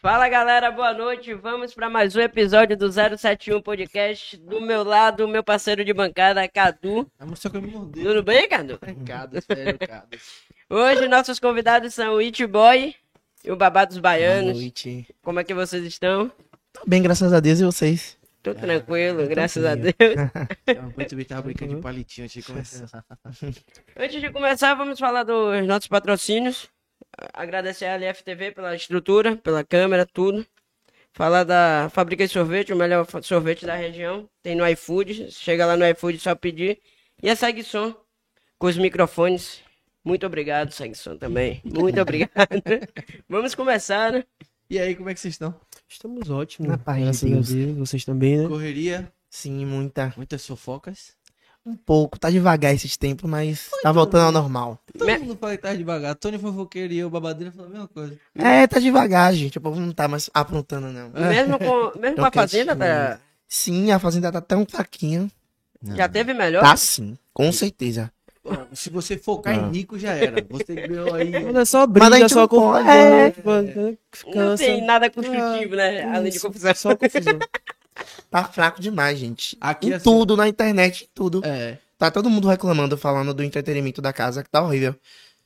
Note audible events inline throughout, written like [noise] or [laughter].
Fala galera, boa noite. Vamos para mais um episódio do 071 Podcast. Do meu lado, meu parceiro de bancada, Cadu. Vamos só que eu me mordei. Tudo bem, Cadu? Sério, cara. Hoje nossos convidados são o It Boy e o Babá dos Boa Baianos. noite. Como é que vocês estão? Tô bem, graças a Deus, e vocês? Tô tranquilo, graças a tranquilo. Deus. [laughs] Enquanto eu tava brincando de palitinho antes de começar. Antes de começar, vamos falar dos nossos patrocínios. Agradecer a LFTV pela estrutura, pela câmera, tudo. Falar da Fábrica de Sorvete, o melhor sorvete da região. Tem no iFood. Chega lá no iFood, só pedir. E a Sagson, com os microfones. Muito obrigado, Sagson, também. Muito obrigado. [laughs] Vamos começar, né? E aí, como é que vocês estão? Estamos ótimos. Na paz de Deus. Vocês também, né? Correria, Sim, muita. muitas fofocas. Um pouco, tá devagar esses tempos, mas tá voltando ao normal. Todo Me- mundo fala que tá devagar. Tony fofoqueiro e eu, babadeira, falam a mesma coisa. É, tá devagar, gente. O povo não tá mais aprontando, não. Mesmo com, mesmo com a Então, Fazenda, tá, Sim, a fazenda tá tão fraquinha. já teve melhor? Tá sim, com certeza. Se você focar Ah. em rico, já era. Você ganhou aí. [laughs] Mas é só Mas briga, gente só não confusão. é. né? Não tem nada construtivo, né? Além de confusão. Só confusão. Tá fraco demais, gente. Aqui em assim- tudo, na internet, em tudo. É. Tá todo mundo reclamando, falando do entretenimento da casa, que tá horrível.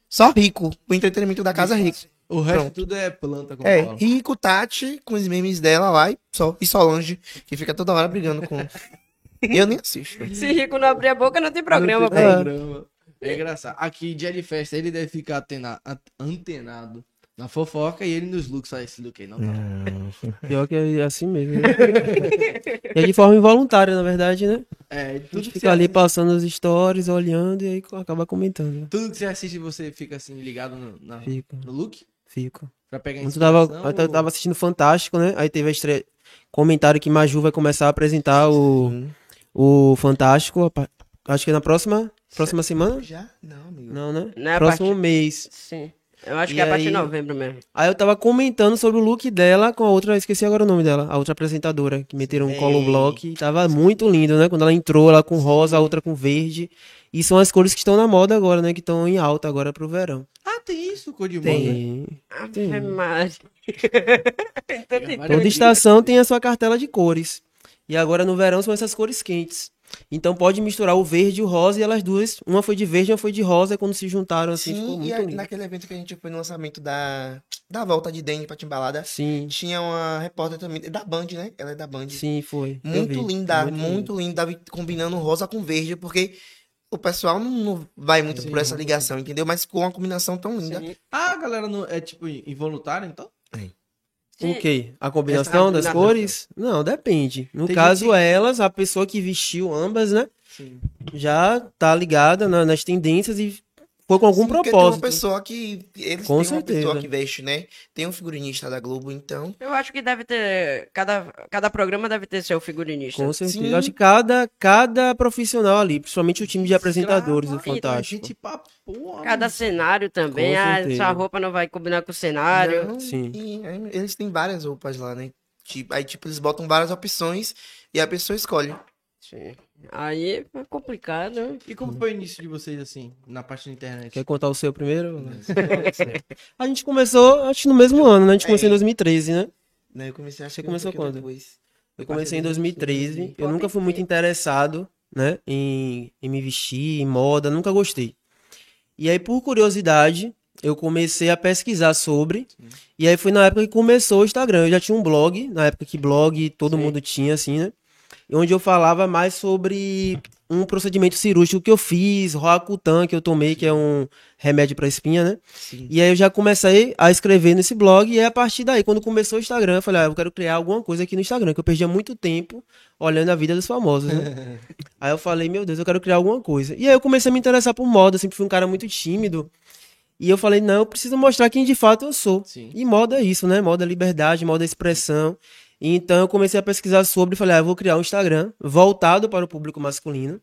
Só rico. O entretenimento da casa é rico. O resto Pronto. tudo é planta, como É, rico, Tati, com os memes dela lá e, só, e Solange, que fica toda hora brigando com. [laughs] Eu nem assisto. Se Rico não abrir a boca, não tem programa, Não tem programa. É engraçado. Aqui, dia de festa, ele deve ficar antenado na fofoca e ele nos looks. Só esse look aí, não tá? Pior que é assim mesmo. Né? e é de forma involuntária, na verdade, né? É, A tudo que, você fica ali assiste, passando os stories, olhando e aí acaba comentando. tudo que você assiste, você fica assim, ligado no, na- Fico, no look? fico. Pra pegar Eu tava, inspiração? eu tava assistindo Fantástico, né? Aí teve a estreia. Comentário que Maju vai começar a apresentar o, Sim. o Fantástico. Acho que é na próxima, próxima semana? Já? Não, amigo. Não, né? Não é a Próximo partir- mês. Sim. Eu acho E que é a partir de novembro mesmo. Aí eu tava comentando sobre o look dela com a outra, esqueci agora o nome dela, a outra apresentadora, que meteram um Sei. colo block. Tava muito lindo, né? Quando ela entrou, ela com rosa, a outra com verde. E são as cores que estão na moda agora, né? Que estão em alta agora pro verão. Ah, tem isso, cor de moda. Tem. Maria. Então [laughs] tem- Toda estação tem a sua cartela de cores. E agora no verão são essas cores quentes. Então pode misturar o verde e o rosa e elas duas, uma foi de verde e uma foi de rosa, quando se juntaram assim, ficou Sim, muito e a- lindo. naquele evento que a gente foi no lançamento da, da volta de Dani pra Timbalada, Sim, tinha uma repórter também, da Band, né? Ela é da Band. sim, foi. Muito linda, Muito muito, linda, combinando rosa com verde, porque o pessoal não, não vai muito Sim, por essa sim. ligação, entendeu? Mas com uma combinação tão linda. Sim. Ah, a galera não, é tipo involuntário, então? O quê? A combinação das cores? Não, depende. No Tem caso, gente elas, a pessoa que vestiu ambas, né? Sim. Já tá ligada na- nas tendências e foi com algum Sim, propósito. Tem uma pessoa que. Eles Com têm uma pessoa certeza. que veste, né? Tem um figurinista da Globo, então. Eu acho que deve ter. Cada, cada programa deve ter seu figurinista. Com certeza. Sim. Eu acho que cada, cada profissional ali, principalmente o time de apresentadores do Escravo, Fantástico. Gente pra porra. Cada cenário também. Ah, certeza. essa roupa não vai combinar com o cenário. Não, sim. e, aí, eles têm várias roupas lá, né? Tipo, aí, tipo, eles botam várias opções e a pessoa escolhe. Sim. Aí é complicado. né? E como foi o início de vocês, assim, na parte da internet? Quer contar o seu primeiro? [laughs] a gente começou, acho que no mesmo ano, né? A gente começou em 2013, né? Né, Eu comecei a Você começou um quando? Depois. Eu comecei em 2013. Eu Pode nunca fui muito interessado, né, em, em me vestir, em moda, nunca gostei. E aí, por curiosidade, eu comecei a pesquisar sobre. E aí foi na época que começou o Instagram. Eu já tinha um blog, na época que blog todo Sim. mundo tinha, assim, né? Onde eu falava mais sobre um procedimento cirúrgico que eu fiz, Roacutan, que eu tomei, que é um remédio para espinha, né? Sim. E aí eu já comecei a escrever nesse blog, e aí a partir daí, quando começou o Instagram, eu falei, ah, eu quero criar alguma coisa aqui no Instagram, que eu perdia muito tempo olhando a vida dos famosos, né? [laughs] aí eu falei, meu Deus, eu quero criar alguma coisa. E aí eu comecei a me interessar por moda, eu sempre fui um cara muito tímido. E eu falei, não, eu preciso mostrar quem de fato eu sou. Sim. E moda é isso, né? Moda é liberdade, moda é expressão. Então eu comecei a pesquisar sobre e falei, ah, eu vou criar um Instagram voltado para o público masculino.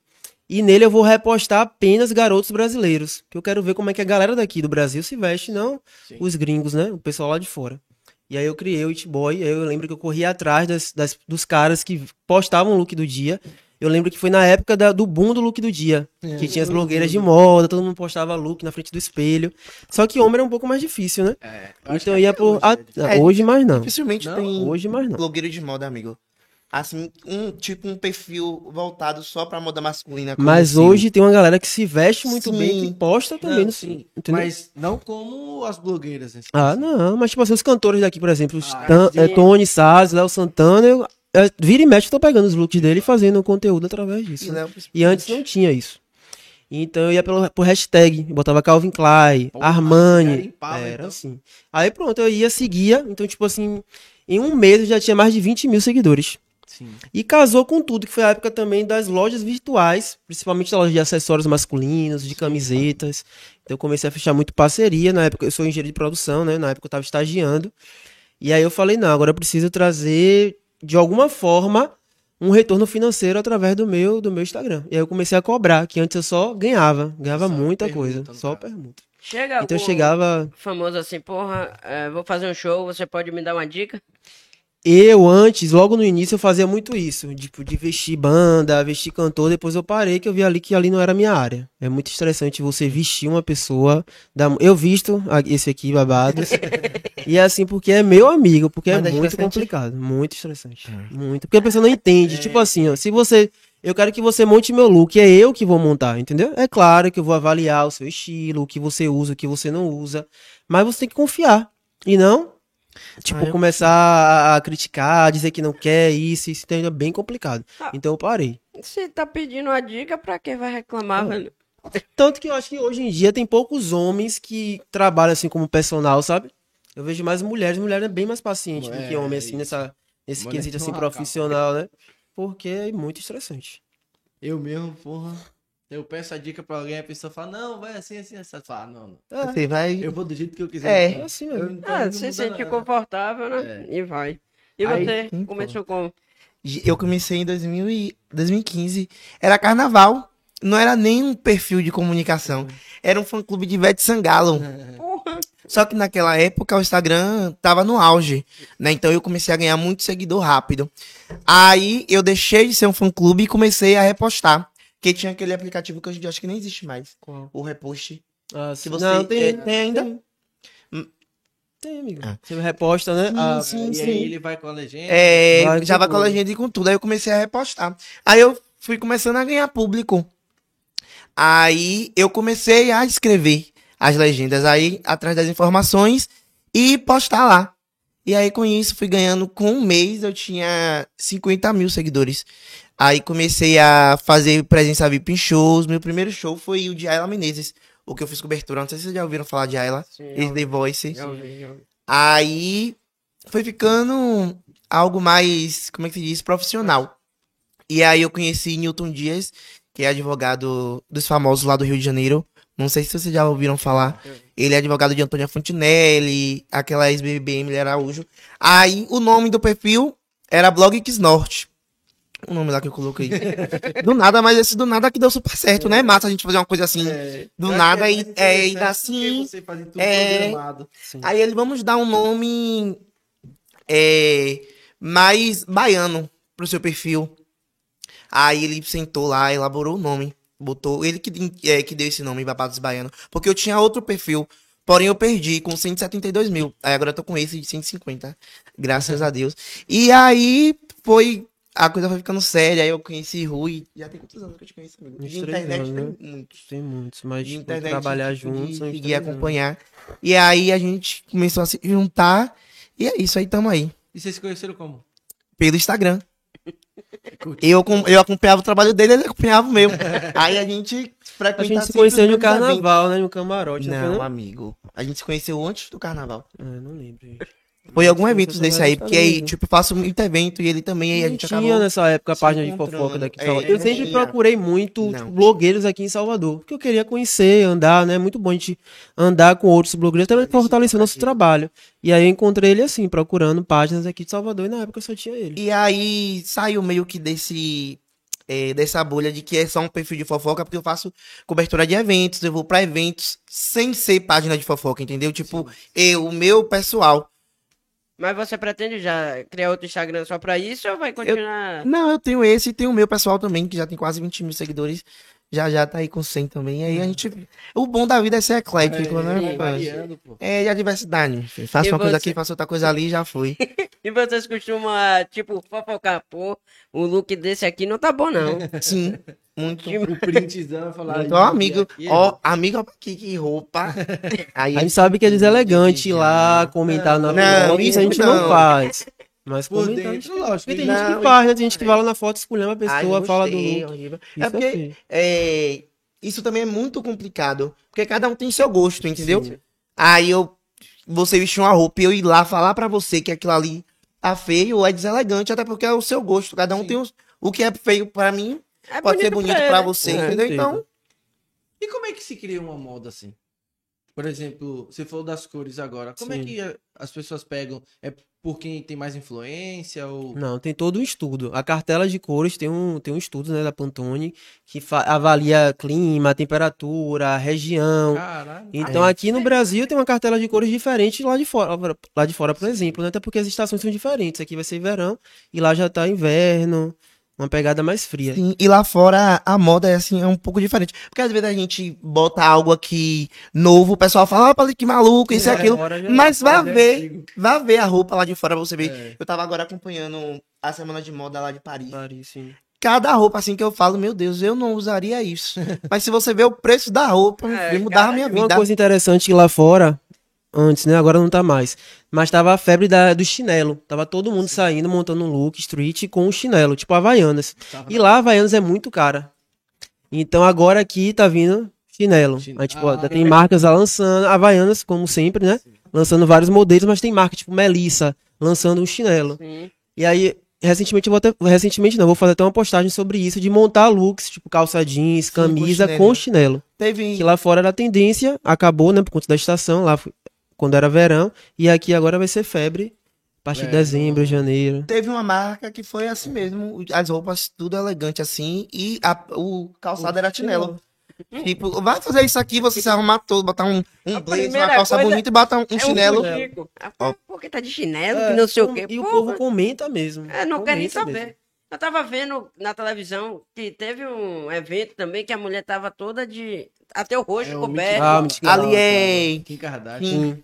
E nele eu vou repostar apenas garotos brasileiros. Que eu quero ver como é que a galera daqui do Brasil se veste, não Sim. os gringos, né? O pessoal lá de fora. E aí eu criei o It Boy. Aí eu lembro que eu corria atrás das, das- dos caras que postavam o look do dia. Eu lembro que foi na época da- do boom do look do dia. Que tinha as blogueiras de moda, todo mundo postava look na frente do espelho. Só que homem era um pouco mais difícil, né? É, Então que ia por. hoje, ah, né? É, hoje mais não. Dificilmente Não, tem Hoje mais não. blogueiro de moda, amigo. Assim, um tipo um perfil voltado só pra moda masculina. Mas assim. hoje tem uma galera que se veste muito bem, Sim. que posta também Não, no sim, entendeu? Mas não como as blogueiras. assim. Ah, não, mas tipo assim, os cantores daqui, por exemplo, os Ah, Tan- sim. é, Tony Salles, Léo Santana, eu, é, vira e mexe, eu tô pegando os looks dele e fazendo conteúdo através disso. E, né? Léo, E antes não tinha isso. Então eu ia pelo, por hashtag, botava Calvin Klein, Porra, Armani. garimpava, Era então. assim. Aí pronto, eu ia, seguia. Então, tipo assim, em um mês eu já tinha mais de 20 mil seguidores. Sim. E casou com tudo, que foi a época também das lojas virtuais, principalmente da loja de acessórios masculinos, de camisetas. Então eu comecei a fechar muito parceria. Na época eu sou engenheiro de produção, né? Na época eu tava estagiando. E aí eu falei, não, agora eu preciso trazer, de alguma forma, um retorno financeiro através do meu, do meu Instagram. E aí eu comecei a cobrar, que antes eu só ganhava. Ganhava Só muita coisa. Só permuta. Chega Então chegava. famoso assim, porra, é, vou fazer um show, você pode me dar uma dica? Eu, antes, logo no início, eu fazia muito isso. Tipo, de vestir banda, vestir cantor. Depois eu parei, que eu vi ali que ali não era a minha área. É muito estressante você vestir uma pessoa. Da... Eu visto esse aqui, babados. e é assim, porque é meu amigo. Porque Mas é é muito complicado. Muito estressante. Muito. Porque a pessoa não entende. Tipo assim, ó. Se você... Eu quero que você monte meu look. É eu que vou montar, entendeu? É claro que eu vou avaliar o seu estilo, o que você usa, o que você não usa. Mas você tem que confiar. E não Tipo, Ah, começar a- a criticar, dizer que não quer isso, isso é bem complicado. Ah. Então eu parei. Se tá pedindo uma dica, pra que vai reclamar, velho? Tanto que eu acho que hoje em dia tem poucos homens que trabalham assim como personal, sabe? Eu vejo mais mulheres, mulher é bem mais paciente do que É, homem, assim, isso. nessa, nesse Mulher quesito assim profissional, né? Porque é muito estressante. Eu mesmo, porra. Eu peço a dica pra alguém, a pessoa fala, não, vai assim, assim, assim. Eu falo, ah, não, não. É, Você vai. Eu vou do jeito que eu quiser. É. assim Eu mesmo. não tô- Ah, você se sente nada. confortável, né? E vai. E Aí, você sim, começou com. Eu comecei em 2000 e 2015. Era carnaval. Não era nem um perfil de comunicação. Era um fã-clube de Ivete Sangalo. [laughs] Porra! Só que naquela época o Instagram tava no auge, né? Então eu comecei a ganhar muito seguidor rápido. Aí eu deixei de ser um fã-clube e comecei a repostar. Que tinha aquele aplicativo que hoje em dia acho que nem existe mais. Qual? O repost. Ah, Se sim. você- Não, tem, é, tem ainda. tem. Hum. Tem, amigo. Ah. Você reposta, né? Sim, Ah, sim, E sim. aí ele vai com a legenda. É, Vai já vai com a legenda e com tudo. Aí eu comecei a repostar. Aí eu fui começando a ganhar público. Aí eu comecei a escrever as legendas aí, atrás das informações, e postar lá. E aí com isso fui ganhando, com um mês eu tinha 50 mil seguidores. Aí comecei a fazer presença VIP em shows. Meu primeiro show foi o de Ayla Menezes, o que eu fiz cobertura. Não sei se vocês já ouviram falar de Ayla, ex The Voice. já ouvi, já ouvi. Aí foi ficando algo mais, como é que se diz, profissional. E aí eu conheci Newton Dias, que é advogado dos famosos lá do Rio de Janeiro. Não sei se vocês já ouviram falar. Ele é advogado de Antônia Fontinelli, aquela ex-BBB Emily Araújo. Aí o nome do perfil era Blog Norte. O nome lá que eu coloquei. [laughs] do nada, mas esse do nada que deu super certo, né? Massa a gente fazer uma coisa assim. do nada e, é, e dá assim. Você faz tudo é. Aí ele, vamos dar um nome é, mais baiano pro seu perfil. Aí ele sentou lá, elaborou o nome. Botou, ele que, é, que deu esse nome, Babados Baiano. Porque eu tinha outro perfil, porém eu perdi com 172 mil. Aí agora eu tô com esse de 150, graças a Deus. E aí foi, a coisa foi ficando séria. Aí eu conheci Rui. Já tem quantos anos que eu te conheço, amigo? De internet anos, né? tem muitos Tem muitos, mas de internet, trabalhar juntos. anos. acompanhar. E aí a gente começou a se juntar. E é isso aí, tamo aí. E vocês se conheceram como? Pelo Instagram. Eu, eu acompanhava o trabalho dele, ele acompanhava o meu. [laughs] aí a gente A frequentava gente se conheceu no carnaval, né? No camarote. Não, Não, amigo. A gente se conheceu antes do carnaval. É, não lembro, gente. Foi algum evento foi desse aí, porque aí, tipo, eu faço muito evento e ele também, aí a gente tinha acabou. nessa época a página de fofoca daqui de É, Salvador. Eu sempre tinha. procurei muito tipo, blogueiros aqui em Salvador. Porque eu queria conhecer, andar, né? É muito bom a gente andar com outros blogueiros, também fortalecer o nosso trabalho. E aí eu encontrei ele assim, procurando páginas aqui de Salvador, e na época só tinha ele. E aí saiu meio que desse. é, dessa bolha de que é só um perfil de fofoca, porque eu faço cobertura de eventos, eu vou pra eventos sem ser página de fofoca, entendeu? Tipo, eu, o meu pessoal. Mas você pretende já criar outro Instagram só pra isso ou vai continuar? Não, eu tenho esse e tenho o meu pessoal também, que já tem quase 20 mil seguidores. Já já tá aí com 100 também. Aí a gente. O bom da vida é ser eclético, É, né? rapaz? variando, pô. É de a diversidade. E uma coisa aqui, faça outra coisa ali e já foi. E vocês costumam, ah, tipo, fofocar, pô, o look desse aqui não tá bom, não. [laughs] Sim. Muito. O printzão falar. Muito, ó, amigo. Ó, amigo, aqui, que roupa. [laughs] Aí, A gente sabe que é deselegante ir lá comentar na Não, foto, isso a gente não, não. faz. Mas Por dentro, lógico. Porque tem gente Não, que faz, né? Tem gente que vai lá na foto, escolhendo a Ai, pessoa, fala do gostei, look. horrível. Isso É porque é, isso também é muito complicado. Porque cada um tem seu gosto, entendeu? Aí eu. Você vestir uma roupa e eu ir lá falar pra você que aquilo ali tá feio ou é deselegante, até porque é o seu gosto. Cada um tem os, o que é feio pra mim, É pode ser bonito pra ele. você, É, entendeu? entendo. Então, E como é que se cria uma moda assim? Por exemplo, você falou das cores agora. Como é Sim. que a- as pessoas pegam? É por quem tem mais influência ou Não, tem todo um estudo. A cartela de cores tem um, tem um estudo, né, da Pantone, que avalia clima, temperatura, região. caralho? Então aqui no Brasil tem uma cartela de cores diferente lá de fora, lá de fora, por exemplo, né? Até porque as estações são diferentes. Aqui vai ser verão e lá já tá inverno, uma pegada mais fria. sim, e lá fora a moda é assim, é um pouco diferente. Porque às vezes a gente bota algo aqui novo, o pessoal fala, ah, que maluco, isso e É, aquilo. já- Mas vá já é ver, vá ver a roupa lá de fora pra você ver. É. Eu tava agora acompanhando a semana de moda lá de Paris. Paris, sim. Cada roupa assim que eu falo, meu Deus, eu não usaria isso. [laughs] Mas se você ver o preço da roupa, É, vai mudar a minha Uma vida. coisa interessante lá fora, antes, né? Agora não tá mais. Mas tava a febre da, do chinelo. Tava todo mundo saindo, montando um look street com o chinelo, tipo Havaianas. Tava- E lá Havaianas é muito cara. Então agora aqui tá vindo chinelo. Chin- Aí, tipo, Ah, ó, tem marcas lá lançando, Havaianas, como sempre, né? Lançando vários modelos, mas tem marca, tipo Melissa, lançando um chinelo. Sim. E aí, recentemente, eu vou até, recentemente não, vou fazer até uma postagem sobre isso, de montar looks, tipo calça jeans, com camisa chinelo. com chinelo. Teve, Que lá fora era tendência, acabou, né, por conta da estação, lá foi- quando era verão, e aqui agora vai ser febre, a partir de É, dezembro, janeiro. teve uma marca que foi assim mesmo, as roupas tudo elegante assim, e a- o calçado era chinelo. Tipo, vai fazer isso aqui, você se arrumar todo, botar um, um blazer, uma calça bonita e botar um, um É chinelo. Um fuxico. Ah, Ó. Por que tá de chinelo? É, que não sei o quê. E o Pô, povo comenta mesmo. É, não quer nem saber. mesmo. Eu tava vendo na televisão que teve um evento também que a mulher tava toda de. Até o rosto É, o coberto. Ah. Ali é. Kim Kardashian. Kim.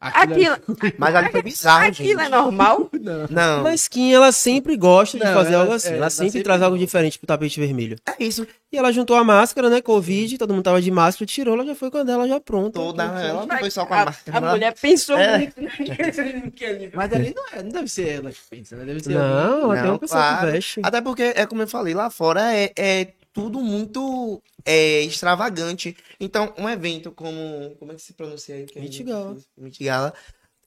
Aquilo Aquilo, Mas ali foi bizarro, gente. aquilo é normal? [laughs] Não, Mas Kim, ela sempre gosta de Não, fazer ela- algo assim. é, ela ela sempre sempre traz algo gosta. diferente pro tapete vermelho. é isso. E ela juntou a máscara, né, Covid, todo mundo tava de máscara, tirou, ela já foi com a dela já pronta. Toda ela não foi só com a a, marca. a mulher pensou É. muito [laughs] naquele. Mas ali não, é, não deve ser ela que pensa, né? Deve ser alguém- Não, ela tem Não, uma pessoa claro. que veste. Até porque, é como eu falei, lá fora é, é tudo muito é, extravagante. Então, um evento como. Como é que se pronuncia aí? É Met Gala. Met Gala.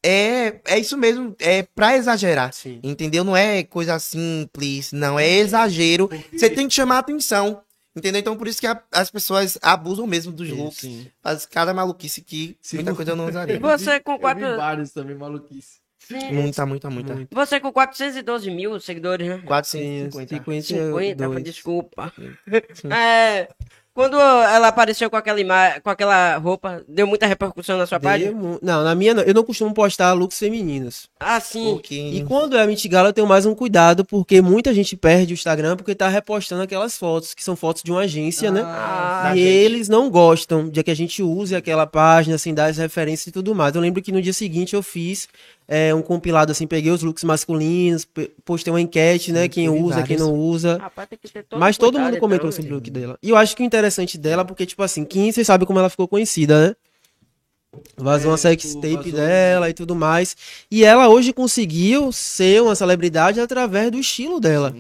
É, é isso mesmo, é pra exagerar. Sim. Entendeu? Não é coisa simples, não é exagero. Você tem que chamar atenção. Entendeu? Então, por isso que a- as pessoas abusam mesmo dos looks. Sim. Faz cada maluquice que Sim. muita coisa eu não usaria. Você com Eu vi quatro. vários também, maluquice. Sim, Muita, muita, muita. Muito. Você com 412 mil seguidores, né? 450. 50, 52. desculpa. [laughs] É, quando ela apareceu com aquela ima... com aquela roupa, deu muita repercussão na sua Deu página? Não, na minha. Eu não costumo postar looks femininos. Ah, sim. Porque... E quando é a Mitigala, eu tenho mais um cuidado, porque muita gente perde o Instagram porque tá repostando aquelas fotos, que são fotos de uma agência, né? E eles não gostam de que a gente use aquela página, assim, dar as referências e tudo mais. Eu lembro que no dia seguinte eu fiz é, um compilado, assim, peguei os looks masculinos, postei uma enquete, né? Quem usa, quem não usa. Rapaz, tem que ter todo Mas todo mundo comentou então, sobre o look dela. E eu acho que o interessante dela, porque, tipo assim, Kim, vocês sabem como ela ficou conhecida, né? Vazou É, uma sex tipo, tape vazou, dela e tudo mais. E ela hoje conseguiu ser uma celebridade através do estilo dela.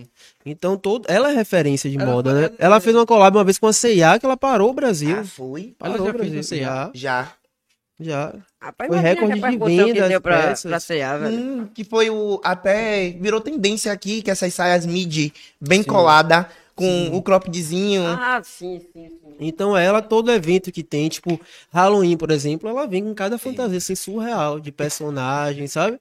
Então, todo... ela é referência de Ela moda, né? ela- Ela fez uma collab uma vez com a C&A que ela parou o Brasil. Ah, foi? Ela Parou já o fez Brasil. C&A? Já, Já. já. Rapaz, Foi recorde de repercussão que deu pra, peças. pra C&A, velho. Hum, que foi o. Até virou tendência aqui, que essas saias midi bem colada, com o croppedzinho. Ah, sim, sim, sim. Então ela, todo evento que tem, tipo, Halloween, por exemplo, ela vem com cada fantasia assim, surreal, de personagem, sabe?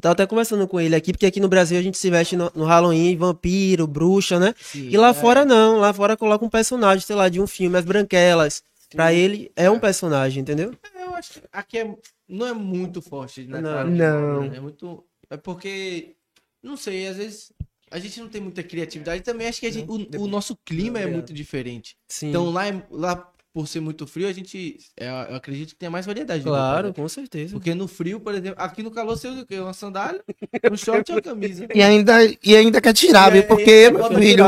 Tava até conversando com ele aqui, porque aqui no Brasil a gente se veste no, no Halloween, vampiro, bruxa, né? Sim, E lá é. fora não, lá fora coloca um personagem, sei lá, de um filme, as branquelas. Pra ele é um personagem, entendeu? Eu acho que aqui é, não é muito forte, né? Não. cara? Não. É muito. É porque. Não sei, às vezes. A gente não tem muita criatividade. Também acho que a gente- o, o nosso clima é muito diferente. Sim. Então lá, é- lá, por ser muito frio, a gente. é, eu acredito que tem mais variedade. de roupa, Claro, né? com certeza. Porque no frio, por exemplo, aqui no calor você usa o quê? Uma sandália, um short e uma camisa. E ainda, e ainda quer tirar, viu? Porque, é, meu filho,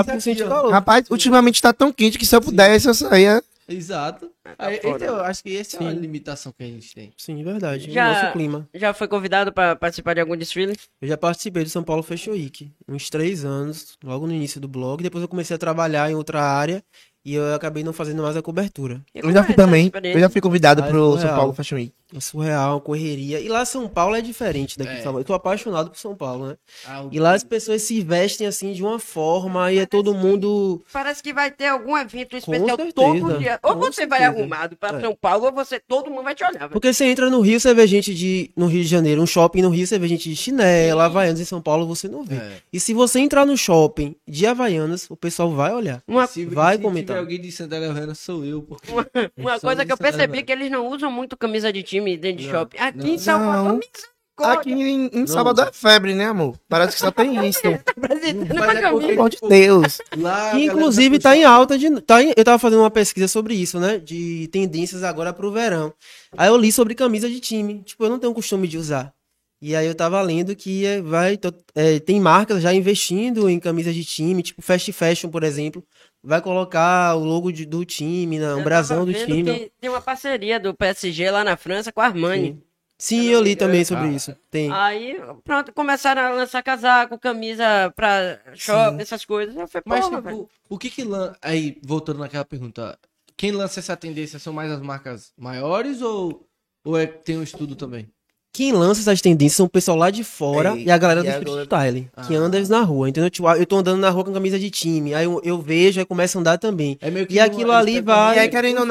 calor. rapaz, ultimamente tá tão quente que se eu pudesse, eu saía. Exato. Aí, então, eu acho que essa é a Sim. limitação que a gente tem. Sim, verdade. Já- O nosso clima. Já foi convidado pra participar de algum desfile? Eu já participei do São Paulo Fashion Week, uns três anos, logo no início do blog. Depois eu comecei a trabalhar em outra área e eu acabei não fazendo mais a cobertura. Eu já é fui também. experiência? Eu já fui convidado Ah, pro surreal. São Paulo Fashion Week. É surreal, correria. E lá São Paulo é diferente daqui É. de São Paulo. Eu tô apaixonado por São Paulo, né? Ah, E lá as pessoas se vestem assim de uma forma e é todo mundo. Parece que vai ter algum evento especial certeza, todo dia. Ou você vai certeza. arrumado pra É. São Paulo, ou você, todo mundo vai te olhar. velho. Porque você entra no Rio, você vê gente de. No Rio de Janeiro, um shopping no Rio, você vê gente de chinela, Havaianas. Em São Paulo você não vê. É. E se você entrar no shopping de Havaianas, o pessoal vai olhar. Uma, Se, vai se comentar. tiver alguém de sandália havaiana, sou eu. Porque... uma [laughs] Só coisa que eu percebi é que eles não usam muito camisa de time dentro de Não, shopping. Aqui não. em Não. Aqui em, em Salvador é febre, né, amor? Parece que só tem [laughs] isso. Pelo amor de Deus. Lá, Que inclusive tá tá em alta de. Tá em- eu tava fazendo uma pesquisa sobre isso, né? De tendências agora pro verão. Aí eu li sobre camisa de time. Tipo, eu não tenho costume de usar. E aí eu tava lendo que é, vai. to- é, tem marcas já investindo em camisas de time, tipo Fast Fashion, por exemplo. Vai colocar o logo de- do time, né, um brasão do time. Tem uma parceria do PSG lá na França com a Armani. Sim. Sim, eu li também sobre Ah. isso. Tem. Aí, pronto, começaram a lançar casaco, camisa pra shopping, essas coisas. Eu falei, Mas, tipo, o que que lança... Aí, voltando naquela pergunta, quem lança essa tendência são mais as marcas maiores ou, ou é, tem um estudo também? Quem lança essas tendências são o pessoal lá de fora e a galera e do a street galera- style, que Ah. anda na rua, entendeu? Tipo, ah, eu tô andando na rua com camisa de time, aí eu, eu vejo, aí começa a andar também. É meio E aquilo ali vai- E aí, querendo ou um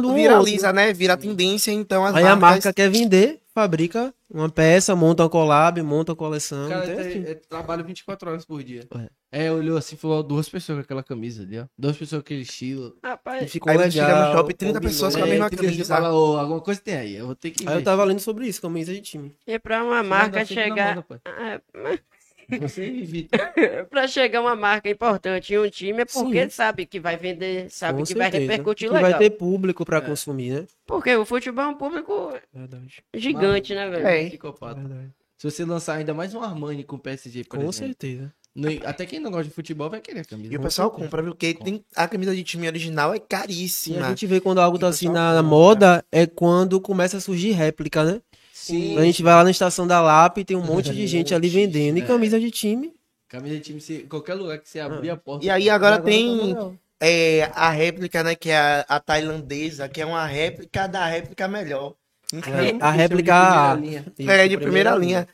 não, viraliza, né? Vira tendência, então as Aí a marcas... marca quer vender, fabrica uma peça, monta uma collab, monta uma coleção. Cara então, é, assim, é, trabalha 24 horas por dia. É, olhou assim e falou, ó, duas pessoas com aquela camisa ali, ó. Duas pessoas com aquele estilo. e Rapaz, ficou Aí legal. você chega no shopping, 30 combinou. pessoas com a É, mesma que você camisa. fala, ô, alguma coisa tem aí, eu vou ter que Aí eu tava lendo sobre isso, camisa de time. e pra uma Mas marca chegar. pai. Ah, mas Você evita. [laughs] pra chegar uma marca importante em um time é porque Sim. sabe que vai vender, sabe Com que vai certeza. repercutir Que legal. vai ter público É. pra consumir, né? Porque o futebol é um público Verdade. gigante, né, velho? É. Psicopata. Verdade. Se você lançar ainda mais um Armani com PSG, por Com exemplo. certeza. No- até quem não gosta de futebol vai querer a camisa. E o pessoal compra, viu? Porque tem, a camisa de time original é E caríssima. a gente vê quando algo E tá assim na, moda, é quando começa a surgir réplica, né? Sim. A gente vai lá na estação da Lap e tem um [laughs] monte de gente ali vendendo. E é. camisa de time. Camisa de time, você, qualquer lugar que você abrir a porta. E aí agora tá tem é, a réplica, né? Que é a, a tailandesa, que é uma réplica da réplica melhor. Enfim, A réplica é de primeira linha.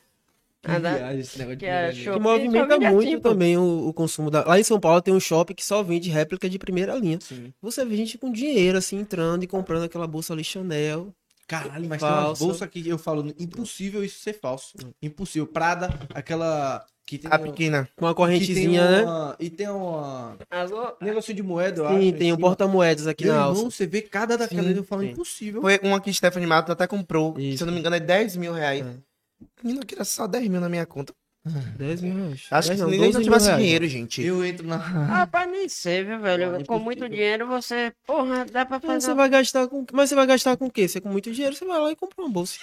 Ah, dá- Viagem, esse negócio de que é primeira linha. show. Que movimenta Shopping é muito assim, pô. também o, o consumo da. Lá em São Paulo tem um shopping que só vende réplica de primeira linha. Sim. Você vê gente com dinheiro assim entrando e comprando aquela bolsa ali Chanel. Caralho, mas tem umas Falsa. bolsas que eu falo, impossível isso ser falso. Impossível. Prada, aquela que tem A um- pequena. Com uma que correntezinha, tem né? uma- E tem uma Alô? negócio de moeda, eu Sim, acho. tem em um cima. porta-moedas aqui Meu na irmão, alça. você vê cada daquela Sim, eu falo tem. impossível. Foi uma que Stephanie Mato até comprou. Isso. Se eu não me engano, é 10 mil reais. É. Menino, eu queria só 10 mil na minha conta. 10 mil reais. Acho 10 que não, se nem 12 eu mil tivesse reais. dinheiro, gente. Eu entro na. [laughs] Rapaz, nem sei, viu, velho? Ah, com muito dinheiro você, porra, dá pra Mas fazer. Você vai gastar com. Mas você vai gastar com o quê? Você com muito dinheiro, você vai lá e compra uma bolsa.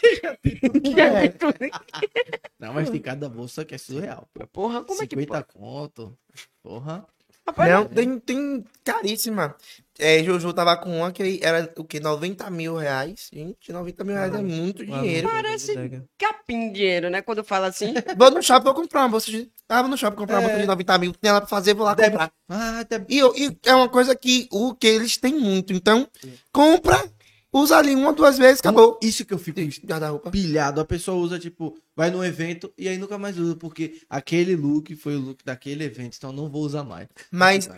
Não, mas tem cada bolsa que é surreal. pô. Porra, como é que 50 conto. Porra. Rapaz, Não, tem, tem caríssima. É, Jojo tava com uma que era o que? 90 mil reais. Gente, 90 mil reais é muito dinheiro. Parece capim de dinheiro, né? Quando fala assim. [laughs] Vou no shopping, vou comprar uma bolsa de. Ah, vou no shopping comprar uma É. bolsa de 90 mil. Tem ela pra fazer, vou lá comprar. Ah, até. E, e é uma coisa que o que eles têm muito. Então, compra, usa ali uma, duas vezes, acabou. Isso que eu fico Guarda-roupa. pilhado. A pessoa usa, tipo, vai num evento e aí nunca mais usa, porque aquele look foi o look daquele evento, então não vou usar mais. Mas,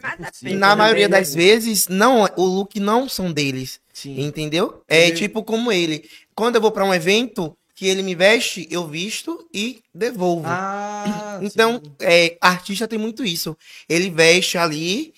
É na maioria também, das vezes, não, o look não são deles. Sim. Entendeu? É Ele- tipo como ele. Quando eu vou pra um evento que ele me veste, eu visto e devolvo. Ah, [clears throat] então, sim. é, artista tem muito isso. Ele veste ali,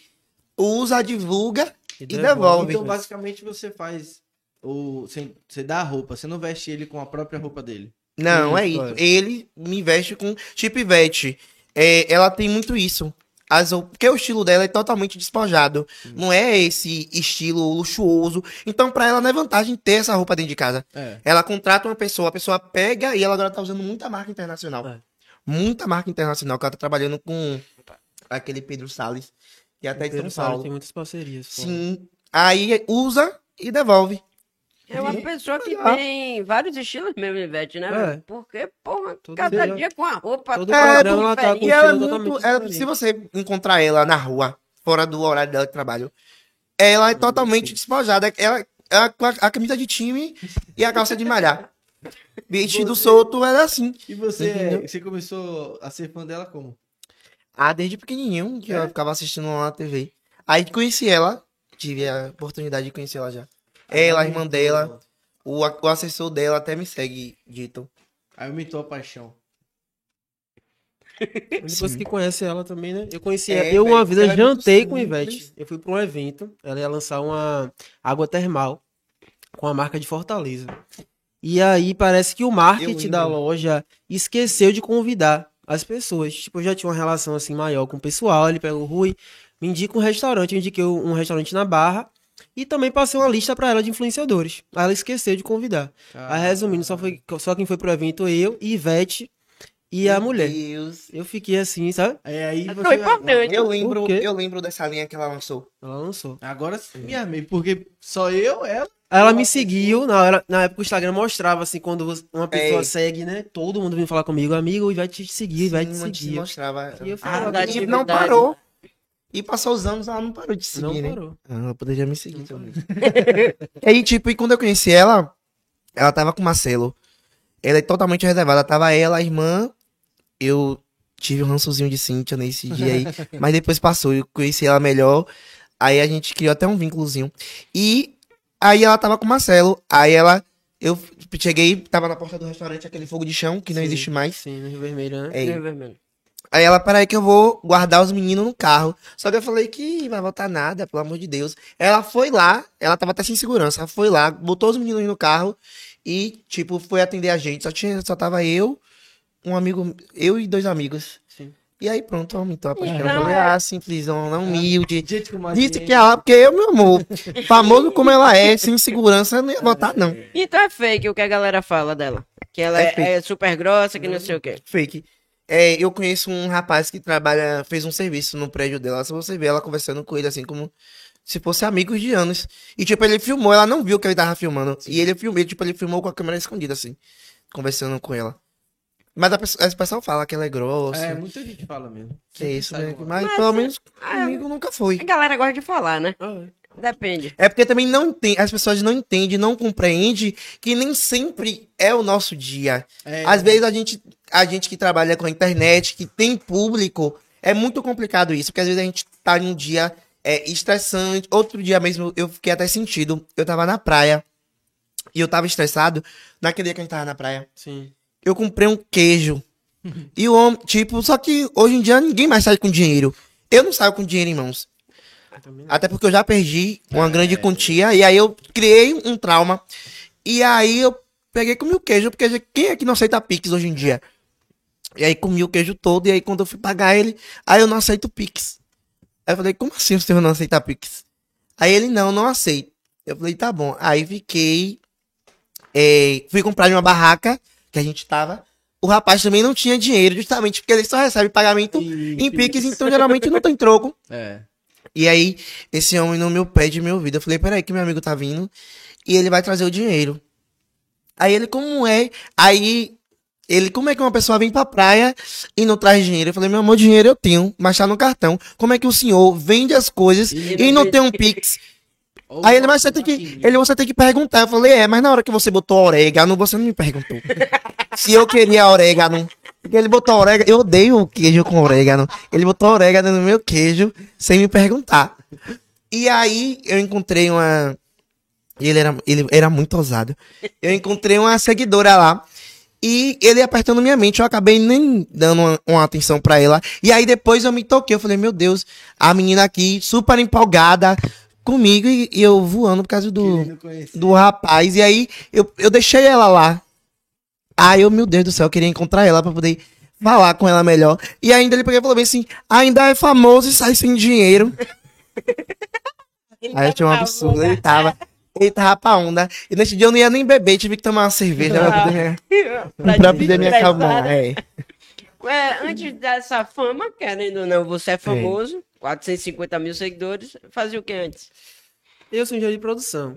usa, divulga e, devolve. Então, basicamente, você faz Ou você você dá a roupa, você não veste ele com a própria roupa dele. Não, é Isso. Ele me veste com. Tipo Ivete. É, ela tem muito isso. As, porque o estilo dela é totalmente despojado. Não é esse estilo luxuoso. Então, pra ela não é vantagem ter essa roupa dentro de casa. É. Ela contrata uma pessoa, a pessoa pega e ela agora tá usando muita marca internacional. É. Muita marca internacional, que ela tá trabalhando com aquele Pedro Salles, que é até de Pedro São Paulo Paulo. tem muitas parcerias. pô. Sim. Aí usa e devolve. É uma pessoa que Legal. tem vários estilos mesmo, Ivete, né? É. Porque, porra, Todo cada dia- dia com a roupa. todo toda programa ela tá com E diferente. ela é muito. ela- se você encontrar ela na rua, fora do horário dela de trabalho, ela é totalmente despojada. Ela, ela com a, a camisa de time e a calça de malhar. Vestido solto, ela é assim. E você, Entendeu? você começou a ser fã dela como? Ah, desde pequenininho, que eu ficava assistindo lá na TV. Aí conheci ela, tive a oportunidade de conhecer ela já. Ela, a irmã dela, o, a- o assessor dela até me segue, Dito. Aí aumentou a paixão. Depois [laughs] que conhece ela também, né? Eu conheci É, ela. Eu uma vez é jantei com simples. Ivete. Eu fui pra um evento. Ela ia lançar uma água termal com a marca de Fortaleza. E aí parece que o marketing da loja esqueceu de convidar as pessoas. Tipo, eu já tinha uma relação assim maior com o pessoal. Ele pegou o Rui, me indica um restaurante. Eu indiquei um restaurante na Barra. E também passei uma lista pra ela de influenciadores. Aí ela esqueceu de convidar. Ah, Aí resumindo, só, foi, só quem foi pro evento eu, Ivete e a mulher. Deus. Eu fiquei assim, sabe? É aí você. Foi importante. Eu lembro, eu lembro dessa linha que ela lançou. Ela lançou. Agora sim me armei, porque só eu, ela. Ela me seguiu, na, hora, na época o Instagram mostrava assim, quando você- uma pessoa É. segue, né? Todo mundo vinha falar comigo, amigo, e vai te seguir, vai te Sim, seguir. mostrava. E eu Ah, falava, E atividade. não parou. E passou os anos, ela não parou de seguir, não né? parou. Ah, Ela poderia me seguir também. [laughs] e aí, tipo, e quando eu conheci ela, ela tava com o Marcelo. Ela é totalmente reservada. Tava ela, a irmã. Eu tive um rançozinho de Cíntia nesse dia aí. [laughs] mas depois passou. Eu conheci ela melhor. Aí a gente criou até um vínculozinho. E aí ela tava com o Marcelo. Aí ela. Eu cheguei, tava na porta do restaurante, aquele fogo de chão, que não Sim. existe mais. Sim, no Rio Vermelho, né? É, Rio Vermelho. Aí ela, peraí que eu vou guardar os meninos no carro. Só que eu falei que vai voltar nada, pelo amor de Deus. Ela foi lá, ela tava até sem segurança, ela foi lá, botou os meninos no carro e, tipo, foi atender a gente. Só, tinha, só tava eu, um amigo, eu e dois amigos. Sim. E aí pronto, aumentou a paixão. Eu Então, falei, é- ah, simplesão, não humilde. Gente como a Disse que ela, porque eu, meu amor, [laughs] famoso como ela é, sem segurança, eu não ia votar, não. Então é fake o que a galera fala dela. Que ela É é, é super grossa, que não sei o quê. Fake. É, eu conheço um rapaz que trabalha, fez um serviço no prédio dela. Se você ver ela conversando com ele, assim, como se fosse amigos de anos. E, tipo, ele filmou, ela não viu que ele tava filmando. E ele filmou, tipo, ele filmou com a câmera escondida, assim, conversando com ela. Mas a pessoa, a pessoa fala que ela é grossa. É, muita gente fala mesmo. que é isso, né? Mas, Mas, pelo menos ah, comigo nunca foi. A galera gosta de falar, né? Ah, é. Depende. É porque também não tem, as pessoas não entendem, não compreendem que nem sempre é o nosso dia. É, Às vezes a gente, a gente que trabalha com a internet, que tem público, é muito complicado isso, porque às vezes a gente tá em um dia é, estressante. Outro dia mesmo eu fiquei até sentido. Eu tava na praia e eu tava estressado. Naquele dia que a gente tava na praia, Sim. eu comprei um queijo. [laughs] e o homem, tipo, só que hoje em dia ninguém mais sai com dinheiro. Eu não saio com dinheiro em mãos. Até porque eu já perdi uma grande quantia. E aí eu criei um trauma. E aí eu peguei comi o queijo. Porque quem é que não aceita Pix hoje em dia? E aí comi o queijo todo. E aí quando eu fui pagar ele, aí eu não aceito Pix. Aí eu falei, como assim o senhor não aceita Pix? Aí ele, não, não aceito. Eu falei, tá bom. Aí fiquei. é, fui comprar em uma barraca que a gente tava. O rapaz também não tinha dinheiro, justamente porque ele só recebe pagamento em Pix, então geralmente não tem troco. [laughs] É. E aí, esse homem no meu pé de meu ouvido. Eu falei, peraí, que meu amigo tá vindo. E ele vai trazer o dinheiro. Aí ele, como é? Aí, ele, como é que uma pessoa vem pra praia e não traz dinheiro? Eu falei, meu amor, dinheiro eu tenho, mas tá no cartão. Como é que o senhor vende as coisas E e, não tem um Pix? Aí ele, mas você tem que, ele, você tem que perguntar. Eu falei, é, mas na hora que você botou orégano, você não me perguntou. [laughs] Se eu queria orégano. Porque ele botou orégano, eu odeio o queijo com orégano. Ele botou orégano no meu queijo sem me perguntar. E aí eu encontrei uma. Ele era, ele era muito ousado. Eu encontrei uma seguidora lá. E ele apertando minha mente, eu acabei nem dando uma, uma atenção pra ela. E aí depois eu me toquei, eu falei, meu Deus, a menina aqui, super empolgada, comigo e, e eu voando por causa do, do rapaz. E aí eu, eu deixei ela lá. Aí eu, meu Deus do céu, eu queria encontrar ela pra poder falar com ela melhor. E ainda ele pegou e falou bem assim: ainda é famoso e sai sem dinheiro. [laughs] Aí eu tinha um absurdo. Ele tava. Ele tava pra onda. E nesse dia eu não ia nem beber, tive que tomar uma cerveja pra poder, [laughs] pra poder me acalmar. É. É, antes dessa fama, querendo ou não, você é famoso, 450 mil seguidores. Fazia o que antes? Eu sou engenheiro de produção.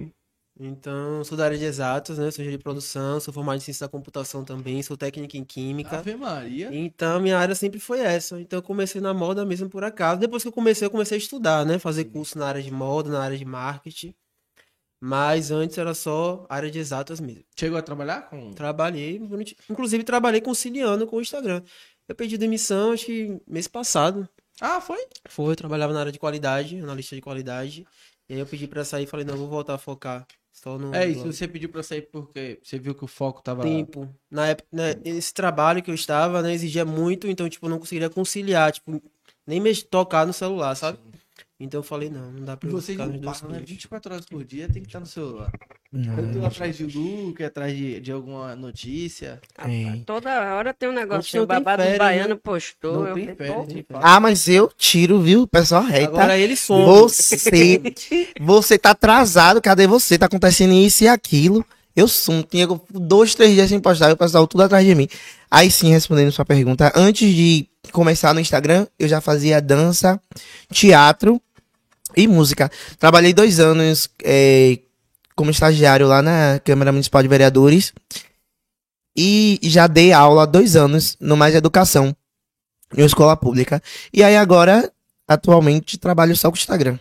Então, sou da área de exatas, né? Sou engenheiro de produção, sou formado em ciência da computação também, sou técnico em química. Ave Maria. Então, minha área sempre foi essa. Então, eu comecei na moda mesmo por acaso. Depois que eu comecei, eu comecei a estudar, né? Fazer curso na área de moda, na área de marketing. Mas antes era só área de exatas mesmo. Chegou a trabalhar com. Trabalhei, inclusive trabalhei conciliando com o Instagram. Eu pedi demissão, acho que mês passado. Ah, foi? Foi, eu trabalhava na área de qualidade, analista de qualidade. E aí eu pedi pra sair e falei, não, vou voltar a focar só no É isso, você pediu pra sair porque você viu que o foco tava. tempo. Na época, né, esse trabalho que eu estava, né, exigia muito, então, tipo, eu não conseguiria conciliar, tipo, nem mex- tocar no celular, sabe? Então eu falei, não, não dá pra eu você ficar nos não dois para, né? cantos. 24 horas por dia tem que estar no celular. Tanto atrás de look, atrás de, de alguma notícia. É. Toda hora tem um negócio. não O tem babado férias, baiano né? postou. Não eu férias, pô. Ah, mas eu tiro, viu? Pessoal reta. Agora ele some. Você, você tá atrasado, cadê você? Tá acontecendo isso e aquilo. Eu sumo, tinha dois, três dias sem postar, o pessoal tudo atrás de mim. Aí sim, respondendo sua pergunta, antes de começar no Instagram, eu já fazia dança, teatro e música. Trabalhei dois anos é, como estagiário lá na Câmara Municipal de Vereadores e já dei aula há dois anos no Mais Educação, em uma escola pública. E aí agora, atualmente, trabalho só com o Instagram.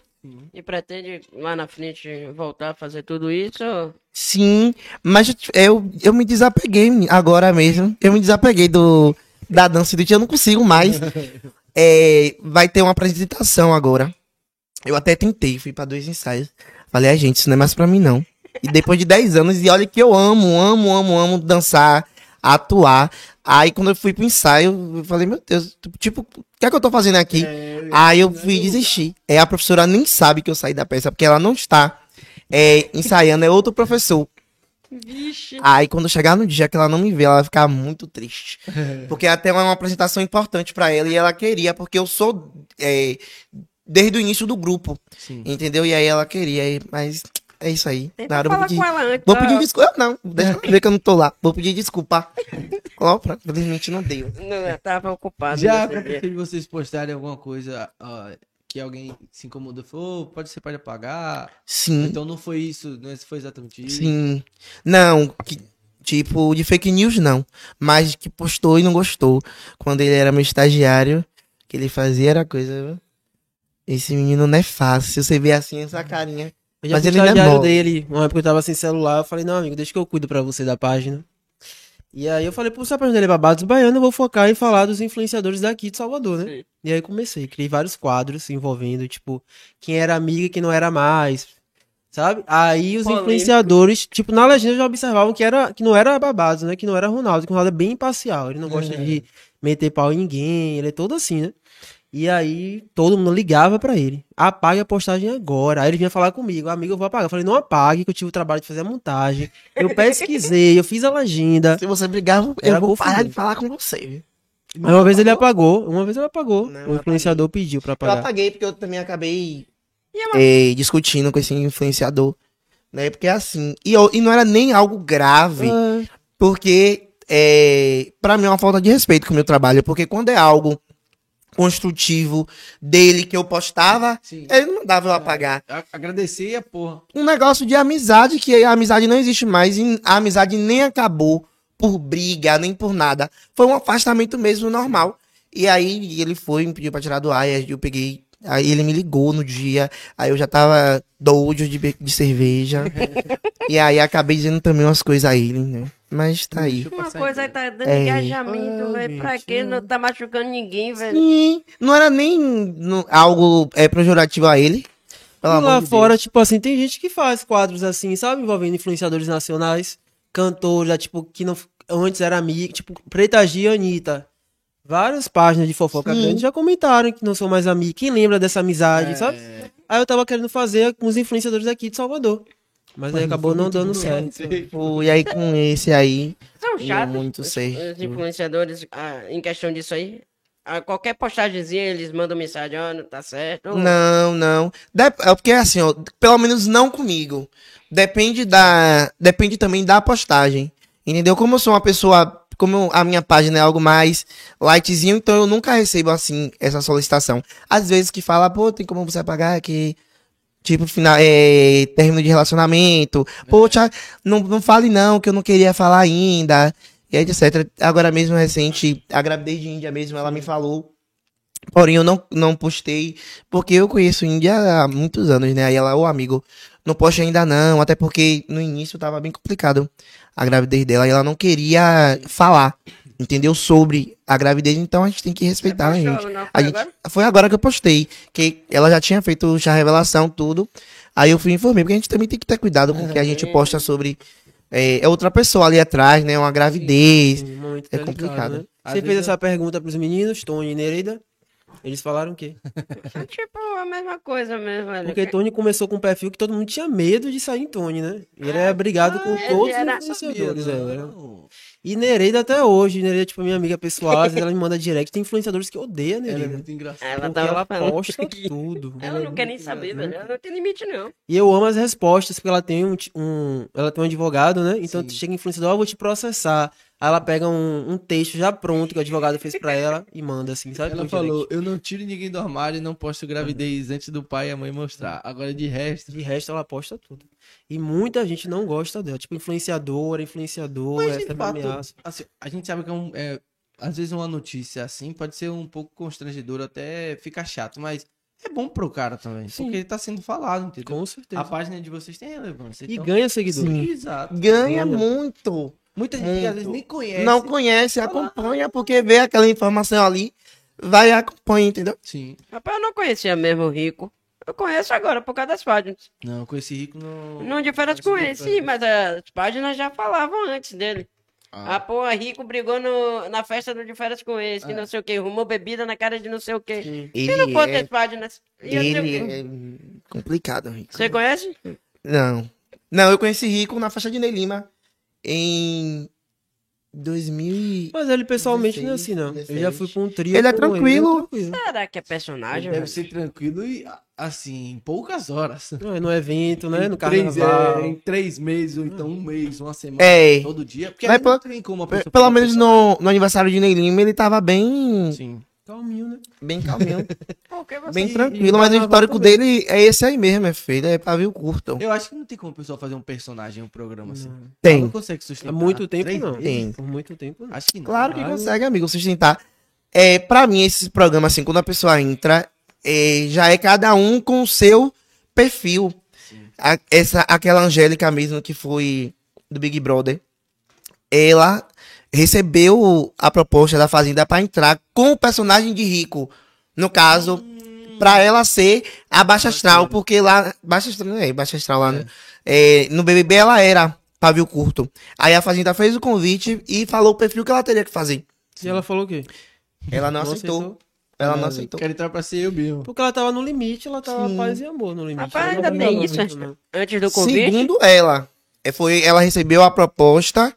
E pretende lá na frente voltar a fazer tudo isso? Sim, mas eu, eu me desapeguei agora mesmo. Eu me desapeguei do, da dança do dia, eu não consigo mais. [laughs] É, vai ter uma apresentação agora. Eu até tentei, fui pra dois ensaios. Falei, ai gente, isso não é mais pra mim não. E depois de 10 anos, e olha que eu amo, amo, amo, amo dançar, atuar. Aí quando eu fui pro ensaio, eu falei, meu Deus, tipo, o que é que eu tô fazendo aqui? Aí eu fui desistir. É, a professora nem sabe que eu saí da peça, porque ela não está é, ensaiando, é outro professor. Vixe. Aí quando chegar no dia que ela não me vê, ela vai ficar muito triste. [laughs] Porque até é uma apresentação importante pra ela e ela queria, porque eu sou é, desde o início do grupo, Sim. entendeu? E aí ela queria, e- mas é isso aí. Tenta eu vou falar pedir, com ela antes. vou ó. pedir desculpa. Não, deixa eu ver que eu não tô lá. Vou pedir desculpa. [laughs] Ó, pra- Felizmente não deu. Não, eu tava ocupado. Já nesse dia. aconteceu de vocês postarem alguma coisa ó, que alguém se incomodou e falou, "Ô, pode ser, pode apagar. Sim. Então não foi isso, não foi exatamente isso. Sim. Não, que, tipo, de fake news não. Mas que postou e não gostou. Quando ele era meu estagiário, que ele fazia era coisa. Esse menino não é fácil. Você vê assim essa carinha. Eu já Mas ele não é bom. dele, uma época eu tava sem celular, eu falei, não, amigo, deixa que eu cuido pra você da página. E aí eu falei, pô, se a página dele é Babados Baiano, eu vou focar em falar dos influenciadores daqui de Salvador, né? Sim. E aí comecei, criei vários quadros envolvendo, tipo, quem era amiga e quem não era mais, sabe? Aí os Polêmico. influenciadores, tipo, na legenda já observavam que, era, que não era Babados, né? Que não era Ronaldo, que o Ronaldo é bem imparcial, ele não gosta de meter pau em ninguém, ele é todo assim, né? E aí todo mundo ligava pra ele. Apague a postagem agora. Aí ele vinha falar comigo, amigo, eu vou apagar. Eu falei, não apague, que eu tive o trabalho de fazer a montagem. Eu pesquisei, eu fiz a legenda. Se você brigar, eu Era vou parar de falar com você. viu? Aí uma vez ele apagou, uma vez ele apagou. Não, o eu influenciador pediu pra Eu apagar. apaguei porque eu também acabei E é discutindo com esse influenciador. Né? Porque é assim. E, eu- e não era nem algo grave. Ah, Porque, é, para mim, é uma falta de respeito com o meu trabalho. Porque quando é algo construtivo dele que eu postava, Sim. ele não mandava eu apagar. A- Agradecer e a porra. Um negócio de amizade, que a amizade não existe mais. E a amizade nem acabou por briga, nem por nada. Foi um afastamento mesmo normal. E aí ele foi, me pediu pra tirar do ar, e aí eu peguei. Aí ele me ligou no dia, aí eu já tava doido de, de cerveja. [laughs] e aí acabei dizendo também umas coisas a ele, né? Mas tá aí. Uma coisa aí então. tá dando É. engajamento, velho. Pra gente, quê? Não tá machucando ninguém, velho. Sim, não era nem no- algo é, projurativo a ele. Pelo E amor lá de fora, Deus. tipo assim, tem gente que faz quadros assim, sabe? Envolvendo influenciadores nacionais, cantores, já, tipo, que não, antes era amigo, tipo, Preta Gia e Anitta. Várias páginas de fofoca Sim. grande já comentaram que não são mais amigos. Quem lembra dessa amizade, sabe? É, Aí eu tava querendo fazer com os influenciadores aqui de Salvador. Mas aí acabou não dando certo. Pô, E aí com esse aí, São chatos. muito os- sei. Os influenciadores, ah, em questão disso aí. A qualquer postagemzinha, eles mandam mensagem, ó, não tá certo. ou- Não, não. Dep- é porque assim, ó, pelo menos não comigo. Depende da, depende também da postagem. Entendeu? Como eu sou uma pessoa, como a minha página é algo mais lightzinho, então eu nunca recebo assim essa solicitação. Às vezes que fala, pô, tem como você apagar aqui tipo final, é, término de relacionamento. Pô, Thiago, não, não fale não, que eu não queria falar ainda. E etc. Agora mesmo recente, a gravidez de Índia mesmo, ela me falou Porém, eu não, não postei, porque eu conheço Índia há muitos anos, né? Aí ela, ô amigo, não poste ainda não, até porque no início tava bem complicado a gravidez dela e ela não queria falar, entendeu? Sobre a gravidez, então a gente tem que respeitar, né, Postou, gente? não foi A gente- agora? Foi agora que eu postei, que ela já tinha feito chá revelação, tudo. Aí eu fui e informei, porque a gente também tem que ter cuidado com o que a gente posta sobre é, é outra pessoa ali atrás, né? Uma gravidez. Sim, muito É delicado, complicado. né? Às Você fez essa pergunta pros meninos, Tony e Nereida. Eles falaram o quê? É [laughs] tipo a mesma coisa mesmo. velho. Porque Tony começou com um perfil que todo mundo tinha medo de sair em Tony, né? Ele era brigado com ele todos era- os influenciadores. Sabia, é. não. E Nereida até hoje. Nereida, tipo, minha amiga pessoal, às vezes ela me manda direct. Tem influenciadores que odeiam a Ela é Nereida. muito engraçada. Ela tava ela falando. posta tudo. [laughs] Ela não quer nem saber, velho. Ela não tem limite, não. E eu amo as respostas, porque ela tem um, um- ela tem um advogado, né? Então Sim. chega influenciador, ó, eu vou te processar. Aí ela pega um, um texto já pronto que o advogado fez pra ela e manda assim, sabe? Ela falou, direct. eu não tiro ninguém do armário e não posto gravidez antes do pai e a mãe mostrar. Agora de resto... De resto, ela posta tudo. E muita gente não gosta dela. Tipo, influenciadora, influenciador, Mas de recebe fato, ameaça. assim, a gente sabe que é um, é, às vezes uma notícia assim pode ser um pouco constrangedora, até ficar chato, mas é bom pro cara também, Sim. porque ele tá sendo falado, entendeu? Com certeza. A página de vocês tem relevância. E então- ganha seguidores. Sim. Exato. Ganha Ganha. muito. Muita gente que às Muito. vezes nem conhece. Não conhece, acompanha, porque vê aquela informação ali, vai e acompanha, entendeu? Sim. Rapaz, eu não conhecia mesmo o Rico. Eu conheço agora por causa das páginas. Não, com esse rico não. Não de férias com ele, sim, mas as páginas já falavam antes dele. Ah, Ah, pô, Rico brigou no, na festa do de férias com esse, que Ah. não sei o que, rumou bebida na cara de não sei o que. Sim. Se não Ele fosse é, as páginas, ele é complicado, Rico. Você conhece? Não. Não, eu conheci Rico na faixa de Ney Lima em 2000 e... Mas ele pessoalmente não é assim, 16, não. Eu 16. já fui pra um trio. Ele é tranquilo. ele é tranquilo. Será que é personagem? deve velho? ser tranquilo e assim, em poucas horas. Não, [laughs] é no evento, né? No Em três, carnaval. é, em três meses, ou então um mês, uma semana, É, todo dia. Porque Mas aí não pelo- tem como a pe- pessoa pelo fazer menos no, no aniversário de Ney Lima ele tava bem, Sim. Calminho, né? bem calminho, [laughs] bem tranquilo, e mas o histórico também. dele é esse aí mesmo, é feio, é pavio curto. Eu acho que não tem como a pessoa fazer um personagem, um programa assim. Tem, não consegue sustentar. Há muito tempo, três não. tem. Por muito tempo, não. Acho que não. Claro que Ah, consegue, amigo, sustentar. É, pra mim, esses programas, assim, quando a pessoa entra, é, já é cada um com o seu perfil. A- essa, aquela Angélica mesmo, que foi do Big Brother, ela recebeu a proposta da Fazenda pra entrar com o personagem de Rico. No caso, pra ela ser a Baixa Astral, porque lá. Baixa Astral, não é Baixa Astral lá, né? É, no BBB ela era pavio curto. Aí a Fazenda fez o convite e falou o perfil que ela teria que fazer. E ela falou o quê? Ela não, aceitou. Ela não aceitou. Quero entrar pra ser eu mesmo. Porque ela tava no limite, ela tava Sim. paz e amor no limite. Rapaz, ainda brigava isso, não. Antes do convite, Segundo ela, é, foi, ela recebeu a proposta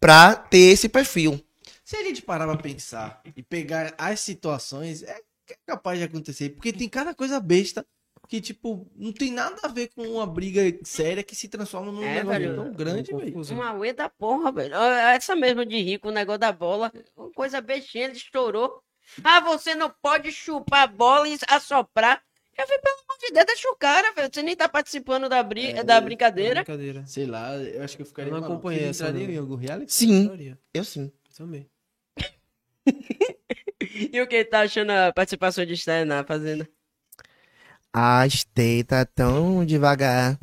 pra ter esse perfil. Se a gente parar pra pensar e pegar as situações, é é capaz de acontecer. Porque tem cada coisa besta que, tipo, não tem nada a ver com uma briga séria que se transforma num É, negócio velho. tão grande, Uma velho. uma uê da porra, velho. Essa mesmo de rico, o negócio da bola, uma coisa bestinha, ele estourou. Ah, você não pode chupar bola e assoprar. Eu falei, pelo amor de Deus, deixa o cara, velho. Você nem tá participando da, bri É, da brincadeira. Brincadeira. Sei lá, eu acho que eu ficaria Eu não maluco. acompanhei essa, não. em algum reality? Sim, eu sim. Também. [laughs] E o que tá achando a participação de Esther na Fazenda? A Stay tá tão devagar.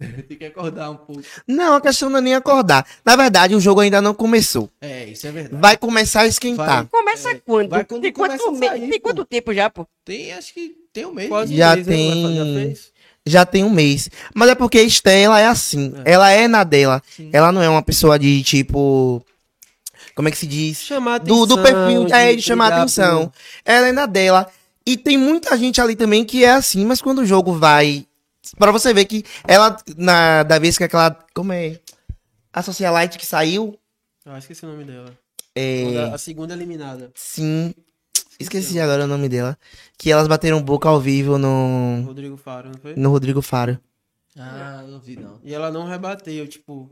[laughs] Tem que acordar um pouco. Não, a questão não é nem acordar. Na verdade, o jogo ainda não começou. É, isso é verdade. Vai começar a esquentar. Começa É, quando? vai quando tem, quanto me- sair, tem quanto tempo já, pô? Tem, acho que tem um mês. Quase Já mês, tem- Já tem um mês. Mas é porque a ela é assim. É. Ela é na dela. Sim. Ela não é uma pessoa de tipo. Como é que se diz? Chamar do, atenção. do perfil é, de chamar atenção. por- Ela é na dela. E tem muita gente ali também que é assim, mas quando o jogo vai. Pra você ver que ela, na, da vez que aquela. Como é? A Socialite que saiu. Ah, esqueci o nome dela. É. A segunda eliminada. Sim. Esqueci agora o nome dela. Que elas bateram boca ao vivo no. Rodrigo Faro, não foi? No Rodrigo Faro. Ah, não vi não. E ela não rebateu, tipo.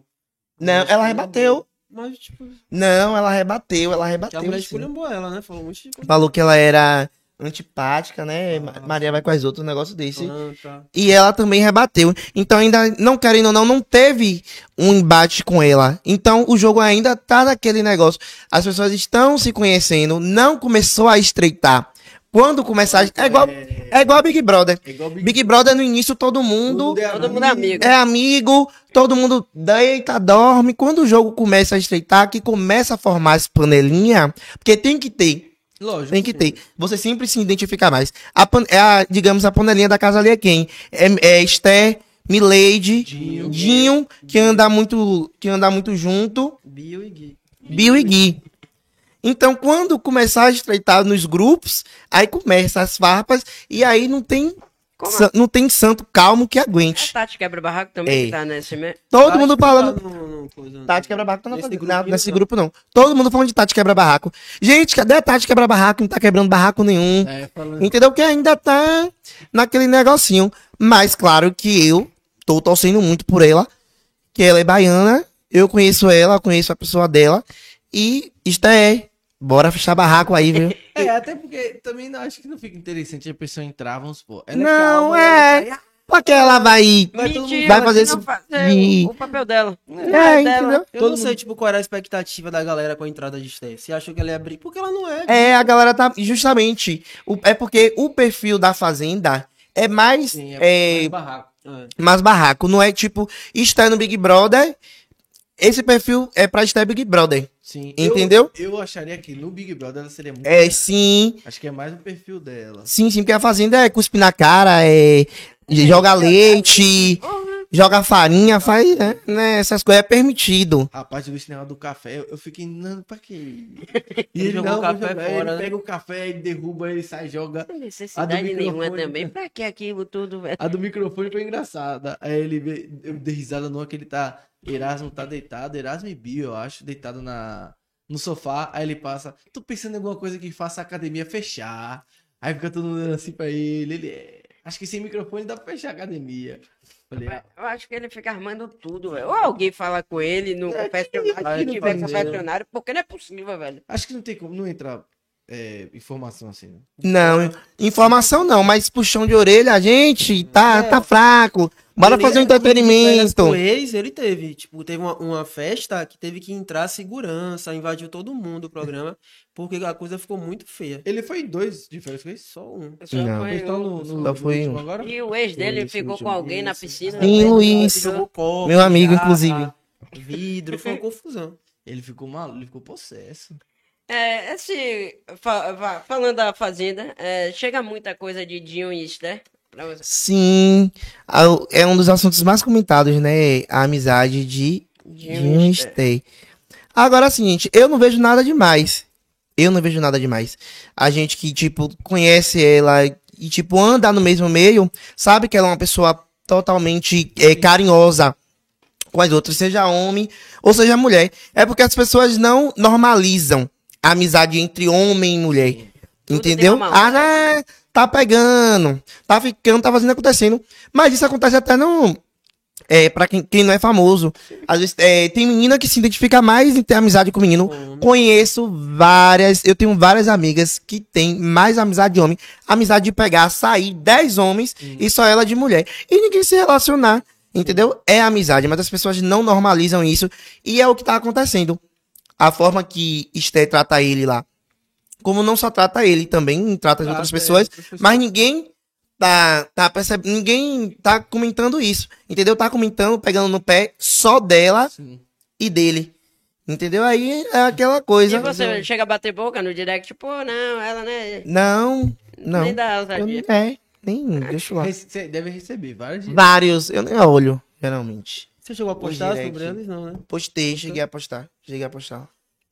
Não, ela rebateu. Mas, tipo, Não, ela rebateu, ela que a rebateu. mulher esculhambou ela, né? Falou um monte de coisa. Falou que ela era antipática, né? Ah. Maria vai com as outras, um negócio desse. Ah, tá. E ela também rebateu. Então, ainda, não querendo ou não, não teve um embate com ela. Então, o jogo ainda tá naquele negócio. As pessoas estão se conhecendo, não começou a estreitar. Quando começar. É igual, é igual a Big Brother. É igual Big, Big Brother no início, todo mundo Todo mundo é amigo. é amigo, todo mundo deita, dorme. Quando o jogo começa a estreitar, que começa a formar as panelinhas, porque tem que ter. Lógico. Tem que ter. Você sempre se identifica mais. A, pan- é a, digamos, a panelinha da casa ali é quem? É, é Esther, Milady, Dinho. Dinho, que anda muito, que anda muito junto, Bio e Gui. Bill e Gui. Então, quando começar a estreitar nos grupos, aí começa as farpas e aí não tem, Como sa- não tem santo calmo que A aguente. Tati Quebra-Barraco também Ei. que tá nesse mesmo. Todo mundo falando. tá no- no coisa- Tati Quebra-Barraco tá na- Nesse na- grupinho, nesse não. grupo, não. Todo mundo falando de Tati Quebra-Barraco. Gente, cadê a Tati Quebra-Barraco? Não tá quebrando barraco nenhum. É, falando. Entendeu? Que ainda tá naquele negocinho. Mas claro que eu tô torcendo muito por ela. Que ela é baiana. Eu conheço ela, conheço a pessoa dela. E isto é. Bora fechar barraco aí, viu? [laughs] É, até porque também não acho que não fica interessante a pessoa entrar, vamos supor. Ela Não, calma, é. ela ah, Porque ela vai. Mentira, vai fazer se fazer de- o, o papel dela. É, entendeu? Eu Todo não sei, tipo, qual era a expectativa da galera com a entrada de Steph. Você achou que ela ia abrir? Porque ela não é. É, a galera tá. Justamente. o- é porque o perfil da Fazenda é mais. Sim, é, mais barraco. É. mais barraco. Não é tipo, está no Big Brother. Esse perfil é pra estar Big Brother. Sim. Entendeu? Eu, eu acharia que no Big Brother ela seria muito. É, sim. Acho que é mais o perfil dela. Sim, sim, porque a Fazenda é cuspir na cara, é. [laughs] Joga leite, joga farinha, faz. né, né, essas coisas é permitido. Rapaz, eu vi esse negócio do café, eu, fiquei, não, pra quê? E [laughs] Ele ele não, o café jogar. fora, ele né? pega o café, ele derruba, ele sai, joga. Não necessidade do nenhuma microfone, também. Pra que aquilo tudo, velho? A do microfone foi engraçada. Aí ele vê, eu dei risada numa que ele tá. Erasmo tá deitado, Erasmo e Bio, eu acho, deitado na, no sofá. Aí ele passa, tô pensando em alguma coisa que faça a academia fechar. Aí fica todo mundo olhando assim pra ele. Ele é. Acho que sem microfone dá pra fechar a academia. Falei, ah, Eu acho que ele fica armando tudo, velho. Ou alguém fala com ele no É, confessionário, aqui se no tiver Brasil. confessionário, porque não é possível, velho. acho que não tem como não entrar é, informação assim. né? Não, informação não, mas puxão de orelha, a gente tá, É. tá fraco. Bora Ele- fazer um férias entretenimento. Com ex, ele teve. Tipo, teve uma, uma festa que teve que entrar segurança, invadiu todo mundo o programa, porque a coisa ficou muito feia. Ele foi em dois de férias isso? Só um. Só Não. foi Eles estão o- no, no, Só foi um. agora? E o ex dele Isso, ficou com alguém na isso. piscina. Sim, né? Luiz. Copo, Meu amigo, jarra, inclusive. Vidro, foi uma confusão. Ele ficou maluco, ele ficou possesso. É, esse. fa- fa- falando da Fazenda, é, chega muita coisa de Dinho e Esther. Sim, é um dos assuntos mais comentados, né? A amizade de Esther. Stay. Agora, assim, gente, eu não vejo nada demais. Eu não vejo nada demais. A gente que, tipo, conhece ela e, tipo, anda no mesmo meio, sabe que ela é uma pessoa totalmente é, carinhosa com as outras, seja homem ou seja mulher. É porque as pessoas não normalizam a amizade entre homem e mulher. Tudo Entendeu? Ah, né? Tá pegando, tá ficando, tá fazendo acontecendo. Mas isso acontece até no. É, pra quem, quem não é famoso. Às vezes é, tem menina que se identifica mais em ter amizade com menino. Homem. Conheço várias, eu tenho várias amigas que têm mais amizade de homem. Amizade de pegar, sair 10 homens e só ela de mulher. E ninguém se relacionar. Entendeu? É amizade, mas as pessoas não normalizam isso. E é o que tá acontecendo. A forma que Esté trata ele lá. Como não só trata ele, também trata as outras é, pessoas. Mas ninguém tá, tá percebendo. Ninguém tá comentando isso. Entendeu? Tá comentando, pegando no pé só dela Sim. e dele. Entendeu? Aí é aquela E coisa. você chega a bater boca no direct, pô, não, ela, né? Não, não. Nem dá ousadia. é, nem. Deixa eu lá. Rece- Deve receber vários dias. Vários, eu nem olho, geralmente. Você chegou a postar sobre eles? Não, né? Postei, cheguei a postar. Cheguei a postar.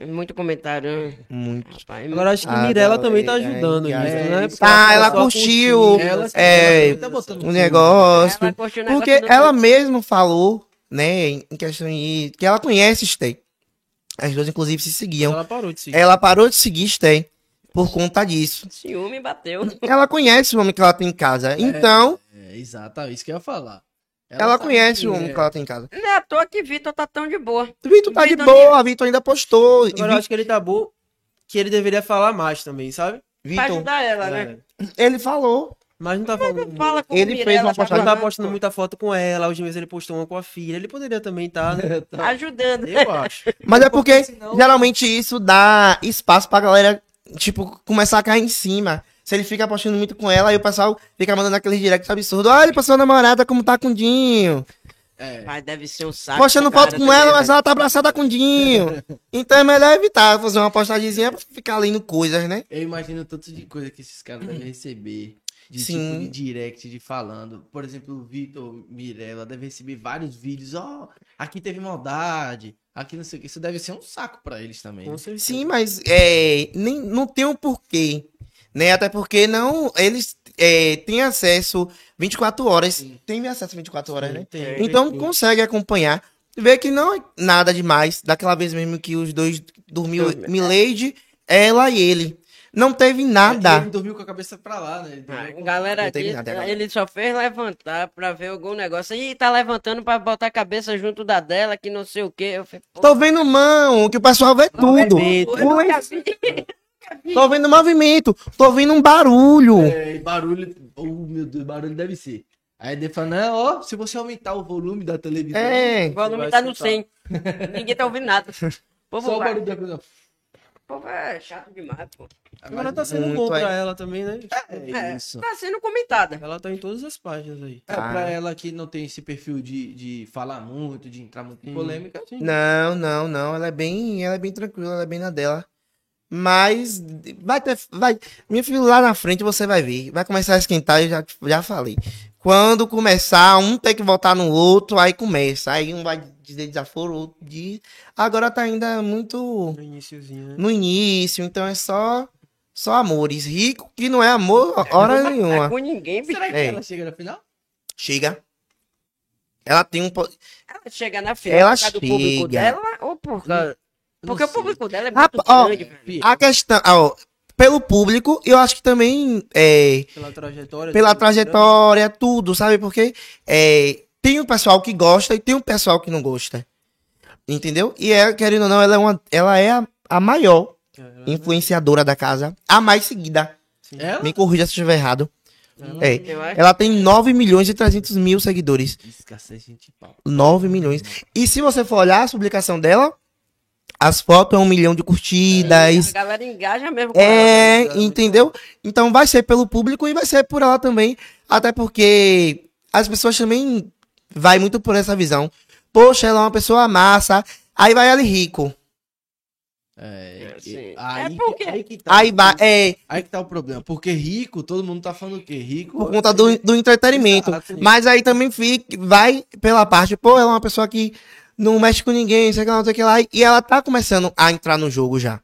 Muito comentário. né? Muito. Rapaz, Agora acho que Ah, Mirella não, também tá é, ajudando é, nisso, é né? isso. Porque Ah, ela só curtiu, Ela, é, ela tá botando o filme. negócio. Ela curtiu o Porque negócio do- ela mesma falou, né, em questão de que ela conhece Stay. As duas, inclusive, se seguiam. Ela parou de seguir. Ela parou de seguir Stay por conta disso. Ciúme bateu. Ela conhece o homem que ela tem em casa. Então, É, exato, é isso que eu ia falar. Ela sabe conhece o homem é- que ela tem em casa. Não é à toa que Vitor tá tão de boa. Vitor tá de boa, Vitor ainda postou. Agora eu acho que ele tá bom, que ele deveria falar mais também, sabe? Pra Vitor, ajudar ela, né? É. ele falou. Mas não tá falando. Fala com Ele fez uma tá postagem- Não tá falando, postando muita foto com ela, hoje mesmo ele postou uma com a filha. Ele poderia também estar, né? [laughs] Ajudando. Eu acho. [laughs] Mas é porque senão- geralmente isso dá espaço pra galera, tipo, começar a cair em cima. Se ele fica postando muito com ela, aí o pessoal fica mandando aqueles directs absurdos. Olha pra sua namorada como tá com o Dinho. É. Mas deve ser um saco. Postando foto com ela, né? mas ela tá abraçada com o Dinho. [laughs] Então é melhor evitar fazer uma postagemzinha pra ficar lendo coisas, né? Eu imagino tanto de coisa que esses caras devem receber. De Sim. tipo de direct, de falando. Por exemplo, o Vitor Mirella deve receber vários vídeos. Ó, aqui teve maldade. Aqui não sei o que. Isso deve ser um saco pra eles também. Né? Sim, mas é, nem, não tem um porquê. Né? Até porque não. Eles é, têm acesso 24 horas. Tem acesso 24 horas, né? Tem. Então consegue acompanhar. Vê que não é nada demais. Daquela vez mesmo que os dois dormiu, Milady, ela e ele. Não teve nada. Ele dormiu com a cabeça pra lá, né? Ele Ah, galera Não teve aqui, nada agora. ele só fez levantar pra ver algum negócio. Ih, tá levantando pra botar a cabeça junto da dela, que não sei o que. Eu falei, Tô vendo mão, que o pessoal vê tudo. eu nunca vi. Tô vendo movimento, tô vendo um barulho. É, e barulho. Oh, meu Deus, barulho deve ser. Aí ele fala, não, ó, se você aumentar o volume da televisão. É. O volume tá no escutar. 100. Ninguém tá ouvindo nada. [laughs] Pô, Só o barulho da coisa. Pô, é chato demais, pô. Agora tá sendo bom pra aí. ela também, né? É É, isso. tá sendo comentada. Ela tá em todas as páginas aí. É, pra ela que não tem esse perfil de, de falar muito, de entrar muito em polêmica. Não, não, não. Ela é bem, ela é bem tranquila, ela é bem na dela. Mas vai ter, vai, minha filha lá na frente você vai ver. Vai começar a esquentar, eu já, já falei. Quando começar, um tem que voltar no outro, aí começa. Aí um vai dizer desaforo, o outro diz. Agora tá ainda muito No iníciozinho, né? no início, então é só só amores. Rico que não é amor hora [laughs] nenhuma. com ninguém. Será que É. ela chega na final? Chega. Ela tem um. Ela chega na final Ela por causa do público chega. dela ou por causa... Porque o público dela é muito ó, grande, velho. A questão. ó, pelo público, eu acho que também. É, Pela trajetória. pela do- trajetória, tudo, sabe? Porque é, tem um pessoal que gosta e tem um pessoal que não gosta. Entendeu? E é, querendo ou não, ela é, uma, ela é a, a maior É, ela- influenciadora da casa, a mais seguida. Ela? Me corrija se eu estiver errado. É. Eu acho Ela tem 9 milhões e 300 mil seguidores. Escassez, gente, pau. 9 milhões. E se você for olhar a publicação dela, as fotos é um milhão de A curtidas. galera engaja mesmo com É, ela. entendeu? Então vai ser pelo público e vai ser por ela também. Até porque as pessoas também vai muito por essa visão. Poxa, ela é uma pessoa massa. Aí vai ela rico. É, Assim, aí, é porque- aí que tá. Aí vai, é, Aí que tá o problema. Porque rico, todo mundo tá falando o quê? Rico. por conta do, do entretenimento. Exato. Mas aí também fica, vai pela parte, pô, ela é uma pessoa que não mexe com ninguém, sei que lá, não sei o que lá. E ela tá começando a entrar no jogo já.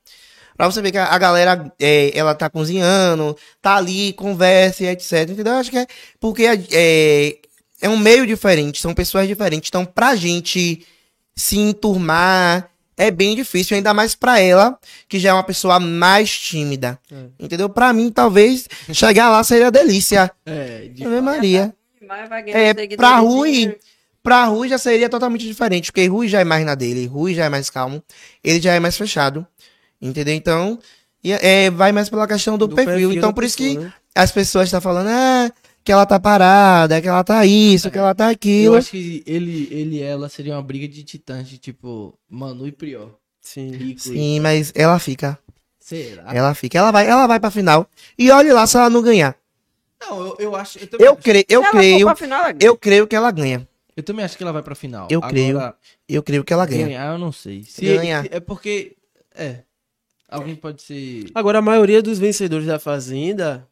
Pra você ver que a, galera, é, ela tá cozinhando, tá ali, conversa e etc. Entendeu? Eu acho que é porque é, é um meio diferente, são pessoas diferentes. Então, pra gente se enturmar, é bem difícil, ainda mais pra ela, que já é uma pessoa mais tímida. É. Entendeu? Pra mim, talvez, chegar lá seria delícia. É, de Ave Maria. Vai ganhar É, pra de- Rui, pra Rui já seria totalmente diferente, porque Rui já é mais na dele, Rui já é mais calmo, ele já é mais fechado, entendeu? Então, e- é, vai mais pela questão do, Do perfil. perfil Então, por isso pessoa, que né? as pessoas estão falando, ah, que ela tá parada, que ela tá isso, que ela tá Eu aquilo. acho que ele, ele e ela seria uma briga de titãs, de tipo, Manu e Prior. Sim. Rico e... Sim, mas ela fica, Será? ela fica, ela vai, ela vai pra final. E olhe lá se ela não ganhar. Não, eu, eu acho. Eu Eu, acho, cre, eu creio, pra final, ela ganha. eu creio que ela ganha. Eu também acho que ela vai pra final. Eu creio. Agora, Eu creio que ela ganha. ganhar, eu não sei. Se, Ganha. se- é porque. É. Alguém pode ser. Agora, a maioria dos vencedores da Fazenda,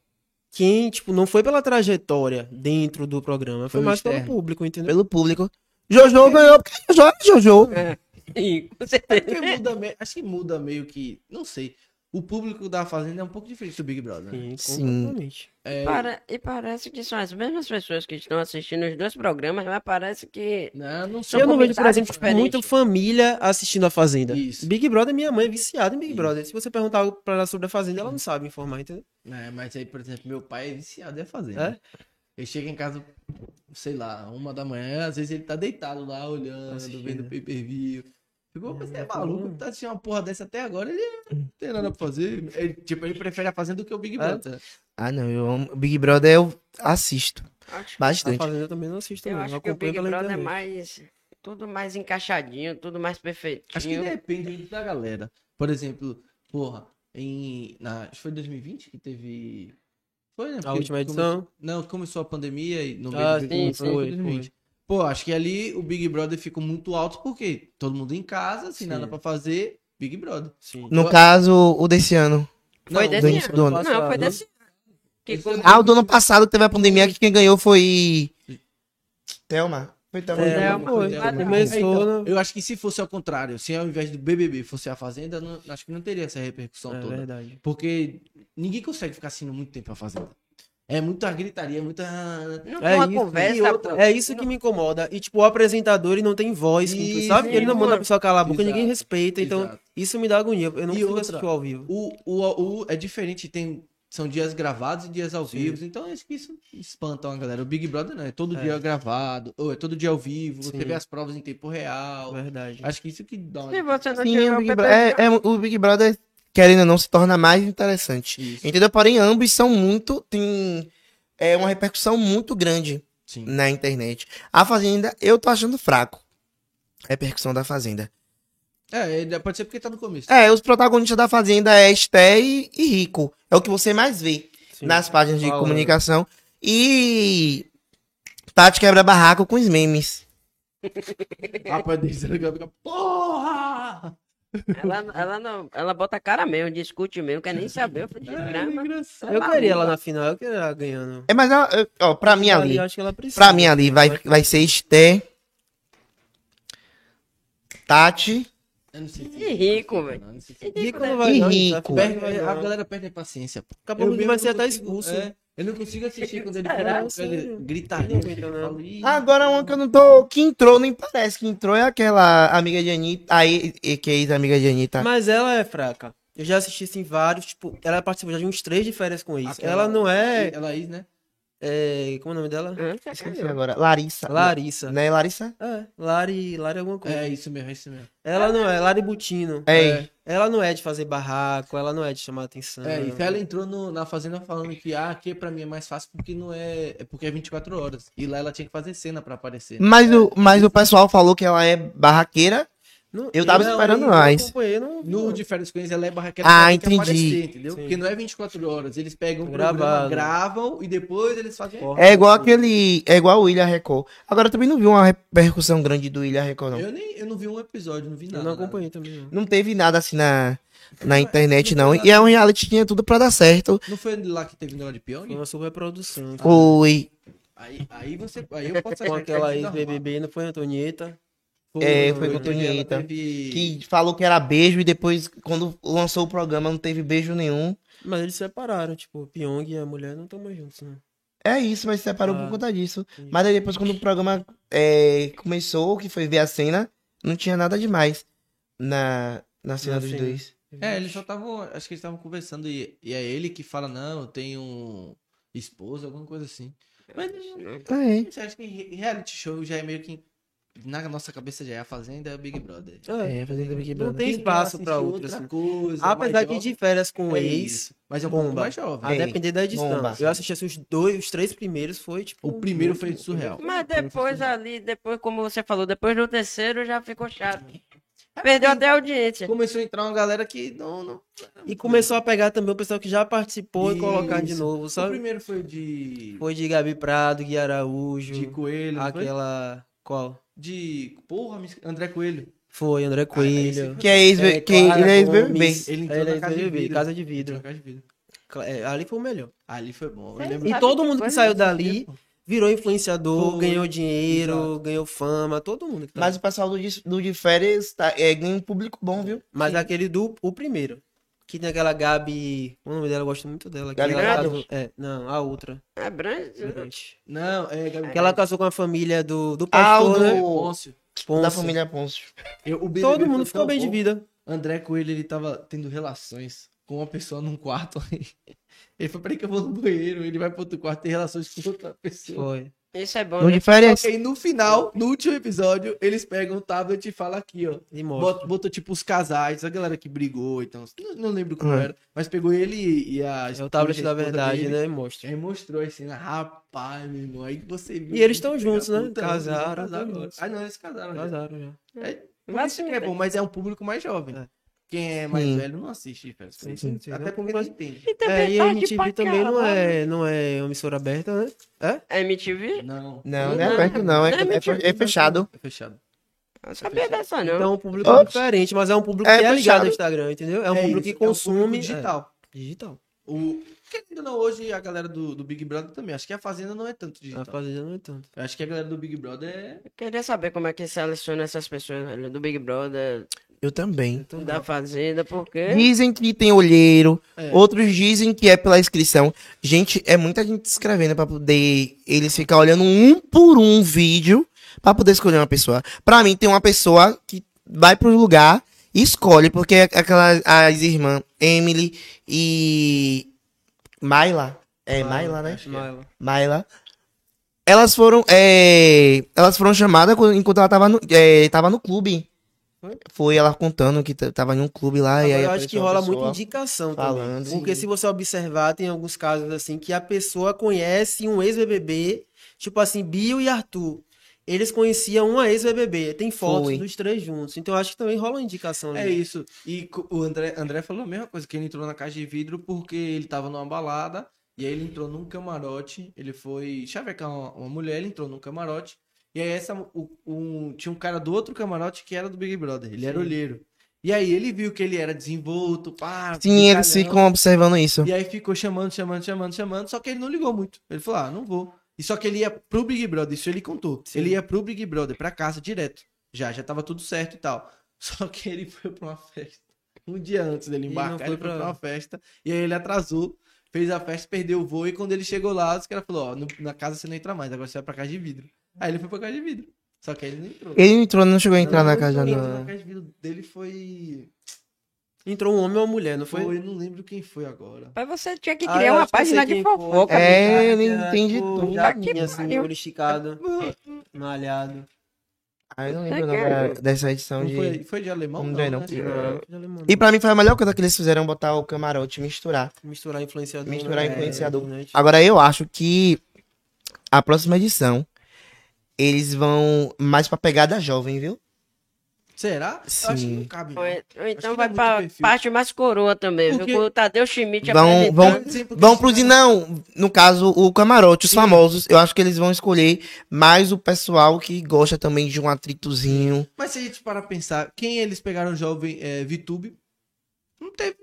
quem, tipo, não foi pela trajetória dentro do programa, foi Foi mais pelo externo. público, entendeu? Pelo público. Jojo ganhou, porque Jojo é Jojo. É. Sim, com É certeza. muda Acho que muda meio que. Não sei. O público da Fazenda é um pouco diferente do Big Brother. né? Sim. É, Para- e parece que são as mesmas pessoas que estão assistindo os dois programas, mas parece que. Não, não são Eu não vejo, por exemplo, diferentes. muita família assistindo a Fazenda. Isso. Big Brother, minha mãe é viciada em Big Isso. Brother. Se você perguntar algo pra ela sobre a Fazenda, ela não sabe informar, entendeu? É, mas aí, por exemplo, meu pai é viciado em Fazenda. É? Ele chega em casa, sei lá, uma da manhã, às vezes ele tá deitado lá, olhando, Assistindo. vendo pay-per-view. Ficou, você é É, maluco, tá tá assistindo uma porra dessa até agora, ele não tem nada pra fazer. Ele, tipo, ele prefere a Fazenda do que o Big Brother. Ah, não, eu amo. Big Brother eu assisto Acho, A bastante. Fazenda eu também não assisto, eu não. acho Eu que o Big Brother é internet. mais. Tudo mais encaixadinho, tudo mais perfeitinho. Acho que depende muito da galera. Por exemplo, porra, em. Na, acho que foi 2020 que teve. Foi, né? Porque última começou- edição? não, começou a pandemia e no meio Ah, do sim, começou foi, 2020. Pô, acho que ali o Big Brother ficou muito alto porque todo mundo em casa, sem Sim. nada pra fazer, Big Brother. Sim. No caso, o desse ano. Foi Não, desse ano. ano. Não, foi desse ano. Ah, o do ano passado que teve a pandemia, que quem ganhou foi. Thelma. Foi Thelma. É, Thelma, foi. Thelma. É, então, né? Eu acho que se fosse ao contrário, se ao invés do BBB fosse a Fazenda, não- acho que não teria essa repercussão É toda. verdade. Porque ninguém consegue ficar assistindo muito tempo a Fazenda. É muita gritaria, muita. Não É uma isso, conversa. outra-. É isso que me incomoda. E, tipo, o apresentador, ele não tem voz, Isso, sabe? Ele não manda a pessoa calar a boca, Exato, ninguém respeita. Então, exato. isso me dá agonia. Eu não E consigo outra, assistir ao vivo. O, o, o, é diferente, tem. São dias gravados e dias ao Sim. vivo. Então acho que isso espanta uma galera. O Big Brother não, é todo É. dia gravado, ou é todo dia ao vivo, você Sim. vê as provas em tempo real. Verdade. Acho que isso que dá uma. Se você não Sim, o Big, Bro- é, é, o Big Brother, querendo ou não, se torna mais interessante. Isso. Entendeu? Porém, ambos são muito. Tem é, uma repercussão muito grande Sim. na internet. A Fazenda, eu tô achando fraco. A repercussão da Fazenda. É, pode ser porque tá no começo. É, os protagonistas da Fazenda é Esté e, e Rico. É o que você mais vê Sim. nas páginas de Falando. comunicação. E. Tati quebra barraco com os memes. [laughs] Rapaz, porra! Ela, ela, não, ela bota a cara mesmo, discute mesmo, quer nem saber. Eu falei, É, desgrama. Eu queria ela na final, eu queria ela ganhando. É, mas ó, eu- ó, pra mim ali. Eu acho que ela precisa. Pra mim ali vai, vai ser Esté. Tati. Eu não sei E rico, velho. Não, não sei se- Rico né? não vai E não, rico. tá? Perde- Vai não. a galera perde a paciência. pô. Daqui a pouco ele mesmo vai ser até expulso. é, eu não consigo assistir quando ele falo, "Ih, Agora uma que eu não tô. Que entrou, nem parece que entrou. É aquela amiga de Anitta. Aí, que é ex-amiga de Anitta. Mas ela é fraca. Eu já assisti assim vários, tipo, ela participou já de uns três de férias com isso. aquela- Ela não é, Ela é, né? É, Como é o nome dela? Hã? Esqueci agora. Larissa. Larissa. Né, Larissa? É, Lari, Lari alguma coisa. É isso mesmo, é isso mesmo. Ela não é, Lari Butino. É. Ela não é de fazer barraco, ela não é de chamar atenção. É, isso ela entrou no- na fazenda falando que ah, aqui pra mim é mais fácil porque não é. É porque é 24 horas. E lá ela tinha que fazer cena pra aparecer. Mas o, mas o pessoal falou que ela é barraqueira. Não- Eu tava não, esperando eu mais. não- No de férias com eles, ela é barraqueira Ah, entendi. aparecer, entendeu? Sim. Porque não é 24 horas. Eles pegam o Gravado. programa, gravam e depois eles fazem. Porra. É igual aquele. É igual o William Record. Agora eu também não vi uma repercussão grande do William Record, não. Eu, nem, eu não vi um episódio, não vi Eu nada. não acompanhei também. não. Não teve nada assim na, na internet, não. E é um reality tinha tudo pra dar certo. Não foi lá que teve negócio de Foi Pyong? uma superprodução. Foi. Aí, aí você. Aí eu posso Com achar aquela ex-BBB, não foi Antonieta? É, foi com a Antonieta. teve- Que falou que era beijo e depois, quando lançou o programa, não teve beijo nenhum. Mas eles se separaram, tipo, o Pyong e a mulher não estão mais juntos, né? É isso, mas se separou Ah, por conta disso. entendi. Mas aí depois, quando o programa é, começou, que foi ver a cena, não tinha nada demais na, na cena Na dos cena. dois. É, eles só estavam. Acho que eles estavam conversando e, e é ele que fala, não, eu tenho esposa, alguma coisa assim. Mas É. você acha que re- reality show já é meio que. Na nossa cabeça já é a Fazenda é o Big Brother. É, É, fazendo Big não Brother. tem Quem espaço assistir outro, outra assim. coisa. Apesar mais que de férias com é ex, isso. Mas é um pouco bomba. mais jovem. a É. depender da edição. Bomba. Eu assisti assim, os dois, os três primeiros foi, tipo... O primeiro foi surreal. Mas depois ali, depois, como você falou, depois do terceiro já ficou chato. Perdeu até a audiência. Começou a entrar uma galera que não. não E começou a pegar também o pessoal que já participou e colocar de Isso. novo, O sabe? primeiro foi de. Foi de Gabi Prado, Gui Araújo, De Coelho. não foi? aquela... Qual? De. Porra, André Coelho. Foi, André Coelho. Que é ex É, que ele é ex-BBB. Gomes. Ele entrou Ele é na casa de vidro. Casa de vidro. casa de vidro. É, ali foi o melhor. Ali foi bom. E todo mundo que saiu dali tempo. virou influenciador, Foi, ganhou dinheiro, exato. ganhou fama, todo mundo. Que tá. Mas o pessoal do, de- do de férias tá, é, ganha um público bom, viu? Mas aquele do o primeiro. Que tem aquela Gabi. O nome dela, eu gosto muito dela. Gabi casou- É, não, a outra. É. Gente. Não, é Gabi. Que ela casou com a família do, do Ah, o pastor, do- né? Pôncio. Ponce. Da família Pôncio. Eu- Todo foi mundo ficou tão bem de vida. André Coelho, ele tava tendo relações com uma pessoa num quarto. [laughs] Ele falou, peraí que eu vou no banheiro. Ele vai pro outro quarto ter relações com outra pessoa. Foi. Isso é bom, No né? que aí no final, no último episódio, eles pegam o tablet e falam aqui, ó. E. Bota, botou tipo os casais, a galera que brigou, então. Não, não lembro como Uhum. era. Mas pegou ele e, e a. É o tablet da verdade, dele. né? E mostra. Aí mostrou assim, rapaz, meu irmão. Aí você viu. E eles que tão filha juntos, né? puta, Casaram, juntos. Ah, não, eles casaram. já. Casaram já. É, por Mas isso que sim, é bom, mas é um público mais jovem. É. Quem é mais Sim. velho não assiste. Sim, sim, sim. Até porque não entende. E É, e a MTV pra também não caralho. é, não é emissora aberta, né? É? É MTV? Não. Não, não é aberto, não. É, Não é é, é fechado. É fechado. Não sabia dessa, não. Então é um público Ops. diferente, mas é um público É que é ligado fechado. ao Instagram, entendeu? É um É público isso, que é um consome. público digital. É, digital. O... Ou não, hoje a galera do, do Big Brother também. Acho que a Fazenda não é tanto A digital. Fazenda não é tanto. Eu acho que a galera do Big Brother é. Eu queria saber como é que seleciona essas pessoas, velho, do Big Brother, Eu também. da Fazenda, porque... Dizem que tem olheiro, É. outros dizem que é pela inscrição. Gente, é muita gente se inscrevendo pra poder eles ficar olhando um por um vídeo pra poder escolher uma pessoa. Pra mim, tem uma pessoa que vai pro lugar e escolhe, porque é aquelas as irmãs Emily e Mayla. É Mayla, né? Maila. Mayla. Elas foram, é, elas foram chamadas enquanto ela tava no, é, tava no clube. Foi? Foi ela contando que tava em um clube lá e aí eu acho que rola muito indicação falando. também. Porque se você observar, tem alguns casos assim que a pessoa conhece um ex-BBB, tipo assim, Bill e Arthur. Eles conheciam uma ex-BBB. Tem fotos Foi. dos três juntos. Então eu acho que também rola uma indicação É ali. isso. E o André, André falou a mesma coisa, que ele entrou na caixa de vidro porque ele tava numa balada e aí ele entrou num camarote. Ele foi chavecar uma, uma mulher, ele entrou num camarote. E aí essa, o, um- tinha um cara do outro camarote que era do Big Brother. Ele era Sim. olheiro. E aí ele viu que ele era desenvolto, pá. Sim, eles ficam observando isso. E aí ficou chamando, chamando, chamando, chamando, só que ele não ligou muito. Ele falou, ah, não vou. E só que ele ia pro Big Brother, isso ele contou. Sim. Ele ia pro Big Brother, pra casa, direto. Já, já tava tudo certo e tal. [laughs] Só que ele foi pra uma festa. Um dia antes dele embarcar, foi ele foi pra- pra uma festa. E aí ele atrasou, fez a festa, perdeu o voo. E quando ele chegou lá, os caras falaram, ó, na casa você não entra mais, agora você vai pra casa de vidro. Aí ele foi pra casa de vidro. Só que aí ele não entrou. Ele entrou, não chegou a entrar Não, na não casa entrou, não. Na casa de vidro dele foi... Entrou um homem ou uma mulher, não foi? Foi, não lembro quem foi agora. Mas você tinha que Ah, criar eu uma eu página de quem foi. fofoca. É, ele Era, entende tipo, tudo. Jaquinha, assim, pariu. olho esticado, malhado. Ah, eu não lembro não, dessa edição Não de... foi, foi de alemão? Não Não, não. né? Não. E pra mim foi a melhor coisa que eles fizeram, botar o camarote, misturar. Misturar influenciador. Misturar né? influenciador. É, Agora eu acho que a próxima edição eles vão mais pra pegada jovem, viu? Será? Eu acho que Sim. não cabe. Ou, não. ou então vai é pra perfil. parte mais coroa também, Porque- viu? Com o Tadeu Schmidt Vão- vão- Vão pro. Não, no caso, o camarote, os famosos. Eu acho que eles vão escolher mais o pessoal que gosta também de um atritozinho. Mas se a gente parar pra pensar, quem eles pegaram jovem é, VTube? Não teve.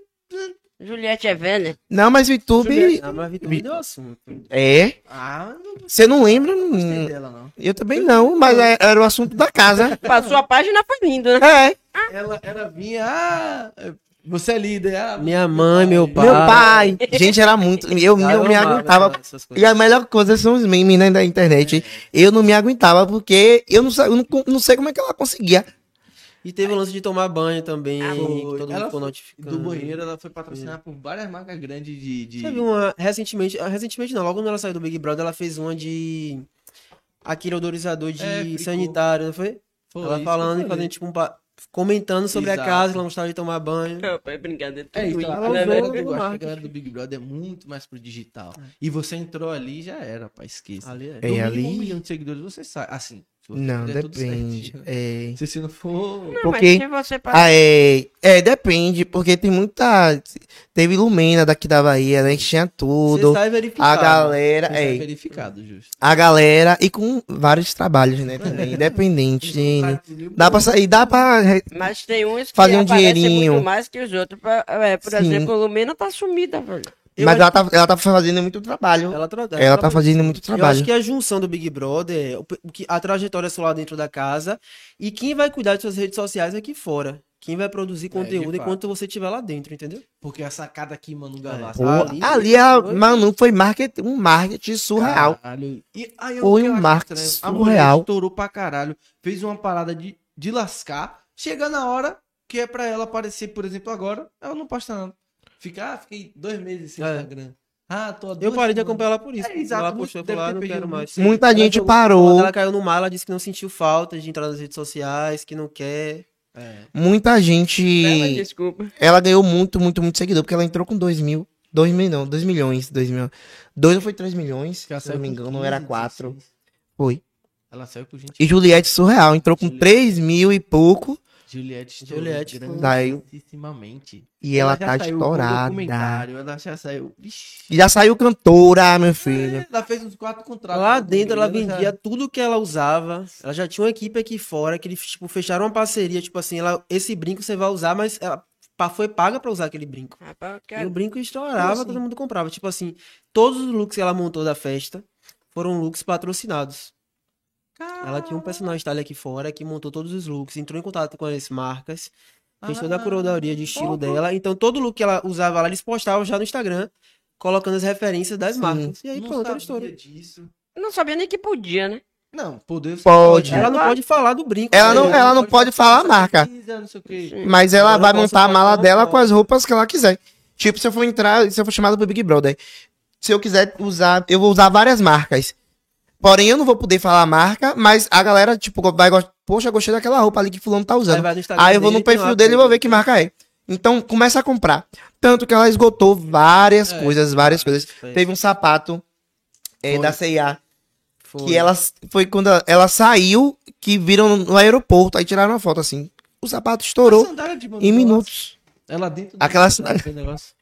Juliette é velha. Não, mas o YouTube. Ah, mas Vitor me deu assunto. É. Ah, não Você não lembra? gostei Hum, dela, não. Eu também não, mas é- era o assunto da casa. [laughs] Passou a página, foi lindo, né? É. Ela, ela vinha. Ah, você é líder. Ah, Minha mãe, meu pai. Meu pai. Gente, era muito. Eu, Ah, eu me amava aguentava. E a melhor coisa são os memes né, da internet. Eu não me aguentava porque eu não, eu não, não sei como é que ela conseguia. E teve o lance de tomar banho também, Foi. que todo mundo ficou foi- notificando. Do banheiro, ela foi patrocinada por várias marcas grandes de. de... Você viu uma, recentemente, ah, recentemente não, logo quando ela saiu do Big Brother, ela fez uma de aquele odorizador de É, sanitário, não foi? Foi ela falando e eu fazendo tipo um pa- comentando sobre Exato. a casa, que ela gostava de tomar banho. É brincadeira. É isso, tudo a isso, ela né, usou o acho que a galera do Big Brother é muito mais pro digital. E você entrou ali já era, pá, esqueça. Ali é. É, ali- um milhão de seguidores, você sai. Assim, Não, depende. É. Se, se não for. Não, Porque- mas se você passar... Ah, é, é, depende, porque tem muita. Teve Lumena daqui da Bahia, né? Que tinha tudo. Você sai verificado. A galera. Você é É, verificado, justo. a galera. E com vários trabalhos, né? Também. Independente. de- Dá pra sair, dá pra. Mas tem uns que Fazer um dinheirinho. muito mais que os outros. Pra- é, por Sim. exemplo, Lumena tá sumida, velho. Eu Mas acho ela tá, ela tá fazendo muito trabalho. Ela, tra- Ela tá fazendo muito Eu trabalho. acho que a junção do Big Brother, o que- a trajetória lá dentro da casa e quem vai cuidar de suas redes sociais aqui fora. Quem vai produzir de conteúdo fato. enquanto você estiver lá dentro, entendeu? Porque a sacada aqui, mano, o Galassi. Pô, ali- ali, a, foi- mano, foi marketing, um marketing surreal. Caralho. E, aí, é o Foi eu um marketing estranho. A mulher surreal. estourou pra caralho. Fez uma parada de, de lascar. Chega na hora que é pra ela aparecer, por exemplo, agora, ela não posta nada. Fica, ah, fiquei dois meses sem É. Instagram. Ah, tô Eu parei de acompanhar ela por isso. É, exato, Ela postou, falei, ah, ter não quero mais. Muita Ela gente jogou- parou. Quando ela caiu no mar, ela disse que não sentiu falta de entrar nas redes sociais, que não quer. É. Muita Ela, gente. desculpa. Ela ganhou muito, muito, muito seguidor, porque ela entrou com 2 mil. 2 mil, não, 2 milhões. 2 mil. 2 ou foi 3 milhões? Ela Se eu não me engano, era 15, 4. 16. Foi. Ela saiu com gente. E Juliette Surreal entrou com Juliette. 3 mil e pouco. Juliette Juliette, grandissimamente. E ela, já tá estourada. Ela já saiu. E já saiu cantora, meu filho. Ela fez uns quatro contratos. Lá dentro ela vendia tudo que ela usava. Ela já tinha uma equipe aqui fora que eles tipo fecharam uma parceria, tipo assim, ela, esse brinco você vai usar, mas ela foi paga pra usar aquele brinco. Eu E o brinco estourava, assim? todo mundo comprava. Tipo assim, todos os looks que ela montou da festa foram looks patrocinados. Ela tinha um personagem style aqui fora que montou todos os looks, entrou em contato com as marcas, fez toda a curadoria de estilo pô. dela. Então todo look que ela usava lá, eles postavam já no Instagram, colocando as referências das Sim. marcas. E aí não pronto, era a sabia história. disso. Eu não sabia nem que podia, né? Não, poder Pode. Ela não pode falar do brinco. Ela não- né? ela não pode falar a marca. Não. Mas ela não vai montar a mala não, dela não. com as roupas que ela quiser. Tipo, se eu for entrar, se eu for chamado pro Big Brother, se eu quiser usar, eu vou usar várias marcas. Porém, eu não vou poder falar a marca, mas a galera, tipo, vai gostar. Poxa, gostei daquela roupa ali que fulano tá Aí usando. Instagram Aí eu vou no perfil dele e vou ver que marca é. Então, começa a comprar. Tanto que ela esgotou várias É, coisas, várias coisas. Foi. Teve um sapato é, da Foi. que ela foi quando ela, ela saiu, que viram no aeroporto, aí tiraram uma foto assim. O sapato estourou mano em minutos. Ela dentro do Aquela-.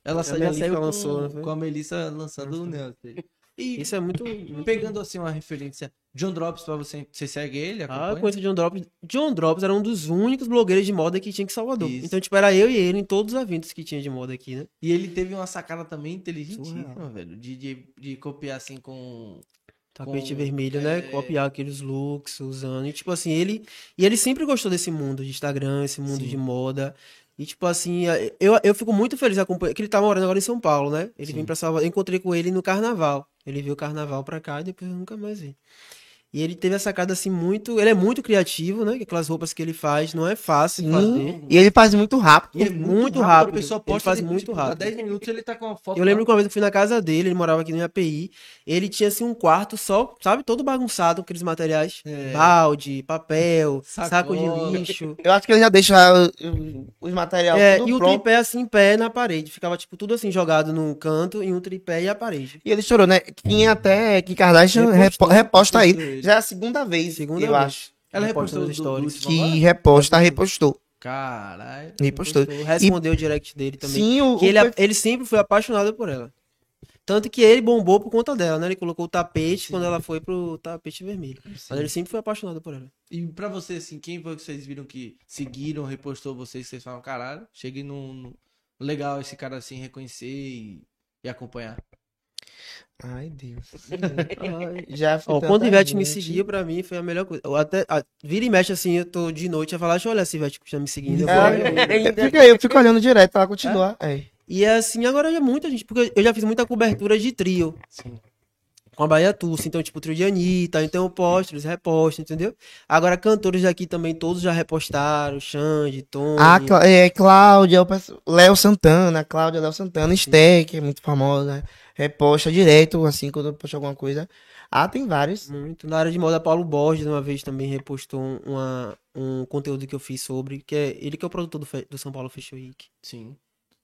Ela saiu, Melissa saiu com, lançou, com a Melissa lançando o negócio dele. E Isso é muito. muito- pegando assim uma referência, John Drops pra você, você segue ele? Ah, eu acompanha? conheço o John Drops. John Drops era um dos únicos blogueiros de moda que tinha em Salvador. Isso. Então, tipo, era eu e ele em todos os eventos que tinha de moda aqui, né? E ele teve uma sacada também inteligentíssima, Surreal. velho. De, de, de copiar assim com. Tapete Com- vermelho, né? é. Copiar aqueles looks, usando. E, tipo assim, ele. E ele sempre gostou desse mundo de Instagram, esse mundo Sim. de moda. E, tipo assim, eu, eu fico muito feliz acompanhando. Que ele tá morando agora em São Paulo, né? Ele Sim. vem pra Salvador. Eu encontrei com ele no carnaval. Ele veio o carnaval pra cá e depois eu nunca mais vi. E ele teve essa sacada assim muito. Ele é muito criativo, né? Aquelas roupas que ele faz não é fácil de fazer. E ele faz muito rápido. E é muito rápido. A pessoa Ele posta faz ele, muito tipo, rápido. Há 10 minutos ele tá com uma foto. Eu lembro que uma vez eu fui na casa dele, ele morava aqui no IAPI. Ele tinha assim um quarto só, sabe, todo bagunçado com aqueles materiais. É. Balde, papel, saco de lixo. Eu acho que ele já deixa uh, os materiais É, tudo e o pronto. tripé assim, em pé na parede. Ficava, tipo, tudo assim, jogado num canto, e um tripé e a parede. E ele estourou, né? Tinha até que Kardashian Repostou, reposta repostou aí. Já é a segunda vez, Segunda eu vez. acho. Ela Reposta repostou do, stories. Que agora? reposta, repostou. Caralho. Repostou. Respondeu o direct dele também. Sim, o, que o ele, ele sempre foi apaixonado por ela. Tanto que ele bombou por conta dela, né? Ele colocou o tapete quando ela foi pro tapete vermelho. Mas ele sempre foi apaixonado por ela. E pra você, assim, quem foi que vocês viram que seguiram, repostou vocês, que vocês falam, caralho, cheguei num, num- Legal esse cara assim reconhecer e, e acompanhar. Ai, Deus. Já foi Ó, quando o Ivete me gente. seguiu, pra mim, foi a melhor coisa. Eu até, a- vira e mexe assim, eu tô de noite, eu falo, deixa eu olhar se Ivete tá me seguindo. É, [laughs] eu, fico, eu fico olhando direto pra ela continuar. É. E é assim, agora já muita gente, porque eu já fiz muita cobertura de trio. Sim. Com a Bahia Tussa, então, tipo, trio de Anitta, então eu posto, eles repostam, entendeu? Agora, cantores daqui também, todos já repostaram, Xande, Tony. A Clá- é, Cláudia, Léo Santana, Cláudia, Léo Santana, que é muito famosa. Reposta direto, assim, quando eu posto alguma coisa. Ah, tem vários. Muito. Na área de moda, Paulo Borges, uma vez também repostou um- uma, um conteúdo que eu fiz sobre, que é ele que é o produtor do, do São Paulo Fashion Week. Sim.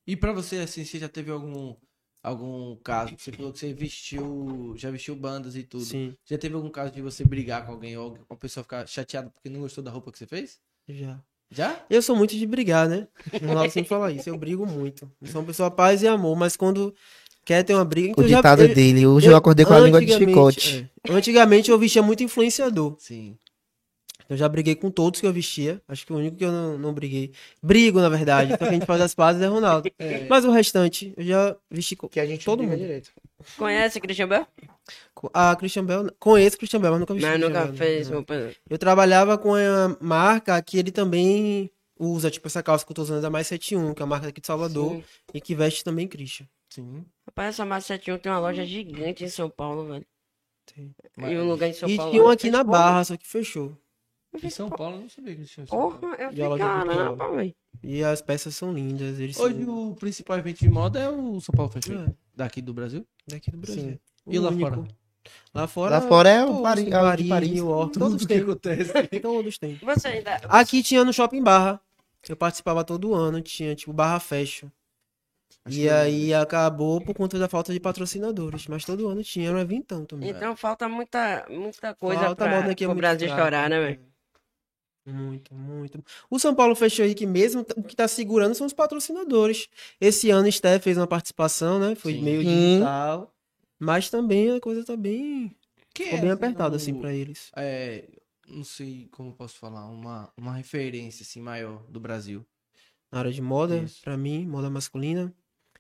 E pra você, assim, você já teve algum algum caso? Você falou que você vestiu, já vestiu bandas e tudo. Sim, Já teve algum caso de você brigar com alguém ou uma pessoa ficar chateada porque não gostou da roupa que você fez? já. Já? Eu sou muito de brigar, né? O Ronaldo sempre fala isso. Eu brigo muito. Eu sou uma pessoa paz e amor, mas quando quer ter uma briga. O então eu já- ditado eu- dele. Hoje eu, acordei com a língua de chicote. é. Antigamente eu vestia muito influenciador. Sim. Eu já briguei com todos que eu vestia. Acho que o único que eu não, não briguei. Brigo, na verdade. Só que a gente faz as pazes é Ronaldo. Mas o restante, eu já vesti com Que a gente todo mundo. direito. Conhece Christian Bell? A Christian Bell. Conheço Christian Bell, mas nunca vesti. Mas nunca Bell, fez não. roupa. Eu trabalhava com a marca que ele também usa, tipo essa calça que eu tô usando é da Mais 71, que é a marca daqui de Salvador, Sim. e que veste também Christian. Sim. Rapaz, essa Massa 71 tem uma loja gigante em São Paulo, velho. Tem. E um lugar em São e Paulo. tinha um lá, aqui na. Barra, só que fechou. Em São Paulo eu não sabia que tinha. Porra, eu E fiquei, loja do caramba, velho. E as peças são lindas. Eles Hoje são o principal evento de moda é o São Paulo Fashion É, daqui do Brasil. daqui do Brasil. Sim. E O lá único. fora? Lá fora. Lá fora é o Paris- é o Paris. New York, Tudo todos têm. acontece. [laughs] Todos têm. Você ainda. Aqui tinha no Shopping Barra. Eu participava todo ano, tinha tipo Barra Fashion. Acho e que- aí acabou por conta da falta de patrocinadores. Mas todo ano tinha, era um eventão também. Então falta muita, muita coisa Falta, pra moda aqui é o muito Brasil fraca. estourar, né, velho? Muito, muito. O São Paulo Fashion Week mesmo, o que tá segurando são os patrocinadores. Esse ano a Steph fez uma participação, né? Foi Sim. meio digital. Mas também a coisa tá bem. Quem Ficou é, bem assim, apertada, no- assim, pra eles. É, não sei como posso falar, uma, uma referência assim maior do Brasil. Na área de moda, pra mim, moda masculina.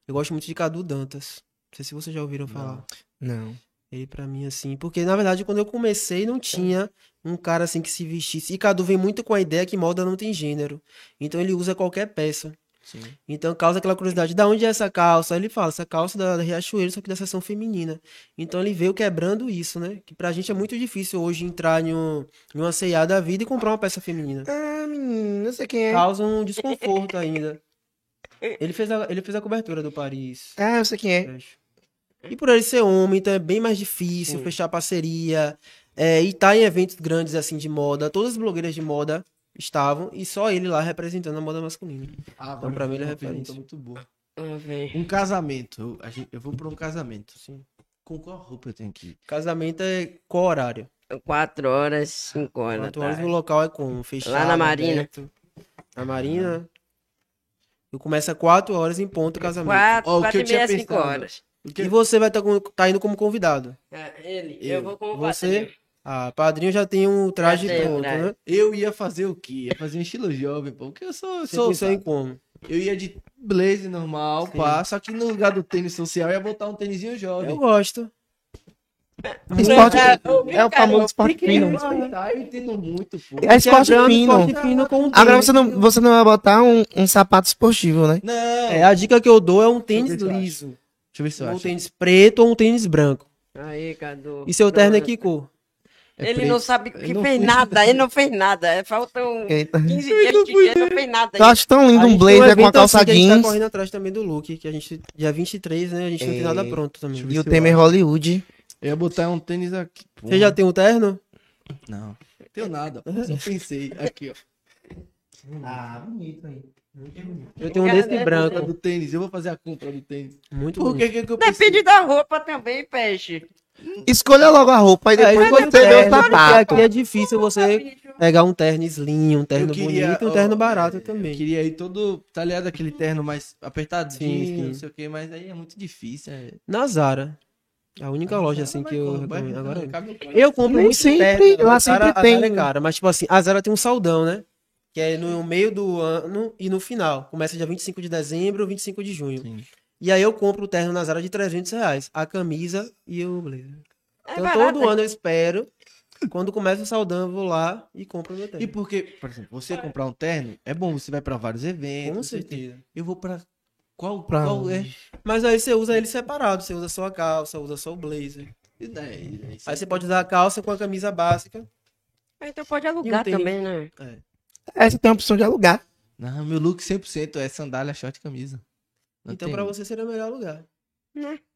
Eu gosto muito de Cadu Dantas. Não sei se vocês já ouviram falar. Não. Ele pra mim, assim. Porque, na verdade, quando eu comecei, não tinha um cara assim que se vestisse. E Cadu vem muito com a ideia que moda não tem gênero. Então ele usa qualquer peça. Sim. Então causa aquela curiosidade, da onde é essa calça? Aí ele fala, essa calça da, da Riachuelo, só que da seção feminina. Então ele veio quebrando isso, né? Que pra gente é muito difícil hoje entrar em, um, em uma C&A da vida e comprar uma peça feminina. Ah, menino, não sei quem é. Causa um desconforto ainda. Ele fez a, ele fez a cobertura do Paris. Ah, eu sei quem é. E por ele ser homem, então é bem mais difícil Sim. fechar parceria. É, e tá em eventos grandes assim de moda. Todas as blogueiras de moda estavam e só ele lá representando a moda masculina. Ah, Então, pra mim, ele é referência. muito boa. Ah. Um casamento. Eu, a gente- eu vou pra um casamento. Sim. Com qual roupa eu tenho que ir? Casamento é qual horário? Quatro horas, cinco horas. Quatro da horas no local é como? Fechado, Lá na Marina. aberto? Na Marina. Eu começo a quatro horas em ponto o casamento. Quatro, Ó, o quatro que e meia, cinco pensado. horas. E você vai estar tá indo como convidado. Ah, ele, eu, Eu. vou com o Você? padrinho. Ah, padrinho já tem um traje Já pronto, né? Eu ia fazer o quê? Ia fazer um estilo jovem, pô. Porque eu sou. Você sou pensou em como? Eu ia de blazer normal, Sim. pá. Só que no lugar do tênis social, eu ia botar um tênisinho jovem. Eu gosto. Esporte, É, eu vi, é o famoso eu esporte fiquei fino. respeitar, eu entendo muito, pô. É esporte fino. esporte fino com Agora tênis. você não, você não vai botar um, um sapato esportivo, né? Não! É, a dica que eu dou é um tênis liso. Deixa eu ver se eu um acho. tênis preto ou um tênis branco. Aí, Cadu. E seu terno é que cor? É ele preto. não sabe que não fez nada, ele não fez nada. É, Faltam Eita. 15 dias de dia, não fez nada. Eu acho tão lindo um blazer com a evento calça assim que A gente tá jeans correndo atrás também do look, que a gente, dia 23, né? A gente não tem nada É. pronto também. E o eu Temer Hollywood. Eu ia botar um tênis aqui. pô. Você já tem um terno? Não. Tenho nada. Só pensei. Aqui, ó. Ah, bonito aí. Eu tenho um desse é branco. Do tênis. Eu vou fazer a compra do tênis. Muito Por bonito. que que, que eu? Depende da roupa também, peixe. Escolha logo a roupa e depois Aí você você vê o porque sapato. aqui é difícil você pegar um terno slim, um terno Eu queria, bonito e um ó, terno barato Eu também. queria ir todo, tá ligado? Aquele terno mais apertadinho, Sim, sim. não sei o que, mas aí é muito difícil. É... Na Zara. A única loja assim que eu recomendo. Agora cabe- Eu compro Nem muito sempre, terno, lá sempre a tem. É cara, mas tipo assim, a Zara tem um saldão, né? Que é no meio do ano e no final. Começa dia 25 de dezembro ou 25 de junho. Sim. E aí eu compro o terno na Zara de 300 reais. A camisa e o blazer. É Então barato, todo ano eu espero. Quando começa o saldão, eu vou lá e compro o meu terno. E porque, por exemplo, você comprar um terno, é bom, você vai pra vários eventos. Com certeza. Eu vou pra. Qual, Pra qual é? Mas aí você usa ele separado. Você usa só a calça, usa só o blazer. E daí? Aí Aí você pode usar a calça com a camisa básica. Então pode alugar tênis. também, né? Essa tem a opção de alugar. Não, meu look 100% é sandália, short e camisa. Não então tem- pra você seria o melhor lugar.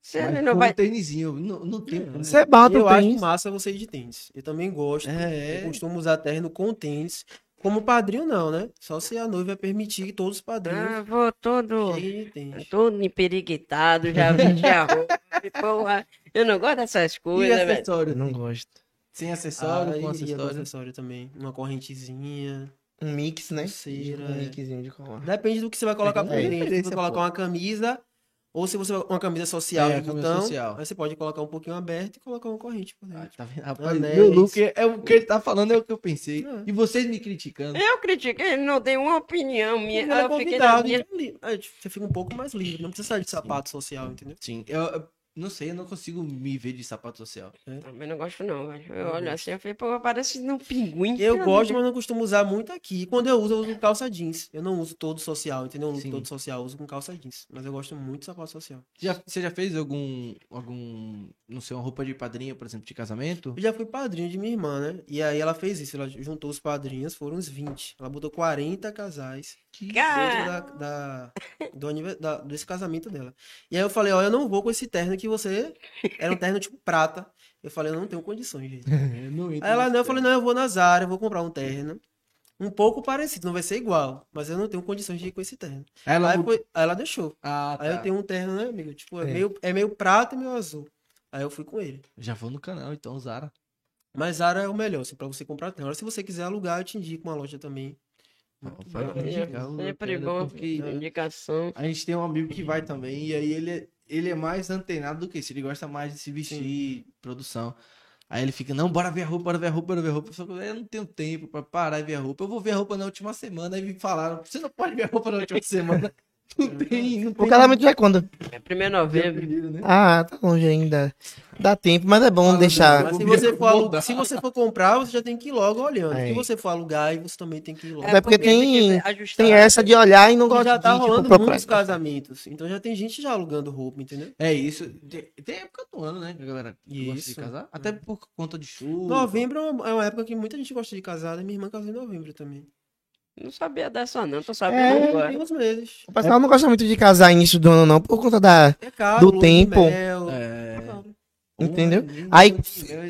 Você Mas não vai. um tênisinho, não, não tem. como- Você bota eu o acho tênis. massa você ir de tênis. Eu também gosto. É, Eu costumo usar terno com tênis. Como padrinho, não, né? Só se a noiva permitir todos os Ah, padrinhos vou todo. de. Todo emperiguitado, já vesti a roupa. [laughs] e, Porra, eu não gosto dessas E coisas, velho. acessório? Não gosto. Sem acessório, Ah, com acessório. acessório também. Uma correntezinha. Um mix, né? Pulseira, Um é. mixzinho de colar. Depende do que você vai colocar por É, dentro. Se você colocar uma camisa, Ou se você uma camisa social É, de botão, social. aí você pode colocar um pouquinho aberto e colocar uma corrente por Ah, dentro. tá vendo? Rapaz, Anéis. meu look é, é o que ele tá falando, é o que eu pensei. É. E vocês me criticando. Eu critico, ele não tem uma opinião minha. Ele é eu fiquei na minha. então, tipo, você fica um pouco mais livre, não precisa sair de sapato social, entendeu? Sim, eu, eu não sei, eu não consigo me ver de sapato social. Também não gosto, não, velho. Eu olho assim, eu falei, pô, parece um pinguim. Eu cara. gosto, mas não costumo usar muito aqui. Quando eu uso, eu uso calça jeans. Eu não uso todo social, entendeu? Eu não uso todo social, eu uso com calça jeans. Mas eu gosto muito de sapato social. Já, você já fez algum, algum, não sei, uma roupa de padrinho, por exemplo, de casamento? Eu já fui padrinho de minha irmã, né? E aí ela fez isso, ela juntou os padrinhos, foram uns 20. Ela botou 40 casais dentro da, da- da- desse casamento dela. E aí eu falei, ó, eu não vou com esse terno que você... Era um terno tipo prata. Eu falei, eu não tenho condições, gente. [laughs] Eu não Aí ela, não, eu falei, não, eu vou na Zara, eu vou comprar um terno. Um pouco parecido, não vai ser igual. Mas eu não tenho condições de ir com esse terno. Aí ela Aí, foi- aí ela deixou. Ah, tá. Aí eu tenho um terno, né, amigo? Tipo, é, É. meio, é meio prata e meio azul. Aí eu fui com ele. Já vou no canal, então, Zara. Mas Zara é o melhor, assim, pra você comprar terno. Agora, se você quiser alugar, eu te indico uma loja também. É, sempre Lucana, bom. porque Indicação. A gente tem um amigo que vai também, e aí ele, é- ele é mais antenado do que isso. Ele gosta mais de se vestir, produção. Aí ele fica, não, bora ver a roupa, bora ver a roupa, bora ver a roupa. Eu falo, eu não tenho tempo pra parar e ver a roupa. Eu vou ver a roupa na última semana. Aí me falaram, você não pode ver a roupa na última [laughs] semana. Não tem, não tem. O casamento já é quando? É 1 de novembro. Né? Ah, tá longe ainda. Dá tempo, mas é bom Fala, deixar. Mas se você, for alu- mudar. se você for comprar, você já tem que ir logo olhando. É. Se você for alugar, você também tem que ir logo. É porque tem- que ajustar. Tem essa de olhar e não gosta já tá de tipo, rolando procurar. muitos casamentos. Então já tem gente já alugando roupa, entendeu? É isso. Tem, tem época do ano, né? galera gosta de Isso. casar. Até por conta de chuva. Novembro é uma- é uma época que muita gente gosta de casar. e Minha irmã casou em novembro também. Não sabia dessa, não. Tô sabendo É, agora. Tem uns meses. O pessoal não gosta muito de casar início do ano, não, por conta da. É caro, Do tempo. É. Claro. Entendeu? Um Aí,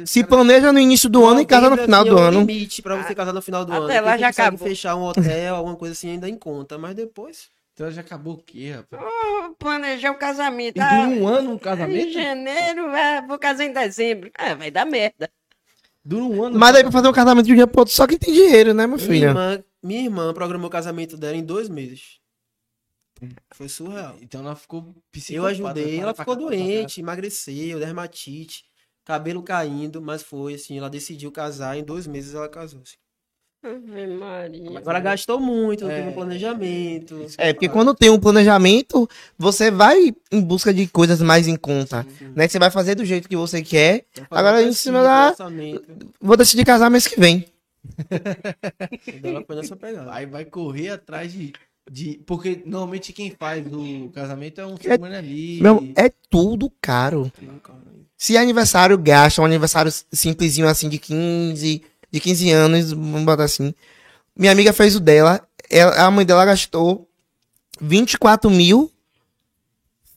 Se planeja no início do ano e casa no final do é ano. limite pra você casar no final do Até ano. lá Quem já acabou. fechar um hotel, alguma coisa assim, ainda em conta. Mas depois... Então já acabou o quê, rapaz? Vou planejar o casamento. E Ah, dura um ano um em casamento? janeiro, ah, vou casar em dezembro. Ah, vai dar merda. Dura um ano. Mas aí pra fazer um casamento de um dia pro outro, só quem tem dinheiro, né, meu Minha filho? irmã, minha irmã programou o casamento dela em dois meses. Foi surreal. Então ela ficou Eu ajudei, ela ficou doente, emagreceu, dermatite, cabelo caindo, mas foi assim, ela decidiu casar, em dois meses ela casou. assim. Ave Maria. Agora gastou muito, não É. teve um planejamento. É, porque quando tem um planejamento, você vai em busca de coisas mais em conta. Né? Você vai fazer do jeito que você quer. Agora, em cima da-. Vou decidir casar mês que vem. Ela foi nessa pegada. Vai, vai correr atrás de, de. Porque normalmente quem faz o casamento é um cerimônia ali. Meu, é tudo caro. Se é aniversário, gasta um aniversário simplesinho assim de 15, de 15 anos, vamos botar assim. Minha amiga fez o dela, ela- a mãe dela gastou 24 mil,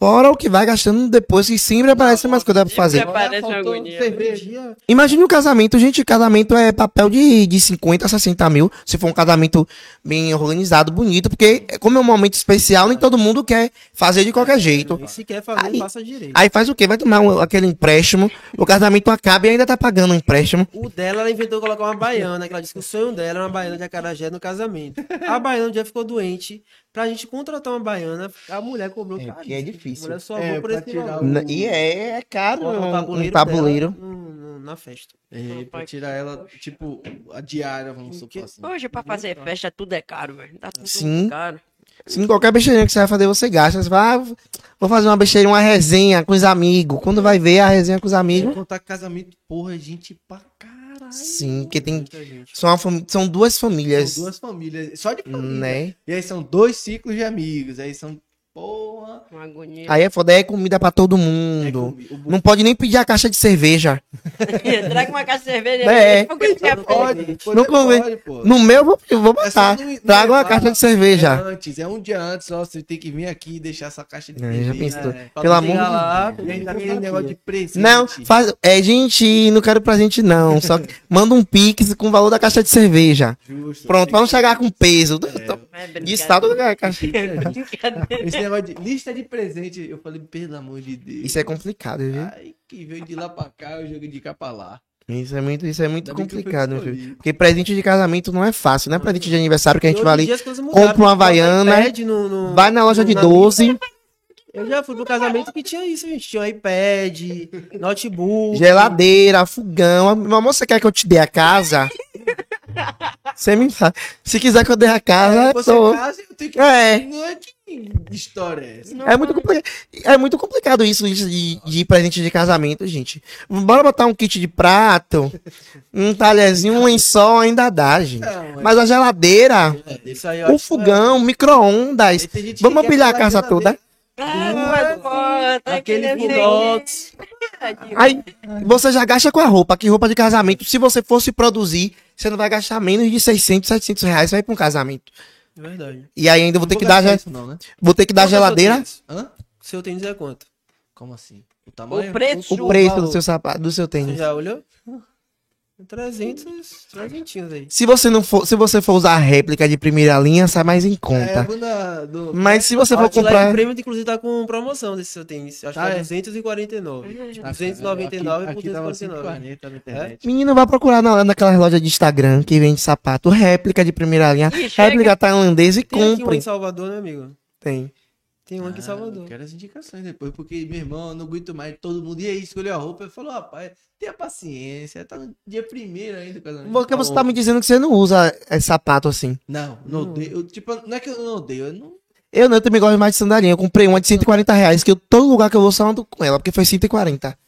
fora o que vai gastando depois, que sempre aparece mais coisa pra fazer. Sempre Parece Agora uma faltou agonia. cerveja. Dia, Imagine um casamento, gente, casamento é papel de, de 50 a 60 mil, se for um casamento bem organizado, bonito, porque como é um momento especial, nem todo mundo quer fazer de qualquer jeito. e se quer fazer, Aí- faça direito. Aí faz o quê? Vai tomar um- aquele empréstimo, o casamento acaba e ainda tá pagando o empréstimo. O dela, ela inventou colocar uma baiana, que ela disse que o sonho dela era uma baiana de acarajé no casamento. A baiana um dia ficou doente. Pra gente contratar uma baiana, a mulher cobrou É, que é difícil. A mulher só É, por esse tirar o- E é, é caro um, um tabuleiro, tabuleiro. dela no- no- na festa. É, pra tirar ela, tipo, a diária, vamos supor assim. Hoje, pra fazer festa, tudo é caro, velho. Tá tudo Sim. caro. Sim, qualquer besteirinha que você vai fazer, você gasta. Você vai, ah, vou fazer uma besteirinha, uma resenha com os amigos. Quando vai ver a resenha com os amigos. contar que casamento, porra, é gente pra caralho. Sim, porque tem. São, fami- são duas famílias. São duas famílias, só de família. Né? E aí são dois ciclos de amigos, aí são, porra... Uma agonia. Aí é foda, é comida pra todo É mundo. comi- o Não pode nem pedir a caixa de cerveja. [laughs] Traga uma caixa de cerveja. É. porque quer Não pode, Não pode, pô. No meu, eu vou, eu vou É botar. não Traga uma caixa de É cerveja. antes, é um dia antes, ó, você tem que vir aqui e deixar essa caixa de É, já cerveja. pensou. É. Pra Pelo amor de lá, aí aquele negócio de presente. Não, faz. É, gente, não quero presente, não. Só que manda um pix com o valor da caixa de cerveja. Justo. Pronto, pra não chegar com peso. É brincadeira. De estado da caixa. Brincadeira. Esse negócio de lista de presente, eu falei, pelo amor de Deus. Isso é complicado, viu? Ai, que veio de lá pra cá, eu joguei de cá pra lá. Isso é muito, isso é muito Ainda complicado, meu filho. Porque presente de casamento não é fácil, não é presente de aniversário que a gente vai ali. compra uma bota Havaiana, no- no- Vai na loja de na- 12. Eu já fui pro casamento que tinha isso, gente. Tinha um iPad, notebook. Geladeira, fogão. Meu amor, você quer que eu te dê a casa? Você me fala. Se quiser que eu dê a casa, eu Você tô. casa, eu tenho que. É. Não é que história é essa? É muito, compli- é muito complicado isso, de, de presente de casamento, gente. Bora botar um kit de prato, um talherzinho, um lençol ainda dá, gente. Não, Mas a geladeira, eu o acho- fogão, micro-ondas. Gente que Vamos pilhar a casa toda. Ah, Aquele aquele Bulldogs. Aí você já gasta com a roupa, que roupa de casamento, se você fosse produzir, você não vai gastar menos de 600, 700 reais, vai pra um casamento. É verdade. E aí ainda vou ter vou dar, isso não, né? vou ter que dar Quanto seu geladeira? Hã? Seu tênis é quanto? Como assim? O tamanho? O preço. o preço do seu sapato, do seu Você tênis. já olhou? 300, 300 aí. Se você não for, se você for usar a réplica de primeira linha, sai mais em É, conta. bunda do... Mas se você for comprar, Premium, inclusive, tá com promoção desse seu tênis. Acho que Ah, tá é? 249. Ah, 299 aqui, por aqui tava 249. 140 na internet. menino vai procurar na, naquelas lojas de Instagram que vende sapato réplica de primeira linha, Ih, réplica tailandesa e Tem aqui um em Salvador, né, amigo? Tem. Tem um aqui em Ah, Salvador. Eu quero as indicações depois, porque, meu irmão, eu não aguento mais todo mundo. E aí, escolheu a roupa. Eu falo, rapaz, tenha paciência. Tá no dia primeiro ainda. casamento. Porque você tá Falou. me dizendo que você não usa é, sapato assim. Não, não odeio. Eu, tipo, não é que eu não odeio. Eu não. Eu não, eu também gosto mais de sandalinha. Eu comprei uma de 140 reais, que eu, todo lugar que eu vou só ando com ela, porque foi 140.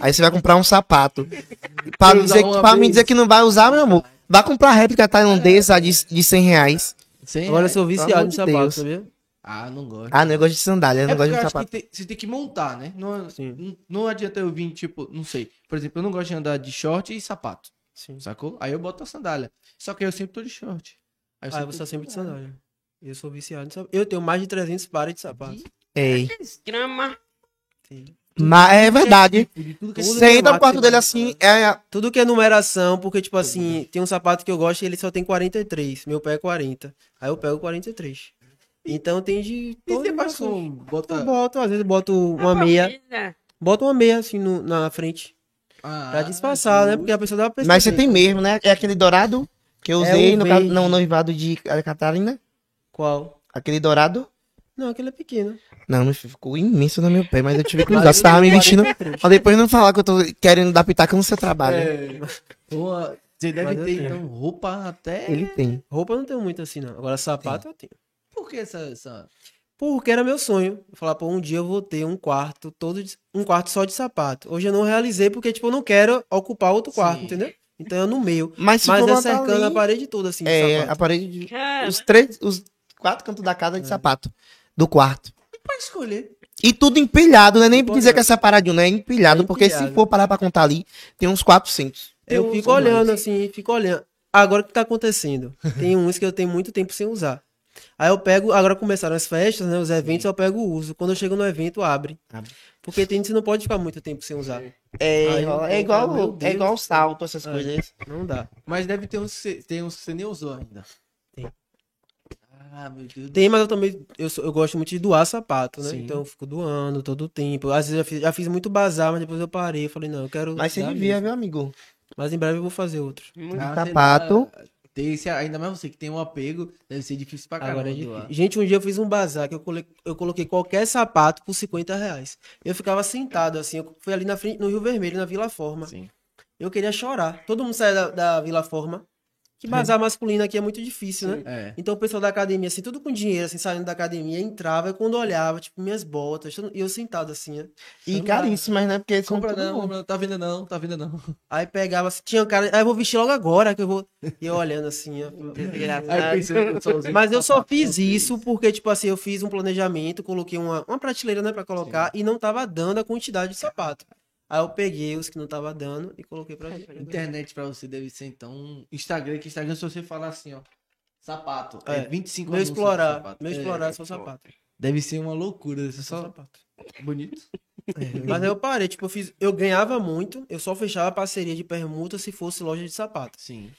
Aí você vai comprar um sapato. [laughs] Pra, me dizer, pra me dizer que não vai usar, meu amor. Vai comprar a réplica tailandesa de, de 100 reais. Sem Agora eu sou viciado em de sapato, sabia? Ah, não gosto. Ah, não, eu gosto de sandália, eu é não porque gosto de sapato. que tem- você tem que montar, né? Não, Sim. não, não adianta eu vir, tipo, não sei. Por exemplo, eu não gosto de andar de short e sapato. Sim. Sacou? Aí eu boto a sandália. Só que eu sempre tô de short. Aí Ah, sempre você tá sempre de sandália. sandália. Eu sou viciado em sapato. Eu tenho mais de 300 pares de sapato. Ei. Grama. Sim. Mas é verdade. De tudo que Tudo Você entra no quarto dele assim, é. Tudo que é numeração, porque, tipo assim, tem um sapato que eu gosto e ele só tem 43. Meu pé é 40. Aí eu pego 43. Então tem de. E todas você com. Bota. Eu boto, às vezes boto uma meia. Boto uma meia assim no- na frente. Ah, Pra disfarçar, né? Porque a pessoa dá pra perceber. Mas você tem mesmo, né? É aquele dourado que eu É usei o no, verde. no noivado de Catarina. Qual? Aquele dourado. Não, aquele é pequeno. Não, meu filho, ficou imenso no meu pé, mas eu tive que usar. Você tava me vestindo. 43. Pra depois não falar que eu tô querendo dar pitaca no seu trabalho. É. Boa. Você deve Mas ter, então, roupa até. Ele tem. Roupa eu não tenho muito assim, não. Agora sapato eu tenho. Por que essa. essa... Porque era meu sonho. Falar, pô, um dia eu vou ter um quarto todo de- um quarto só de sapato. Hoje eu não realizei porque, tipo, eu não quero ocupar outro quarto, Sim. entendeu? Então eu no meio. Mas se Mas for é cercando a ali, parede toda, assim, de É, sapato. a parede de. Os três. Os quatro cantos da casa de sapato. Do quarto. Pra escolher. E tudo empilhado, não é nem Empilhado. dizer que é separadinho, não é empilhado, É porque se empilhado. for parar pra contar ali, tem uns 400. Eu Tem fico olhando mais. assim, fico olhando. Agora o que tá acontecendo? Tem uns que eu tenho muito tempo sem usar. Aí eu pego, agora começaram as festas, né? Os eventos, eu pego o uso. Quando eu chego no evento, abre. Abre. Porque tem você não pode ficar muito tempo sem usar. É, Aí eu é igual, meu é igual salto, essas É. coisas. Não dá. Mas deve ter uns, que você- tem uns que você nem usou ainda. Tem. Ah, meu Deus Tem, mas eu também eu, sou- eu gosto muito de doar sapato, né? Sim. Então eu fico doando todo o tempo. Às vezes eu fiz, já fiz muito bazar, mas depois eu parei. Eu falei, não, eu quero. Mas você devia, mesmo. viu, amigo? Mas em breve eu vou fazer outro. muito- Ah, sapato. Tem esse, ainda mais você que tem um apego, deve ser difícil pra caramba. Agora doar. Gente, um dia eu fiz um bazar que eu, cole... eu coloquei qualquer sapato por 50 reais. Eu ficava sentado assim, eu fui ali na frente, no Rio Vermelho, na Vila Forma. Sim. Eu queria chorar. Todo mundo sai da, da Vila Forma. Que bazar masculino aqui é muito difícil, né? É. Então o pessoal da academia, assim, tudo com dinheiro, assim, saindo da academia, entrava e quando olhava, tipo, minhas botas, e eu sentado assim, ó. E caríssimas, né? Porque Compra não, compra não, tá vendo não, tá vendo não. [laughs] Aí pegava, assim, tinha um cara, aí eu vou vestir logo agora, que eu vou. E eu olhando assim, ó. Eu [laughs] Mas eu só fiz não isso porque, tipo assim, eu fiz um planejamento, coloquei uma, uma prateleira, né, pra colocar, e não tava dando a quantidade de sapato. Aí eu peguei os que não tava dando e coloquei pra Internet pra você deve ser então Instagram, que Instagram se você falar assim, ó, sapato, é, É, 25 Meu explorar, meu É, explorar é só sapato. Deve ser uma loucura, você Só só sapato. bonito. [laughs] Mas aí eu parei, tipo, eu fiz. Eu ganhava muito, eu só fechava parceria de permuta se fosse loja de sapato. Sim.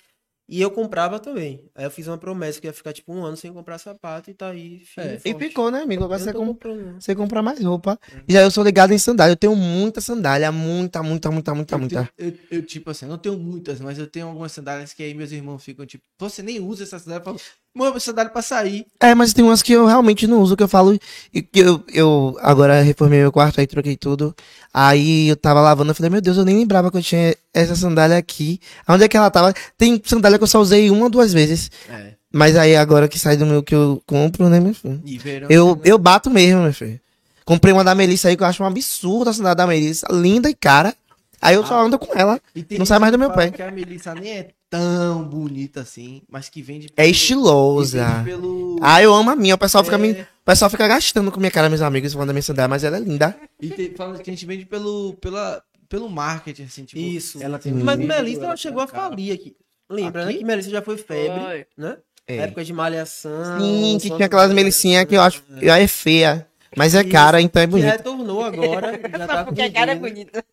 E eu comprava também. Aí eu fiz uma promessa que ia ficar tipo um ano sem comprar sapato e tá aí. firme É, e E ficou, né, amigo? Agora Eu você, não tô com... comprando, não. você compra mais roupa. Já eu sou ligado em sandália. Eu tenho muita sandália. Muita, muita, muita, muita, Eu, muita. tenho- eu, eu, tipo assim, eu não tenho muitas, mas eu tenho algumas sandálias que aí meus irmãos ficam tipo, você nem usa essa sandália? Eu falo, Mano, sandália pra sair. É, mas tem umas que eu realmente não uso, que eu falo. E eu, eu agora reformei meu quarto, aí troquei tudo. Aí eu tava lavando, eu falei, meu Deus, eu nem lembrava que eu tinha essa sandália aqui. Onde é que ela tava? Tem sandália que eu só usei uma ou duas vezes. É. Mas aí agora que sai do meu que eu compro, né, meu filho? Verão. Eu, eu bato mesmo, meu filho. Comprei uma da Melissa aí que eu acho um absurdo a sandália da Melissa. Linda e cara. Aí eu só ando com ela. E não sai mais do meu pé. Que a Melissa nem é tão bonita assim, mas que vende. É pelo- estilosa. que vende Pelo... Ah, eu amo a minha. O pessoal, fica, É. me, o pessoal fica gastando com minha cara, meus amigos, falando da minha sandália, mas ela é linda. E tem, fala que a gente vende pelo, pela, pelo marketing, assim, tipo. Isso. Ela tem Mas Melissa ela chegou a falir aqui. Lembra, né? Aqui? Que Melissa já foi febre, né? É. Época de malhação. Sim, que tinha aquelas que- melicinhas que eu acho que é feia. Mas é cara, então é Que bonita. retornou agora. [laughs] Já tá Porque a cara é bonita.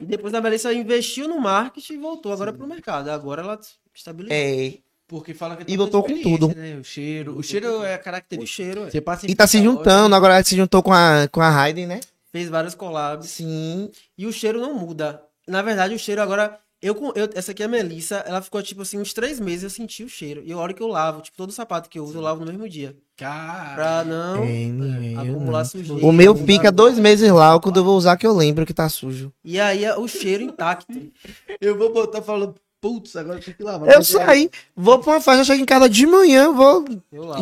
E depois a Melissa investiu no marketing e voltou agora pro mercado. Agora ela estabilizou. É. Porque fala que E muita com tudo. Né? O cheiro. O cheiro é a O característica. cheiro, é. Você passa em E tá se juntando, agora ela se juntou com a, com a Hayden, né? Fez várias collabs. Sim. E o cheiro não muda. Na verdade, o cheiro agora. Eu, com- eu, essa aqui é a Melissa, ela ficou tipo assim, uns três meses eu senti o cheiro. E a hora que eu lavo, tipo, todo sapato que eu uso, eu lavo no mesmo dia. Cara. Pra não É, acumular não. sujeira. O meu fica dois meses lá, quando eu vou usar que eu lembro que tá sujo. E aí é o cheiro intacto. [laughs] Eu vou botar falando, putz, agora tem que lavar. Eu é- saí, vou pra uma festa, chego em casa de manhã, vou.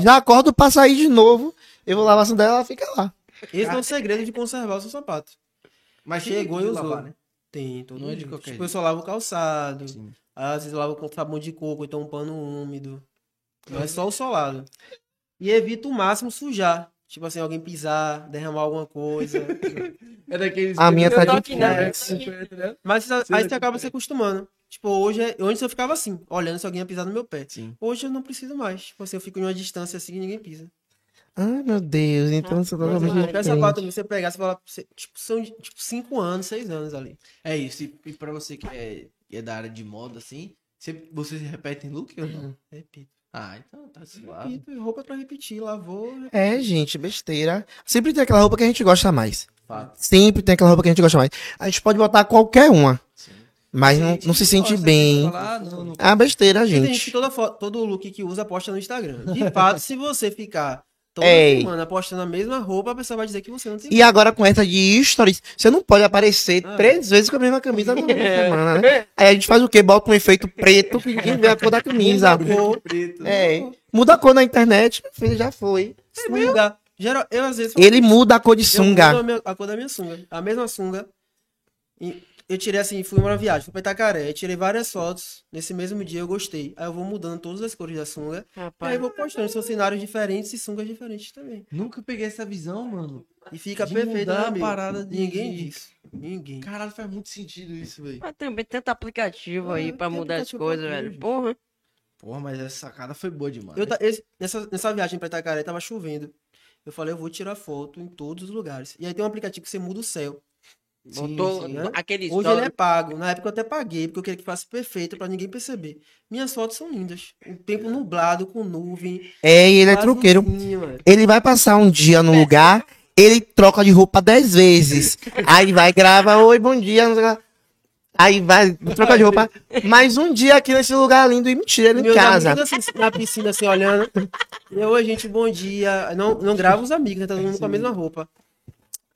Já acordo pra sair de novo. Eu vou lavar a sandália ela fica lá. Esse é o segredo de conservar o seu sapato. Mas Chegou e usou. lavar, né? Tem, todo Não é de dia. qualquer Tipo, jeito. eu só lavo o calçado. Sim. Às vezes eu lavo com sabão de coco, então um pano úmido. Mas só o solado. E evito o máximo sujar. Tipo assim, alguém pisar, derramar alguma coisa. [laughs] É daqueles. A minha tá Eu tô de aqui, né? né? Mas Você aí não você acaba se acostumando. Tipo, hoje, é- antes eu ficava assim, olhando se alguém ia pisar no meu pé. Sim. Hoje eu não preciso mais. Tipo assim, eu fico em uma distância assim e ninguém pisa. Ai, meu Deus, então você tá totalmente sapato que você pegar, você fala, tipo, são tipo 5 anos, 6 anos ali. É isso. E, e pra você que é, que é da área de moda, assim, você, você se repete em look ou não? Repito. Ah, então tá suave. Repito, roupa pra repetir, lavou. É, gente, besteira. Sempre tem aquela roupa que a gente gosta mais. Fato. Sempre tem aquela roupa que a gente gosta mais. A gente pode botar qualquer uma, Sim. mas não, não se sente bem. falar, não, não- É uma besteira, Tem gente que gente. toda foto, todo look que usa posta no Instagram. De fato, [laughs] se você ficar toda Ei. semana postando a mesma roupa, a pessoa vai dizer que você não tem E agora com essa de stories, você não pode aparecer Ah. três vezes com a mesma camisa na mesma [laughs] semana, né? Aí a gente faz o quê? Bota um efeito preto que ninguém vê a cor da [laughs] camisa. cor. Preto. É. Muda a cor na internet, filho, já foi. sunga. Geral, eu às vezes Ele muda a cor de sunga. a, minha- a cor da minha sunga. A mesma sunga. E eu tirei assim, fui uma viagem, fui pra Itacaré, tirei várias fotos. Nesse mesmo dia eu gostei. Aí eu vou mudando todas as cores da sunga. Aí Rapaz, eu vou postando, são cenários diferentes e sungas diferentes também. Nunca peguei essa visão, mano. E fica De perfeito, mudar né, parada de- Ninguém diz. Ninguém. Caralho, faz muito sentido isso, velho. mas também tanto aplicativo Ah, aí pra mudar as coisas, velho. Porra. Porra, mas essa sacada foi boa demais. Eu ta- esse- nessa, nessa viagem pra Itacaré tava chovendo. Eu falei, eu vou tirar foto em todos os lugares. E aí tem um aplicativo que você muda o céu. Botou sim, né? aquele Hoje story- ele é pago. Na época eu até paguei, porque eu queria que fosse perfeito pra ninguém perceber. Minhas fotos são lindas. O tempo nublado, com nuvem. É, e ele é truqueiro. Ele vai passar um dia no lugar, ele troca de roupa dez vezes. Aí vai, grava, oi, bom dia. Aí vai, troca de roupa. Mais um dia aqui nesse lugar lindo e mentira, ele em casa. amigos assim, na piscina, assim, olhando. Eu, oi, gente, bom dia. Não, não gravo os amigos, né? Tá todo mundo com a mesma roupa.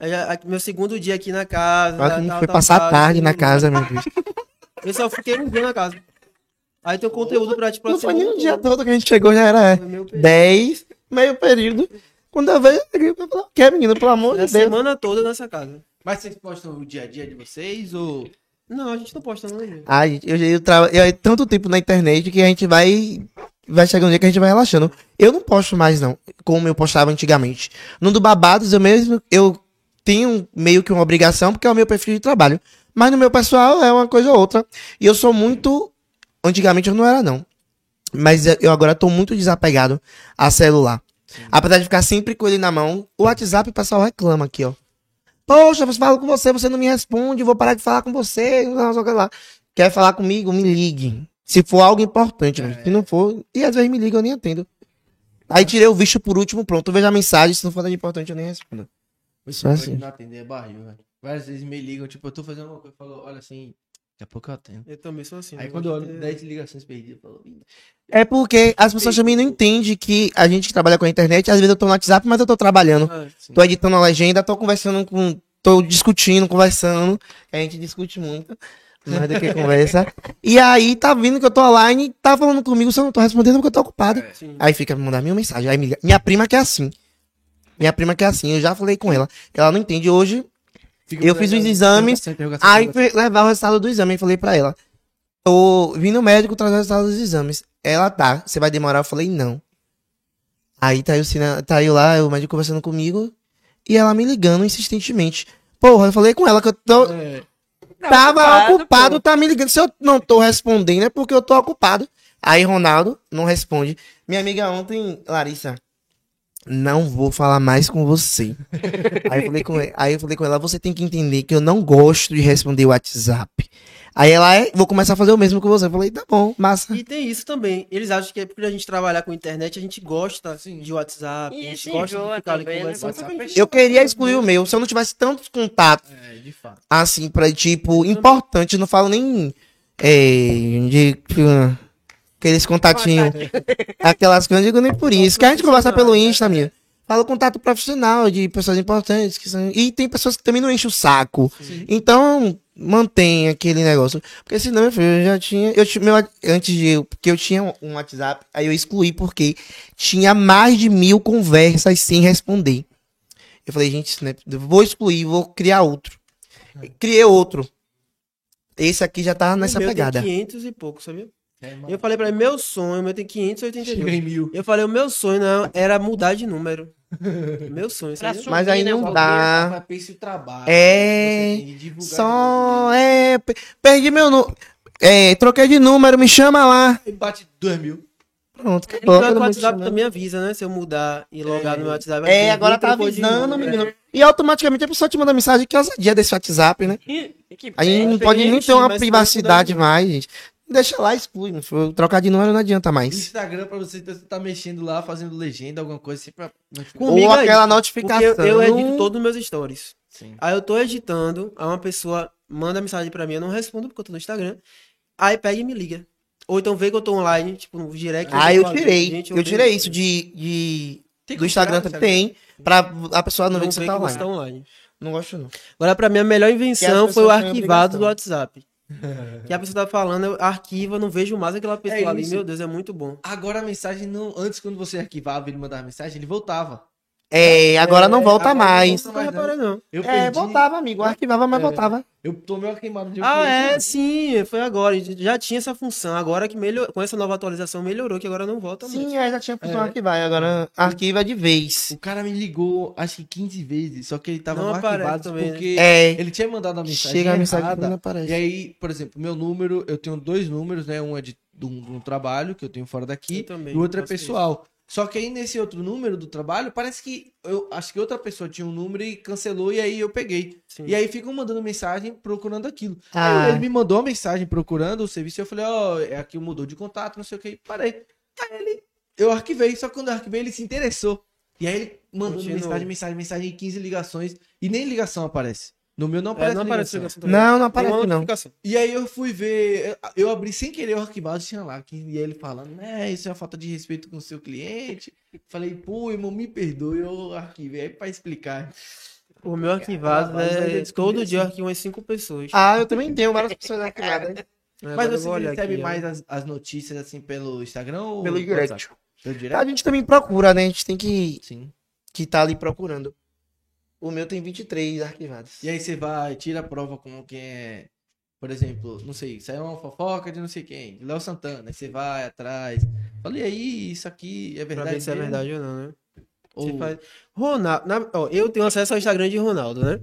A- meu segundo dia aqui na casa. Tal, foi tal, passar a tal, tarde na assim, casa, meu Deus. Eu só fiquei um dia na casa. Aí tem o conteúdo pra, tipo, Não a foi nem um dia toda. todo que a gente chegou, já era Foi meu período. 10, meio período. Quando eu vejo, eu falei, o que, menino? Pelo amor A de Deus. semana toda nessa casa. Mas vocês postam o dia a dia de vocês ou. Não, a gente não posta não. gente. Ai, eu, eu, eu, tanto tempo na internet que a gente vai. Vai chegar um dia que a gente vai relaxando. Eu não posto mais, não, como eu postava antigamente. No do Babados, eu mesmo. Eu tenho meio que uma obrigação, porque é o meu perfil de trabalho. Mas no meu pessoal é uma coisa ou outra. E eu sou muito. Antigamente eu não era, não. Mas eu agora tô muito desapegado a celular. Apesar de ficar sempre com ele na mão, o WhatsApp o pessoal reclama aqui, ó. Poxa, eu falo com você, você não me responde, vou parar de falar com você, não sei o que lá. Quer falar comigo? Me ligue. Se for algo importante, mas se não for, e às vezes me liga, eu nem atendo. Aí tirei o visto por último, pronto. Eu vejo a mensagem, se não for nada importante, eu nem respondo. Você Só pode assim. não atender é barril, velho. Várias vezes me ligam, tipo, eu tô fazendo uma coisa, eu falo, olha assim, Daqui a pouco eu atendo. Eu também sou assim. Aí quando eu olho de- 10 ligações perdidas, eu falo, "Ih, É porque as pessoas também não entendem que a gente que trabalha com a internet, às vezes eu tô no WhatsApp, mas eu tô trabalhando. Ah, Tô editando a legenda, tô conversando com. tô discutindo, conversando. A gente discute muito. Mais do que [laughs] conversa. E aí tá vindo que eu tô online, tá falando comigo, eu não tô respondendo porque eu tô ocupado. sim. Aí fica me mandar minha mensagem. Aí me liga. Minha prima que é assim. Minha prima que é assim, eu já falei com ela. Ela não entende. Hoje, Fica Eu fiz os exames, aí fui levar o resultado do exame e falei pra ela. Tô vim no médico trazer o resultado dos exames. Ela tá, você vai demorar? Eu falei, não. Aí tá eu, Sina- tá eu lá, o médico conversando comigo. E ela me ligando insistentemente. Porra, eu falei com ela que eu tô. É, Tava ocupado, ocupado, tá me ligando. Se eu não tô respondendo é porque eu tô ocupado. Aí Ronaldo não responde. Minha amiga ontem, Larissa, não vou falar mais com você. [laughs] aí, eu falei com, aí eu falei com ela, você tem que entender que eu não gosto de responder o WhatsApp. Aí ela é, vou começar a fazer o mesmo com você. Eu falei, tá bom, massa. E tem isso também. Eles acham que é porque a gente trabalhar com internet, a gente gosta de WhatsApp, a E gente se gosta de ficar ali também, né? conversando. WhatsApp Só que a é gente- Eu queria excluir o meu. Se eu não tivesse tantos contatos, é, de fato. assim, pra, tipo, importante, não falo nem é, de aqueles contatinhos, aquelas coisas, eu digo nem por isso. Que a gente conversa pelo Insta, minha. Falo contato profissional de pessoas importantes. Que são, e tem pessoas que também não enchem o saco. Então, mantém aquele negócio. Porque senão, meu filho, eu já tinha. Eu, meu, antes de. eu- Porque eu tinha um WhatsApp, aí eu excluí porque tinha mais de mil conversas sem responder. Eu falei, gente, é- vou excluir, vou criar outro. Criei outro. Esse aqui já tá nessa pegada. Tem 500 e pouco, sabia? É. Eu falei pra ele, meu sonho, o meu tem Chega 582. em mil. Eu falei, o meu sonho não, era mudar de número. [laughs] meu sonho, Pra sabia? subir, Mas aí né, não o dá. Mas pense o trabalho. É, Só. É. pe- Perdi meu número. É, troquei de número, me chama lá. E bate dois mil. Pronto, E acabou. que todo o WhatsApp também avisa, né? Se eu mudar e logar no meu WhatsApp. É, agora "Ih, tá avisando, número". menino. E automaticamente a pessoa te manda mensagem que é ousadia desse WhatsApp, né? Que- que A gente pena. não pode nem ter uma privacidade mais, gente. Deixa lá, exclui. Trocar de número não adianta mais. Instagram pra você tá- tá mexendo lá, fazendo legenda, alguma coisa assim pra. Comigo Ou é aquela isso, notificação. Porque eu, eu edito todos os meus stories. Sim. Aí eu tô editando, aí uma pessoa manda mensagem pra mim, eu não respondo porque eu tô no Instagram. Aí pega e me liga. Ou então vê que eu tô online, tipo, no direct. Ah, eu falo, tirei. "Gente, Eu vejo- tirei isso de. de Tem do Instagram também. Tem. Pra a pessoa não, Não ver que você que tá você online. tá online. Não gosto, não. Agora, pra mim, a melhor invenção foi o têm arquivado do. WhatsApp. Que a pessoa tá falando, eu arquiva, não vejo mais aquela pessoa É ali. Meu Deus, é muito bom. Agora a mensagem não. Antes, quando você arquivava e ele mandava mensagem, ele voltava. É, agora não volta agora não mais. volta Não mais, não. Eu É, perdi. voltava, amigo. Arquivava, mas É. voltava. Eu tomei uma queimada de Ah, é, cliente. sim, foi agora. Já tinha essa função. Agora que melhor... com essa nova atualização melhorou, que agora não volta mais. Sim, é, já tinha função É. arquivar. Agora arquiva de vez. O cara me ligou, acho que 15 vezes, só que ele tava Não arquivado também, né? porque É. ele tinha mandado a mensagem Chega a mensagem errada. não aparece. E aí, por exemplo, meu número, eu tenho dois números, né? Um é de, de um, de um trabalho que eu tenho fora daqui Eu também, e o outro é faço isso. Só que aí nesse outro número do trabalho, parece que eu acho que outra pessoa tinha um número e cancelou e aí eu peguei. Sim. E aí ficam mandando mensagem procurando aquilo. Ah. Aí ele me mandou uma mensagem procurando o serviço e eu falei, ó, é aqui mudou de contato, não sei o que, parei. Aí ele, eu arquivei, só que quando eu arquivei ele se interessou. E aí ele mandou mensagem, mensagem, mensagem, 15 ligações e nem ligação aparece. No meu não É, aparece não aparece ligação. ligação. Não, não aparece, uma não. E aí eu fui ver, eu, abri sem querer o arquivado, tinha lá, e ele falando, né, isso é uma falta de respeito com o seu cliente. Falei, pô, irmão, me perdoe, eu arquivei aí pra explicar. O meu arquivado eu é. descobri Todo dia eu arquivo umas cinco pessoas. Ah, eu também tenho várias pessoas arquivadas. É, Mas você recebe aqui, mais as, as notícias assim pelo Instagram ou Pelo direct. Pelo A direct? gente também procura, né? A gente tem que Sim. que tá ali procurando. O meu tem 23 arquivados. E aí você vai, tira a prova com quem é, por exemplo, não sei, saiu uma fofoca de não sei quem, de Léo Santana, aí você vai atrás. Falei, aí, isso aqui é Pra verdade ver se é verdade ou não, né? Você Ou- faz- Ronaldo, na- ó, eu tenho acesso ao Instagram de Ronaldo, né?